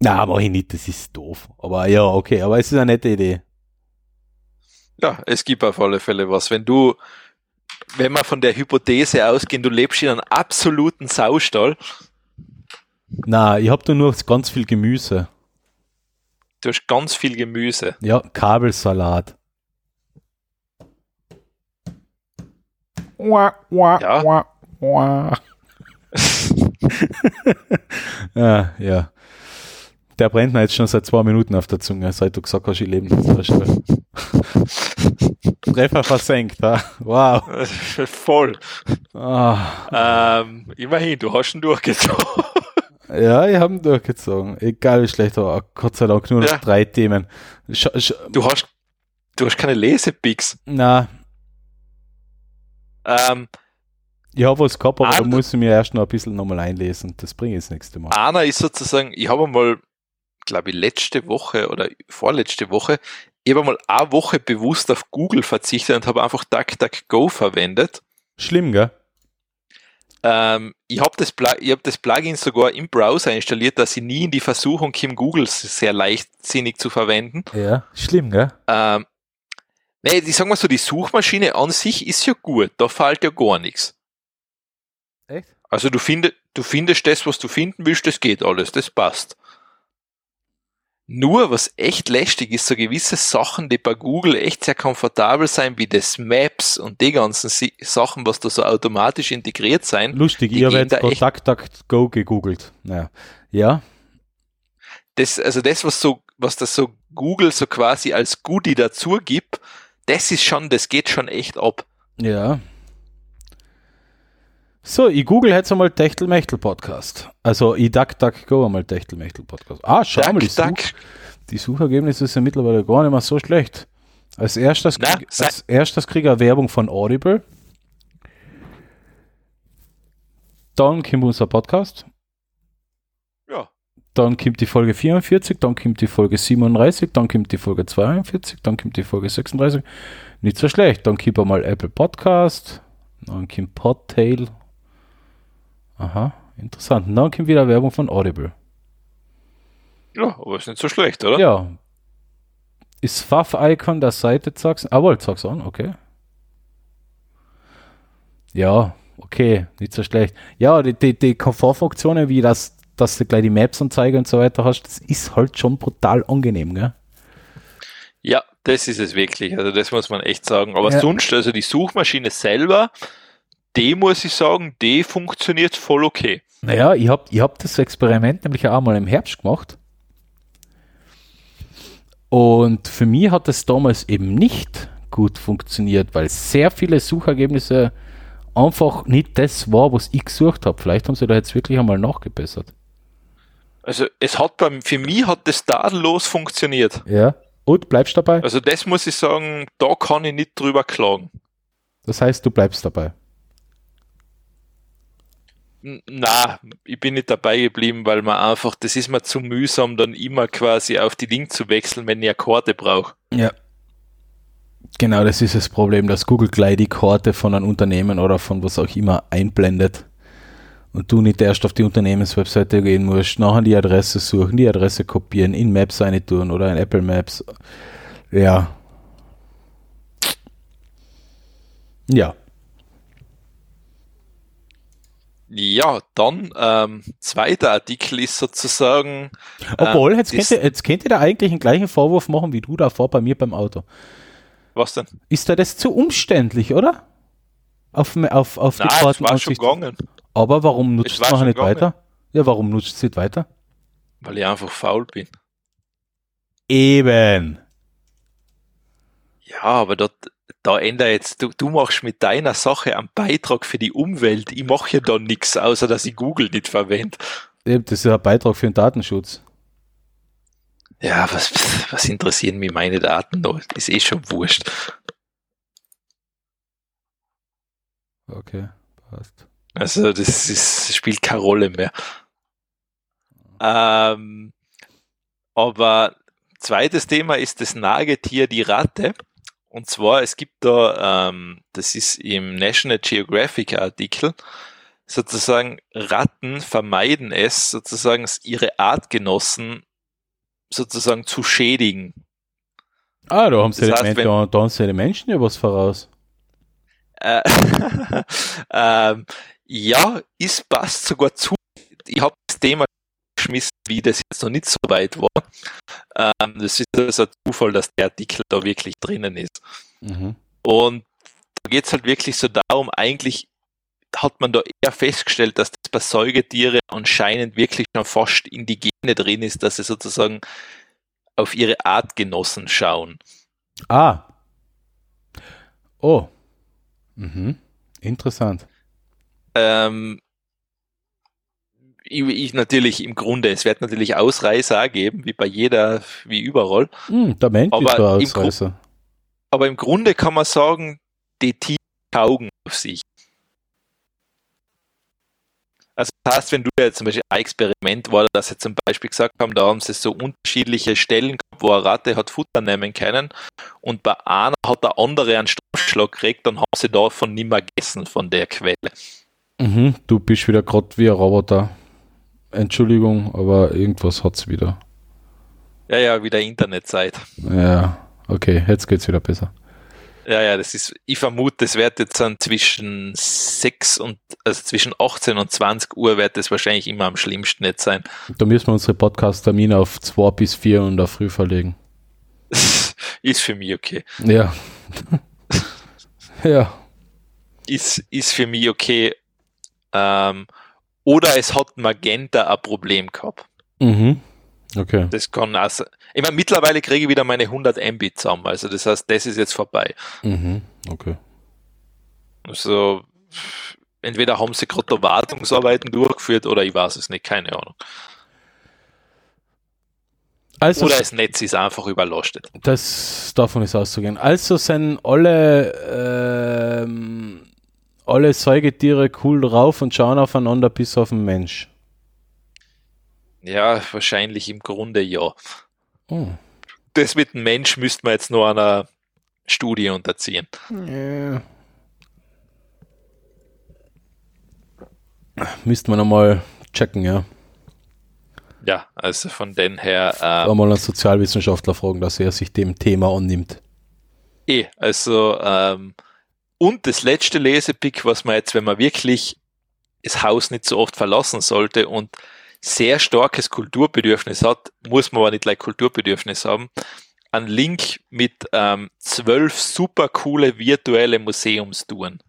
Na, mach ich nicht, das ist doof. Aber ja, okay, aber es ist eine nette Idee. Ja, es gibt auf alle Fälle was. Wenn du, wenn wir von der Hypothese ausgehen, du lebst in einem absoluten Saustall, Na, ich hab da nur ganz viel Gemüse. du hast ganz viel Gemüse. Ja, Kabelsalat. Ja. wah, wah. ja, ja. Der brennt mir jetzt schon seit zwei Minuten auf der Zunge, seit du gesagt hast, ich lebe. Treffer versenkt, ha? wow. Voll. Ah, Ähm, immerhin, du hast ihn durchgezogen. ja, ich habe ihn durchgezogen. Egal wie schlecht, aber Gott sei Dank nur noch Ja. drei Themen. Sch sch Du hast, du hast keine Lesepicks. na, Ähm, ich habe was gehabt, aber da muss ich mir erst noch ein bisschen nochmal einlesen. Das bringe ich das nächste Mal. einer ist sozusagen, ich habe mal, glaube ich, letzte Woche oder vorletzte Woche, ich habe mal eine Woche bewusst auf Google verzichtet und habe einfach DuckDuckGo verwendet. Schlimm, gell? Ähm, ich habe das, ich hab das Plugin sogar im Browser installiert, dass ich nie in die Versuchung komme, Google sehr leichtsinnig zu verwenden. Ja, schlimm, gell? Ähm, nee, ich sag mal so, die Suchmaschine an sich ist ja gut, da fällt ja gar nichts. Echt? Also du, findest, du findest das, was du finden willst, das geht alles, das passt. Nur was echt lästig ist, so gewisse Sachen, die bei Google echt sehr komfortabel sein, wie das Maps und die ganzen Sachen, was da so automatisch integriert sein, Lustig, gerade echt- DuckDuckGo gegoogelt. Naja. Ja, das, also das, was so, was das so Google so quasi als Goodie dazu gibt, das ist schon, das geht schon echt ab. ja. So, ich google jetzt einmal Techtelmechtel-Podcast. Also, ich DuckDuckGo einmal Techtelmechtel-Podcast. Ah, schau mal, die, Duck, Such, Duck. die Suchergebnisse sind mittlerweile gar nicht mehr so schlecht. Als erstes, Na, krieg, als erstes kriege ich eine Werbung von Audible. Dann kommt unser Podcast. Dann kommt die Folge 44, dann kommt die Folge 37, dann kommt die Folge 42, dann kommt die Folge 36. Nicht so schlecht. Dann kommt einmal Apple Podcast, dann kommt Podtail. Aha, interessant. Und dann kommt wieder Werbung von Audible. Ja, aber ist nicht so schlecht, oder? Ja. Ist Pfaff-Icon der Seite, sagst Ah, wohl, sag's an, okay. Ja, okay, nicht so schlecht. Ja, die, die, die Komfortfunktionen, wie das, dass du gleich die Maps anzeige und so weiter hast, das ist halt schon brutal angenehm, gell? Ja, das ist es wirklich. Also das muss man echt sagen. Aber Ja. sonst, also die Suchmaschine selber, die muss ich sagen, die funktioniert voll okay. Naja, ich hab, ich hab das Experiment nämlich auch mal im Herbst gemacht. Und für mich hat es damals eben nicht gut funktioniert, weil sehr viele Suchergebnisse einfach nicht das war, was ich gesucht habe. Vielleicht haben sie da jetzt wirklich einmal nachgebessert. Also es hat beim, für mich hat das tadellos funktioniert. Ja. Und bleibst dabei? Also das muss ich sagen, da kann ich nicht drüber klagen. Das heißt, du bleibst dabei. Na, ich bin nicht dabei geblieben, weil man einfach, das ist mir zu mühsam, dann immer quasi auf die Link zu wechseln, wenn ich eine Karte brauche. Ja. Genau, das ist das Problem, dass Google gleich die Karte von einem Unternehmen oder von was auch immer einblendet und du nicht erst auf die Unternehmenswebseite gehen musst, nachher die Adresse suchen, die Adresse kopieren, in Maps eine tun oder in Apple Maps. Ja. Ja. Ja, dann ähm, zweiter Artikel ist sozusagen. Obwohl, jetzt, könnt ihr, jetzt könnt ihr da eigentlich den gleichen Vorwurf machen wie du davor bei mir beim Auto. Was denn? Ist da das zu umständlich, oder? Auf, auf, auf Nein, die Karten. Das war schon gegangen. Aber warum nutzt es nicht weiter? Ja, warum nutzt es nicht weiter? Weil ich einfach faul bin. Eben. Ja, aber dort, da ändert jetzt, du, du machst mit deiner Sache einen Beitrag für die Umwelt. Ich mache ja da nichts, außer dass ich Google nicht verwende. Das ist ja ein Beitrag für den Datenschutz. Ja, was, was interessieren mich meine Daten noch? Ist eh schon wurscht. Okay, passt. Also das, ist, spielt keine Rolle mehr. Ähm, aber zweites Thema ist das Nagetier, die Ratte. Und zwar, es gibt da, ähm, das ist im National Geographic Artikel, sozusagen Ratten vermeiden es, sozusagen ihre Artgenossen sozusagen zu schädigen. Ah, da haben sie, das heißt, wenn, da, da haben sie die Menschen ja was voraus. Äh, ähm, ja, ist passt sogar zu. Ich habe das Thema geschmissen, wie das jetzt noch nicht so weit war. Ähm, das ist also ein Zufall, dass der Artikel da wirklich drinnen ist. Mhm. Und da geht es halt wirklich so darum, eigentlich hat man da eher festgestellt, dass das bei Säugetiere anscheinend wirklich schon fast in die Gene drin ist, dass sie sozusagen auf ihre Artgenossen schauen. Ah. Oh. Mhm. Interessant. Ähm, ich, ich, natürlich im Grunde, es wird natürlich Ausreißer geben, wie bei jeder, wie überall. Hm, der Mensch aber ist der Ausreißer. Im, aber im Grunde kann man sagen, die Tiere taugen auf sich. Also das heißt, wenn du jetzt zum Beispiel ein Experiment war, dass sie zum Beispiel gesagt haben, da haben sie so unterschiedliche Stellen gehabt, wo eine Ratte hat Futter nehmen können und bei einer hat der andere einen Stromschlag gekriegt, dann haben sie davon nicht mehr gegessen, von der Quelle. Mhm, du bist wieder gerade wie ein Roboter. Entschuldigung, aber irgendwas hat es wieder. Ja, ja, wieder Internetzeit. Ja, okay, jetzt geht's wieder besser. Ja, ja, das ist, ich vermute, das wird jetzt dann zwischen 6 und, also zwischen 18 und 20 Uhr wird das wahrscheinlich immer am schlimmsten nicht sein. Da müssen wir unsere Podcast-Termine auf 2 bis 4 und auf früh verlegen. ist für mich okay. Ja. ja. Ist, ist für mich okay. Ähm, oder es hat Magenta ein Problem gehabt. Mhm. Okay. Das kann also, ich meine, mittlerweile kriege ich wieder meine 100 Mbit zusammen, also das heißt, das ist jetzt vorbei. Mhm. Okay. Also, entweder haben sie gerade Wartungsarbeiten durchgeführt oder ich weiß es nicht, keine Ahnung. Also, Oder das Netz ist einfach überlastet. Das davon ist auszugehen. Also sind alle ähm, alle Säugetiere cool drauf und schauen aufeinander bis auf den Mensch? Ja, wahrscheinlich im Grunde ja. Oh. Das mit dem Mensch müsste man jetzt nur einer Studie unterziehen. Ja. Müsste man nochmal checken, ja. Ja, also von den her. Ähm, mal einen Sozialwissenschaftler fragen, dass er sich dem Thema annimmt. Eh, also ähm, und das letzte Lesepick, was man jetzt, wenn man wirklich das Haus nicht so oft verlassen sollte und sehr starkes Kulturbedürfnis hat, muss man aber nicht gleich Kulturbedürfnis haben, ein Link mit ähm, zwölf super coole virtuelle Museumstouren.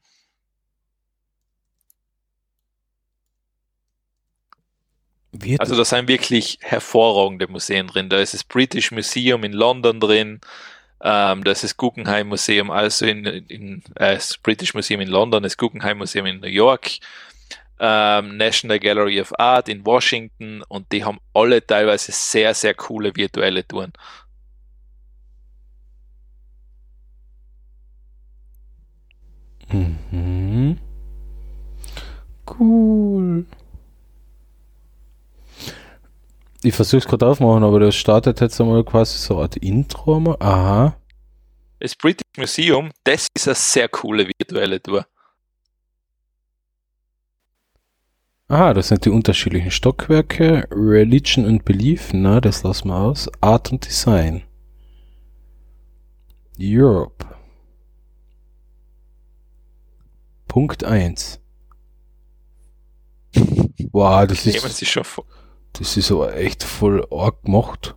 Also da sind wirklich hervorragende Museen drin. Da ist das British Museum in London drin, ähm, das ist Guggenheim Museum, also in, in äh, das British Museum in London, das Guggenheim Museum in New York, ähm, National Gallery of Art in Washington und die haben alle teilweise sehr, sehr coole virtuelle Touren. Mhm. Cool. Ich versuche es gerade aufmachen, aber das startet jetzt einmal quasi so eine Art Intro. Mal. Aha. Das British Museum, das ist eine sehr coole virtuelle Tour. Aha, das sind die unterschiedlichen Stockwerke. Religion und Belief, na, das lassen wir aus. Art und Design. Europe. Punkt 1. Wow, das Nehmen ist, Sie schon vor. Das ist aber echt voll arg gemacht.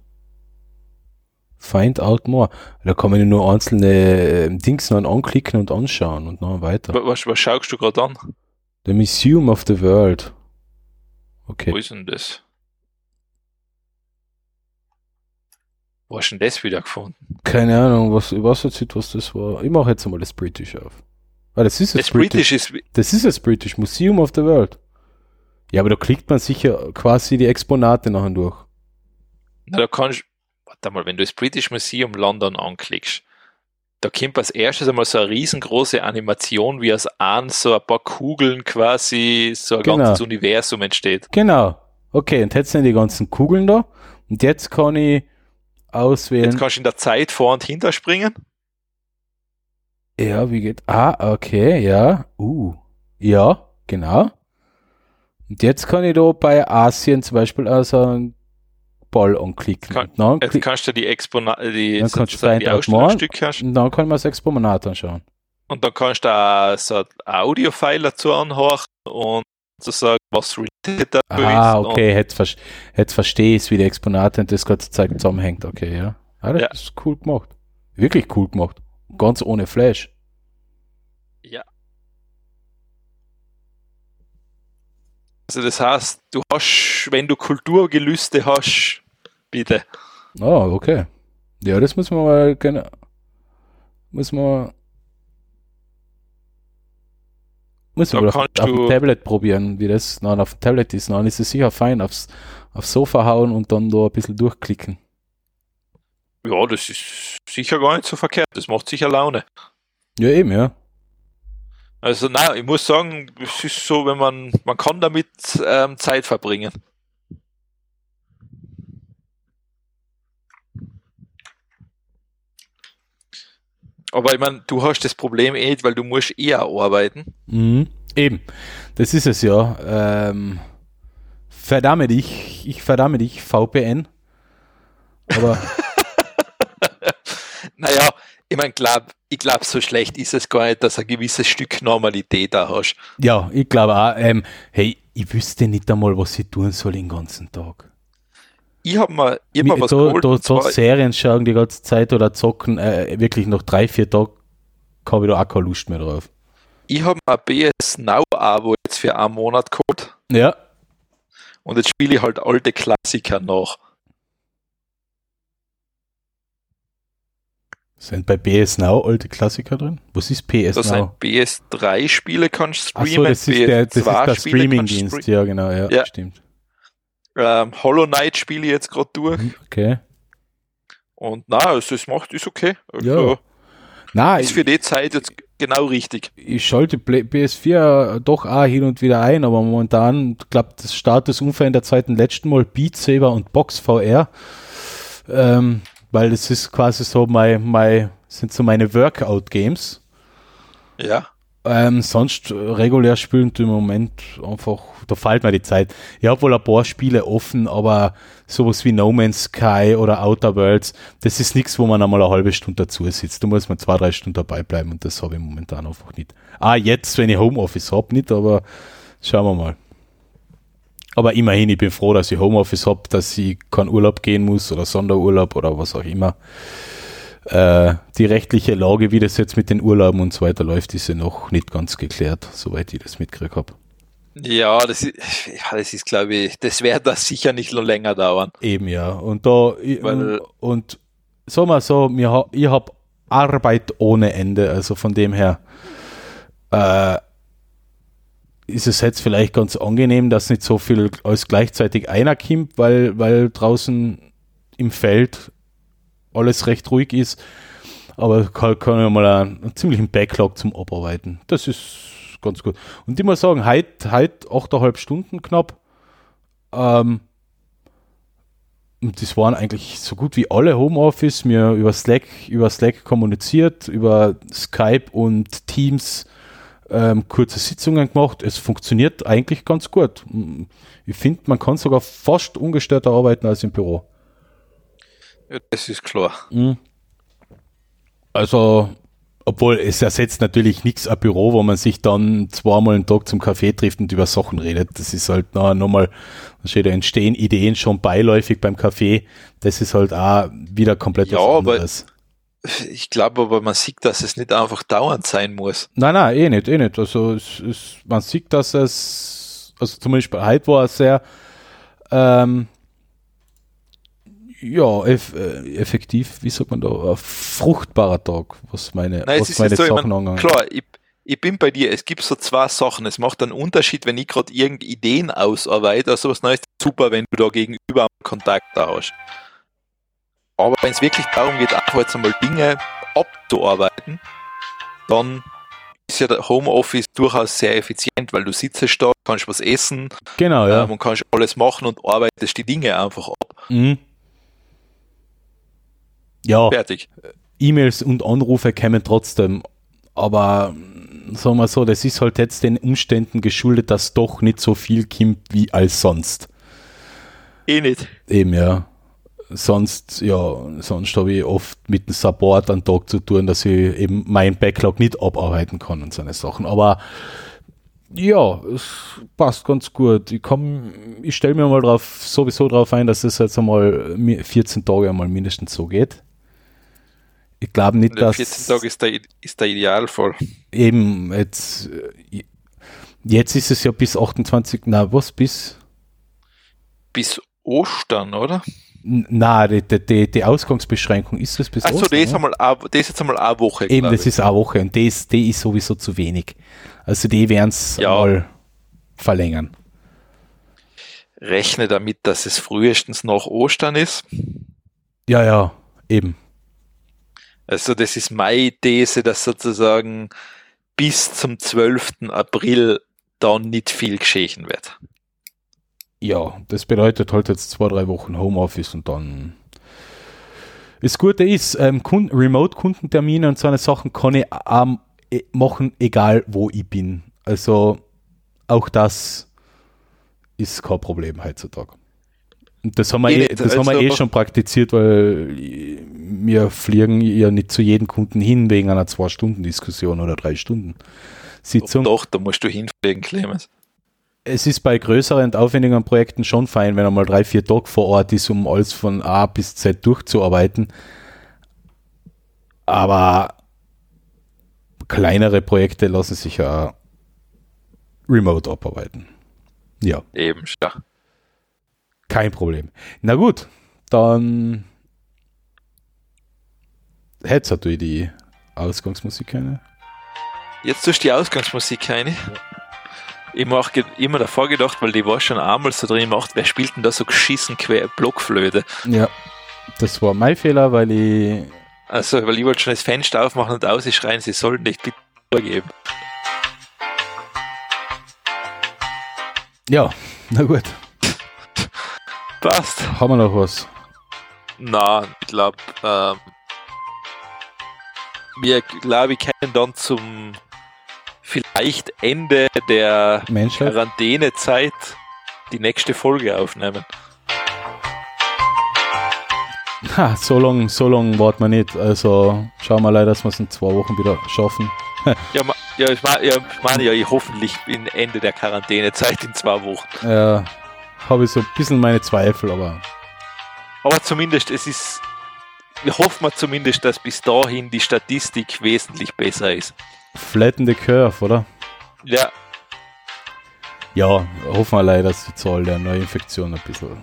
Find out more. Da kann man ja nur einzelne äh, Dings noch anklicken und anschauen und dann weiter. Wa- Was, was schaust du gerade an? The Museum of the World. Okay. Wo ist denn das? Wo hast du denn das wieder gefunden? Keine Ahnung, was, ich weiß jetzt nicht, was das war. Ich mache jetzt mal das British auf. Ah, das ist das, Das British ist, Das ist das British Museum of the World. Ja, aber da klickt man sicher quasi die Exponate nachher durch. na, da kannst, warte mal, wenn du das British Museum London anklickst, da kommt als erstes einmal so eine riesengroße Animation, wie aus an so ein paar Kugeln quasi so ein Genau. ganzes Universum entsteht. Genau. Okay, und jetzt sind die ganzen Kugeln da. Und jetzt kann ich auswählen. Jetzt kannst du in der Zeit vor und hinter springen. ja, wie geht? Ah, okay, ja. Uh. Ja, genau. Und jetzt kann ich da bei Asien zum Beispiel also einen Ball anklicken. Kann- und dann, Jetzt kannst du die Exponate, die, Dann kannst du die. Ausstellungsstücke hast. und dann kann man das Exponat anschauen. Und dann kannst du auch so ein Audio-File dazu anhören und sozusagen, was related dazu Ah, ist. okay, jetzt, ver jetzt verstehe ich wie die Exponate und das ganze Zeug zusammenhängt. Okay, ja. Ah, das Ja. ist cool gemacht. Wirklich cool gemacht. Ganz ohne Flash. Und, ja. Also das heißt, du hast, wenn du Kulturgelüste hast, bitte. Ah, okay. Ja, das muss man mal gerne. Muss man. Muss man auf, auf dem Tablet probieren, wie das nein, auf dem Tablet ist. Dann ist es sicher fein, aufs, aufs Sofa hauen und dann da ein bisschen durchklicken. Ja, das ist sicher gar nicht so verkehrt. Das macht sicher Laune. Ja, eben, ja. Also nein, ich muss sagen, es ist so, wenn man, man kann damit ähm, Zeit verbringen. Aber ich meine, du hast das Problem eh, weil du musst eher arbeiten. Mhm. Eben. Das ist es ja. Ähm, verdamme dich, ich verdamme dich, VPN. Aber Naja, ich meine, glaub, ich glaube, so schlecht ist es gar nicht, dass du ein gewisses Stück Normalität da hast. ja, ich glaube auch, ähm, hey, ich wüsste nicht einmal, was ich tun soll den ganzen Tag. Ich habe mal, ich hab mal was da, geholt. da, da Serien schauen die ganze Zeit oder zocken, äh, wirklich noch drei, vier Tage habe ich da auch keine Lust mehr drauf. ich habe ein BS Now-Abo jetzt für einen Monat geholt Ja. und jetzt spiele ich halt alte Klassiker nach. Sind bei PS Now alte Klassiker drin? Was ist PS Das Now? sind BS3-Spiele kannst du streamen, das ist der, das ist der BS2-Spiele kannst du Streaming-Dienst, streamen. ja genau, ja, Ja. stimmt. Ähm, Hollow Knight spiele ich jetzt gerade durch Okay. und na, also es macht, ist okay. Also, Ja. Na, Ist für die Zeit jetzt genau richtig. ich schalte Play- PS4 doch auch hin und wieder ein, aber momentan, ich glaube, das Status unverändert seit dem letzten Mal Beat Saber und Box VR. Ähm, weil das ist quasi so mein, mein, sind so meine Workout-Games. Ja. Ähm, sonst regulär spielen im Moment einfach, da fehlt mir die Zeit. Ich habe wohl ein paar Spiele offen, aber sowas wie No Man's Sky oder Outer Worlds, das ist nichts, wo man einmal eine halbe Stunde dazu sitzt. Da muss man zwei, drei Stunden dabei bleiben und das habe ich momentan einfach nicht. Ah, jetzt, wenn ich Homeoffice habe, nicht, aber schauen wir mal. Aber immerhin, ich bin froh, dass ich Homeoffice habe, dass ich keinen Urlaub gehen muss oder Sonderurlaub oder was auch immer. Äh, die rechtliche Lage, wie das jetzt mit den Urlauben und so weiter läuft, ist ja noch nicht ganz geklärt, soweit ich das mitgekriegt habe. Ja, das ist, ja, das ist, glaube ich, das wird das sicher nicht noch länger dauern. Eben ja. Und da Weil- und sagen wir so, mir ich habe Arbeit ohne Ende, also von dem her äh, ist es jetzt vielleicht ganz angenehm, dass nicht so viel als gleichzeitig einer kommt, weil, weil draußen im Feld alles recht ruhig ist. Aber kann, kann ja mal einen, einen ziemlichen Backlog zum Abarbeiten. Das ist ganz gut. Und ich muss sagen, heute, heute 8,5 Stunden knapp. Ähm, und das waren eigentlich so gut wie alle Homeoffice, mir über Slack, über Slack kommuniziert, über Skype und Teams ähm, kurze Sitzungen gemacht. Es funktioniert eigentlich ganz gut. Ich finde, man kann sogar fast ungestörter arbeiten als im Büro. Ja, das ist klar. Mhm. Also, obwohl es ersetzt natürlich nichts ein Büro, wo man sich dann zweimal am Tag zum Kaffee trifft und über Sachen redet. Das ist halt noch, nochmal, da entstehen Ideen schon beiläufig beim Kaffee. Das ist halt auch wieder komplett ja, was anderes. Aber ich glaube aber, man sieht, dass es nicht einfach dauernd sein muss. Nein, nein, eh nicht, eh nicht. Also es, es, man sieht, dass es, also zum Beispiel heute war es sehr, ähm, ja, eff, äh, effektiv, wie sagt man da, ein fruchtbarer Tag, was meine, Nein, was meine so, Sachen angeht. Klar, ich, ich bin bei dir, es gibt so zwei Sachen. Es macht einen Unterschied, wenn ich gerade irgendeine Ideen ausarbeite, also was Neues, super, wenn du da gegenüber Kontakt hast. Aber wenn es wirklich darum geht, einfach jetzt einmal Dinge abzuarbeiten, dann ist ja der Homeoffice durchaus sehr effizient, weil du sitzt da, kannst was essen genau, ja. Ähm, und kannst alles machen und arbeitest die Dinge einfach ab. Mhm. Ja. Fertig. E-Mails und Anrufe kämen trotzdem, aber sagen wir so, das ist halt jetzt den Umständen geschuldet, dass doch nicht so viel kommt wie als sonst. Eh nicht. Eben, ja. Sonst, ja, sonst habe ich oft mit dem Support an Tag zu tun, dass ich eben mein Backlog nicht abarbeiten kann und so eine Sachen. Aber ja, es passt ganz gut. Ich ich stelle mir mal drauf, sowieso darauf ein, dass es jetzt einmal 14 Tage einmal mindestens so geht. Ich glaube nicht, dass. 14 Tage ist der, ist der Idealfall. Eben, jetzt, jetzt ist es ja bis 28, na was, bis? Bis Ostern, oder? Na, die, die, die Ausgangsbeschränkung ist das bis Achso, Ostern. Achso, das ist jetzt einmal eine Woche. Eben, das ist eine Woche und das, die ist sowieso zu wenig. Also die werden es ja. mal verlängern. Rechne damit, dass es frühestens nach Ostern ist. Ja, ja, eben. Also das ist meine These, dass sozusagen bis zum 12. April dann nicht viel geschehen wird. Ja, das bedeutet halt jetzt zwei, drei Wochen Homeoffice und dann. Das Gute ist, ähm, Remote-Kundentermine und so eine Sachen kann ich ähm, machen, egal wo ich bin. Also auch das ist kein Problem heutzutage. Und das haben wir, eh, das haben wir eh schon praktiziert, weil wir fliegen ja nicht zu jedem Kunden hin wegen einer Zwei-Stunden-Diskussion oder drei Stunden Sitzung. Doch, da musst du hinfliegen, Clemens. Es ist bei größeren und aufwendigen Projekten schon fein, wenn er mal drei, vier Tage vor Ort ist, um alles von A bis Z durchzuarbeiten. Aber kleinere Projekte lassen sich ja remote abarbeiten. Ja. Eben, ja. Kein Problem. Na gut, dann hättest du die Ausgangsmusik eine? Jetzt tust du die Ausgangsmusik eine. Ja. Ich mache immer davor gedacht, weil die war schon einmal so drin gemacht, wer spielt denn da so geschissen quer Blockflöte? Ja, das war mein Fehler, weil ich. Also, weil ich wollte schon das Fenster aufmachen und ausschreien, sie sollen nicht bitte vorgeben. Ja, na gut. Passt. Haben wir noch was? Na, ich glaube, ähm, wir glaube ich können dann zum vielleicht Ende der Menschheit? Quarantänezeit die nächste Folge aufnehmen. Ha, so lange so lang warten wir nicht. Also schauen wir leider, dass wir es in zwei Wochen wieder schaffen. ja, ja, ich meine ja, ich meine ja ich hoffentlich bin Ende der Quarantänezeit in zwei Wochen. Ja, habe ich so ein bisschen meine Zweifel, aber. Aber zumindest, es ist. Wir hoffen zumindest, dass bis dahin die Statistik wesentlich besser ist. Flatten the Curve, oder? Ja. Ja, hoffen wir leider, dass die Zahl der Neuinfektionen ein bisschen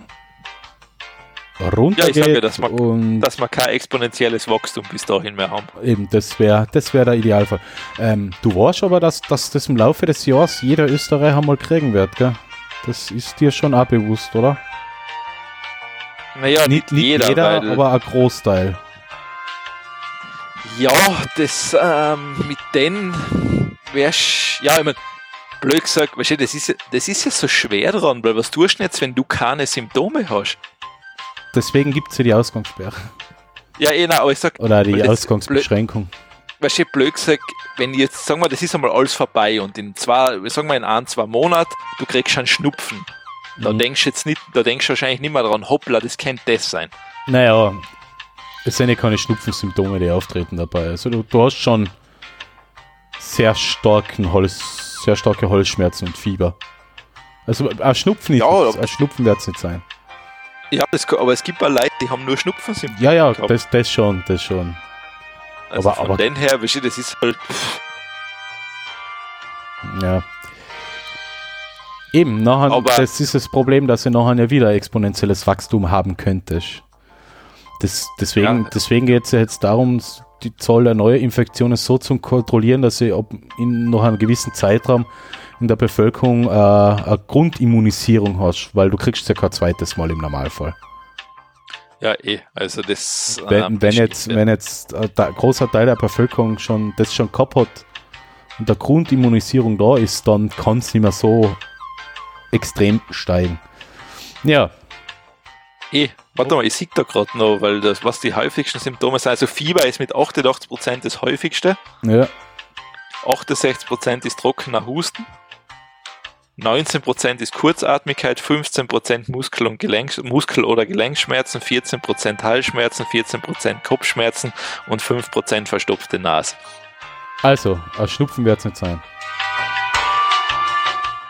runtergeht. Ja, ich sage, dass wir, und dass wir kein exponentielles Wachstum bis dahin mehr haben. Eben, das wäre das wär der Idealfall. Ähm, du weißt aber, dass, dass das im Laufe des Jahres jeder Österreicher mal kriegen wird, gell? Das ist dir schon auch bewusst, oder? Naja, nicht, nicht jeder, jeder aber ein Großteil. Ja, das ähm, mit denen wär's, ja, ich mein, blöd gesagt, weißt du, das ist, das ist ja so schwer dran, weil was tust du jetzt, wenn du keine Symptome hast? deswegen gibt es ja die Ausgangssperre. Ja, nein, aber ich sag, Oder die Ausgangsbeschränkung. weißt du, blöd gesagt, wenn jetzt, sagen wir, das ist einmal alles vorbei und in zwei, sagen wir in ein, zwei Monaten, du kriegst schon Schnupfen. Da Mhm. denkst du jetzt nicht, da denkst du wahrscheinlich nicht mehr dran, hoppla, das könnte das sein. Naja, es sind ja keine Schnupfensymptome, die auftreten dabei. Also du, du hast schon sehr starken Holz, sehr starke Holzschmerzen und Fieber. Also ein Schnupfen, Ja, ist, ein Schnupfen wird es nicht sein. Ja, das, aber es gibt auch Leute, die haben nur Schnupfensymptome. Ja, ja, das, das schon, das schon. Also aber- von aber- den her, weißt du, das ist halt, pff, Ja. Eben, nachher, Aber- das ist das Problem, dass du nachher ja wieder exponentielles Wachstum haben könntest. Das, deswegen Ja. deswegen geht es ja jetzt darum, die Zahl der Neuinfektionen so zu kontrollieren, dass sie ob in noch einem gewissen Zeitraum in der Bevölkerung äh, eine Grundimmunisierung hast, weil du kriegst ja kein zweites Mal im Normalfall. ja eh, also das... Wenn, ähm, wenn jetzt, wenn jetzt ein großer Teil der Bevölkerung schon das schon gehabt hat und der Grundimmunisierung da ist, dann kann es nicht mehr so extrem steigen. Ja, Eh, warte mal, ich sehe da gerade noch, weil das, was die häufigsten Symptome sind, also Fieber ist mit 88% das häufigste, ja, 68% ist trockener Husten, 19% ist Kurzatmigkeit, 15% Muskel- und Gelenk, Muskel- oder Gelenkschmerzen, 14% Halsschmerzen, 14% Kopfschmerzen. Und 5% verstopfte Nase. also, ein Schnupfen wird es nicht sein.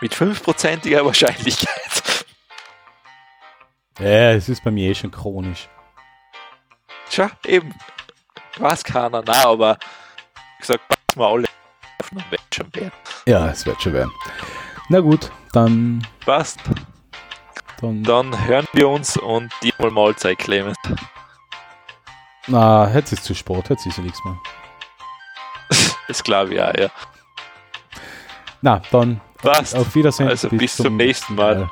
Mit 5%iger Wahrscheinlichkeit. Ja, es ist bei mir eh schon chronisch. Tja, eben. Weiß keiner, na, aber wie gesagt, passen wir alle auf, dann wird schon werden. Ja, es wird schon werden. Na gut, dann, Passt. dann, Dann hören wir uns und dir mal Mahlzeit, Clemens. na, jetzt ist zu Sport, jetzt ist ja nichts mehr. Das glaube ich auch, ja. Na, dann, Passt. auf Wiedersehen. Also bis zum nächsten Mal. Mal.